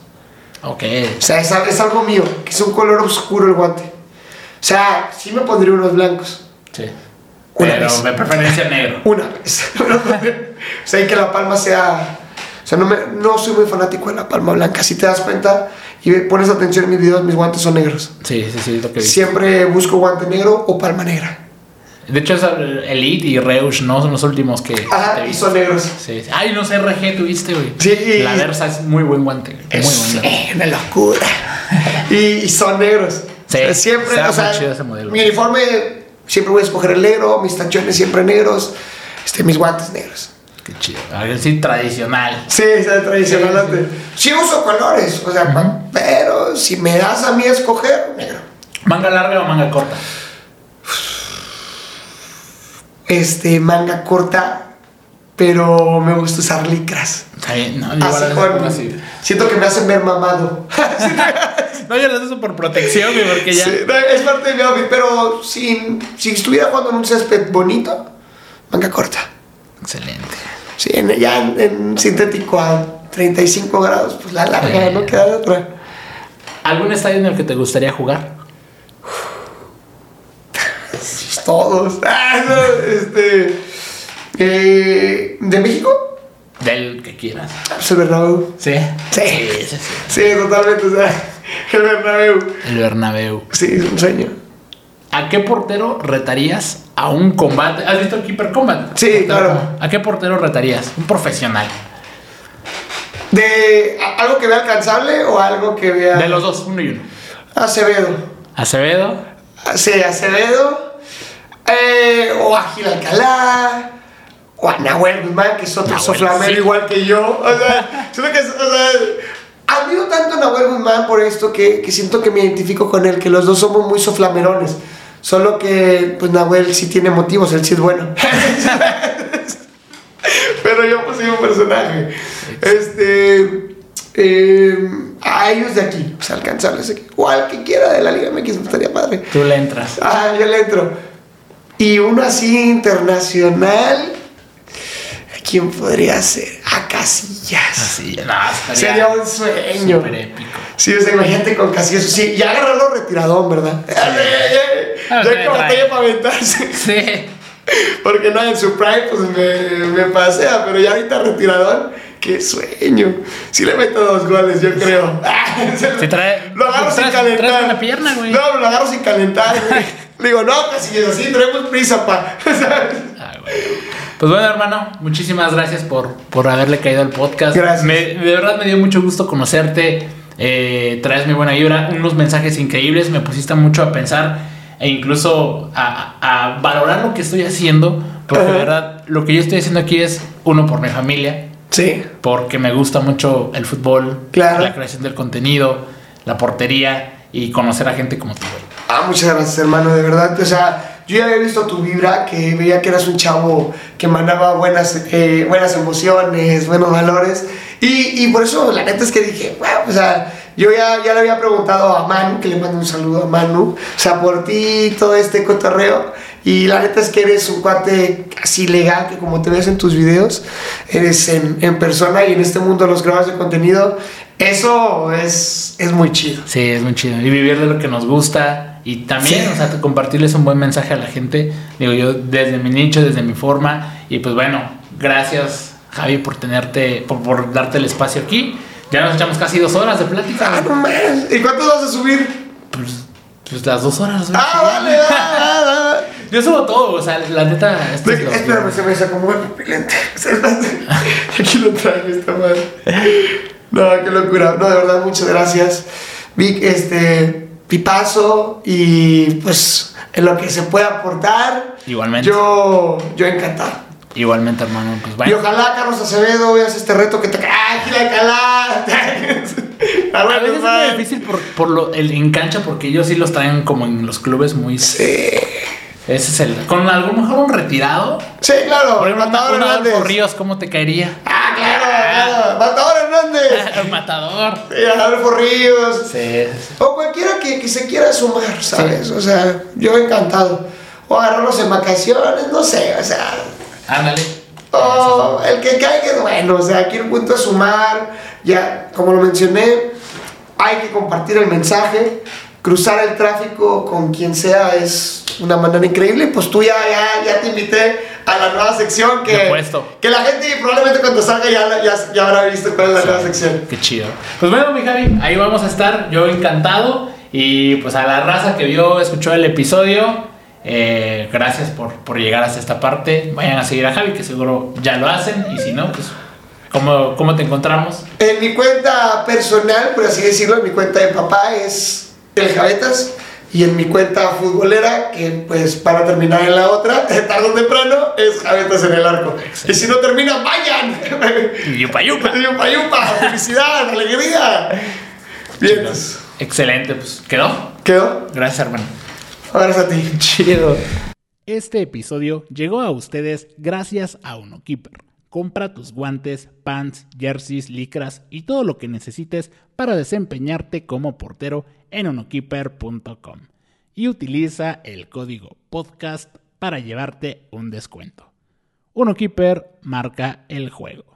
Ok. O sea, es, es algo mío, que es un color oscuro el guante. O sea, sí me pondría unos blancos. Sí. Una Pero vez. de preferencia negro. Una vez. o sea, y que la palma sea. O sea, no, me, no soy muy fanático de la palma blanca. Si te das cuenta y pones atención en mis videos, mis guantes son negros. Sí, sí, sí, lo que. Siempre busco guante negro o palma negra. De hecho, es el Elite y Reusch, ¿no? Son los últimos que Ajá, y son negros. Sí, sí. Ay, no sé, RG tuviste, güey. Sí, La Versa es muy buen guante. güey. Muy Es buen guante. una locura. y, y son negros. Sí, siempre, o sea, ese modelo. mi uniforme siempre voy a escoger el negro, mis tachones siempre negros, este, mis guantes negros. Qué chido. A ver, sí, tradicional. Sí, es tradicional. Sí, uso colores, o sea, pa- pero si me das a mí a escoger, negro. ¿Manga larga o manga corta? Este, manga corta, pero me gusta usar licras. Está bien, no, Así con- así. Siento que me hacen ver mamado. No, yo las uso por protección, güey, porque ya. Sí, es parte de mi outfit, pero si, si estuviera jugando en un césped bonito, manga corta. Excelente. Sí, en- ya en, en sintético a 35 grados, pues la larga, no queda de otra. ¿Algún estadio en el que te gustaría jugar? Todos. Ah, no, este. eh, ¿De México? Del que quieras. Pues el Bernabéu. ¿Sí? Sí. Sí, sí, sí. Sí, totalmente. O sea, el Bernabéu. El Bernabéu. Sí, es un sueño. ¿A qué portero retarías a un combate? ¿Has visto el Keeper Combat? Sí, Portero claro. Combat. ¿A qué portero retarías? Un profesional. ¿De algo que vea alcanzable o algo que vea. De los dos, uno y uno. Acevedo. Acevedo. Sí, Acevedo. eh, o a Gil Alcalá. O a Nahuel Guzmán, que es otro soflamero sí. igual que yo. O sea, siento que. O sea, admiro tanto a Nahuel Guzmán por esto que, que siento que me identifico con él, que los dos somos muy soflamerones. Solo que, pues Nahuel sí tiene motivos, él sí es bueno. Pero yo pues soy un personaje. Este. eh, a ellos de aquí, o sea, alcanzarles aquí. O al que quiera de la Liga MX, me estaría padre. Tú le entras. Ah, yo le entro. Y uno así internacional. ¿a ¿Quién podría ser? A Casillas. Así. No, Sería un sueño. súper épico. Sí, o sea, imagínate con Casillas. Sí, ya agarrarlo retiradón, ¿verdad? Ya, ya, ya, Ah, ya sí, que batalla para aventarse. Sí. Porque no, en su prime pues me, me pasea, pero ya ahorita retiradón, qué sueño. Si le meto dos goles, yo creo. Si trae- lo agarro sin traes- calentar. pierna, güey. No, lo agarro sin calentar, güey. Le digo, no, casi es así, traemos prisa, pa. ¿Sabes? Ah, güey. Pues bueno, hermano, muchísimas gracias por, por haberle caído al podcast. Gracias. Me- de verdad me dio mucho gusto conocerte. Eh, traes mi buena vibra, unos mensajes increíbles. Me pusiste mucho a pensar e incluso a, a valorar lo que estoy haciendo. Porque de verdad, lo que yo estoy haciendo aquí es uno por mi familia, Sí. porque me gusta mucho el fútbol, Claro. la creación del contenido, la portería y conocer a gente como tú. Ah, muchas gracias, hermano, de verdad. O sea, yo ya había visto tu vibra, que veía que eras un chavo que mandaba buenas, eh, buenas emociones, buenos valores. Y, y por eso, la neta es que dije, wow, o sea, yo ya, ya le había preguntado a Manu, que le mando un saludo a Manu, o sea, por ti, todo este cotorreo. Y la neta es que eres un cuate así legal, que como te ves en tus videos, eres en, en persona y en este mundo los creadores de contenido. Eso es, es muy chido. Sí, es muy chido. Y vivir de lo que nos gusta. Y también, Sí. o sea, compartirles un buen mensaje a la gente. Digo yo, desde mi nicho, desde mi forma. Y pues bueno, gracias, Javi, por tenerte, por, por darte el espacio aquí. Ya nos echamos casi dos horas de plática. Ah, no. ¿Y cuántos vas a subir? Pues, pues las dos horas. Ah, vale, va, va, va, Yo subo todo, o sea, la neta. esto es Espérame, se me sacó muy pupilente. Aquí lo traigo esta madre. No, qué locura. No, de verdad, muchas gracias. Vic, este, pipazo y pues en lo que se pueda aportar. Igualmente. Yo, yo encantado. Igualmente, hermano. Pues Y bueno. ojalá, Carlos Acevedo, veas este reto que te... ¡Ah, gira Calá! Ah, A veces es difícil por, por lo, el en cancha porque ellos sí los traen como en los clubes muy. Sí. Ese es el. Con a lo mejor un retirado. Sí, claro. Por ejemplo, Matador un Hernández. Ríos, ¿cómo te caería? Ah, claro, claro. Matador Hernández. El matador. Sí, Adolfo Ríos. Sí. O cualquiera que, que se quiera sumar, ¿sabes? O sea, yo encantado. O agarrarlos en vacaciones, no sé, o sea. Ándale. O el que caiga es bueno, o sea, aquí el punto es sumar. Ya, como lo mencioné, hay que compartir el mensaje. Cruzar el tráfico con quien sea es una manera increíble. Pues tú ya, ya, ya te invité a la nueva sección que, que la gente probablemente cuando salga ya, ya habrá visto cuál es la nueva sección. Qué chido. Pues bueno, mi Javi, ahí vamos a estar. Yo encantado. Y pues a la raza que vio, escuchó el episodio. eh, gracias por, por llegar hasta esta parte. Vayan a seguir a Javi, que seguro ya lo hacen. Y si no, pues, ¿cómo, cómo te encontramos? En mi cuenta personal, por así decirlo, en mi cuenta de papá es el Javetas. Y en mi cuenta futbolera, que pues para terminar en la otra, tarde o temprano, es Javetas en el arco. Y si no termina, vayan. Yupa, yupa. yupa, yupa, felicidad, alegría. Bien, Excelente, pues quedó. ¿quedó? Gracias, hermano. Ahora a ti. Chido. Este episodio llegó a ustedes gracias a UnoKeeper. Compra tus guantes, pants, jerseys, licras y todo lo que necesites para desempeñarte como portero en unokeeper.com. Y utiliza el código podcast para llevarte un descuento. UnoKeeper marca el juego.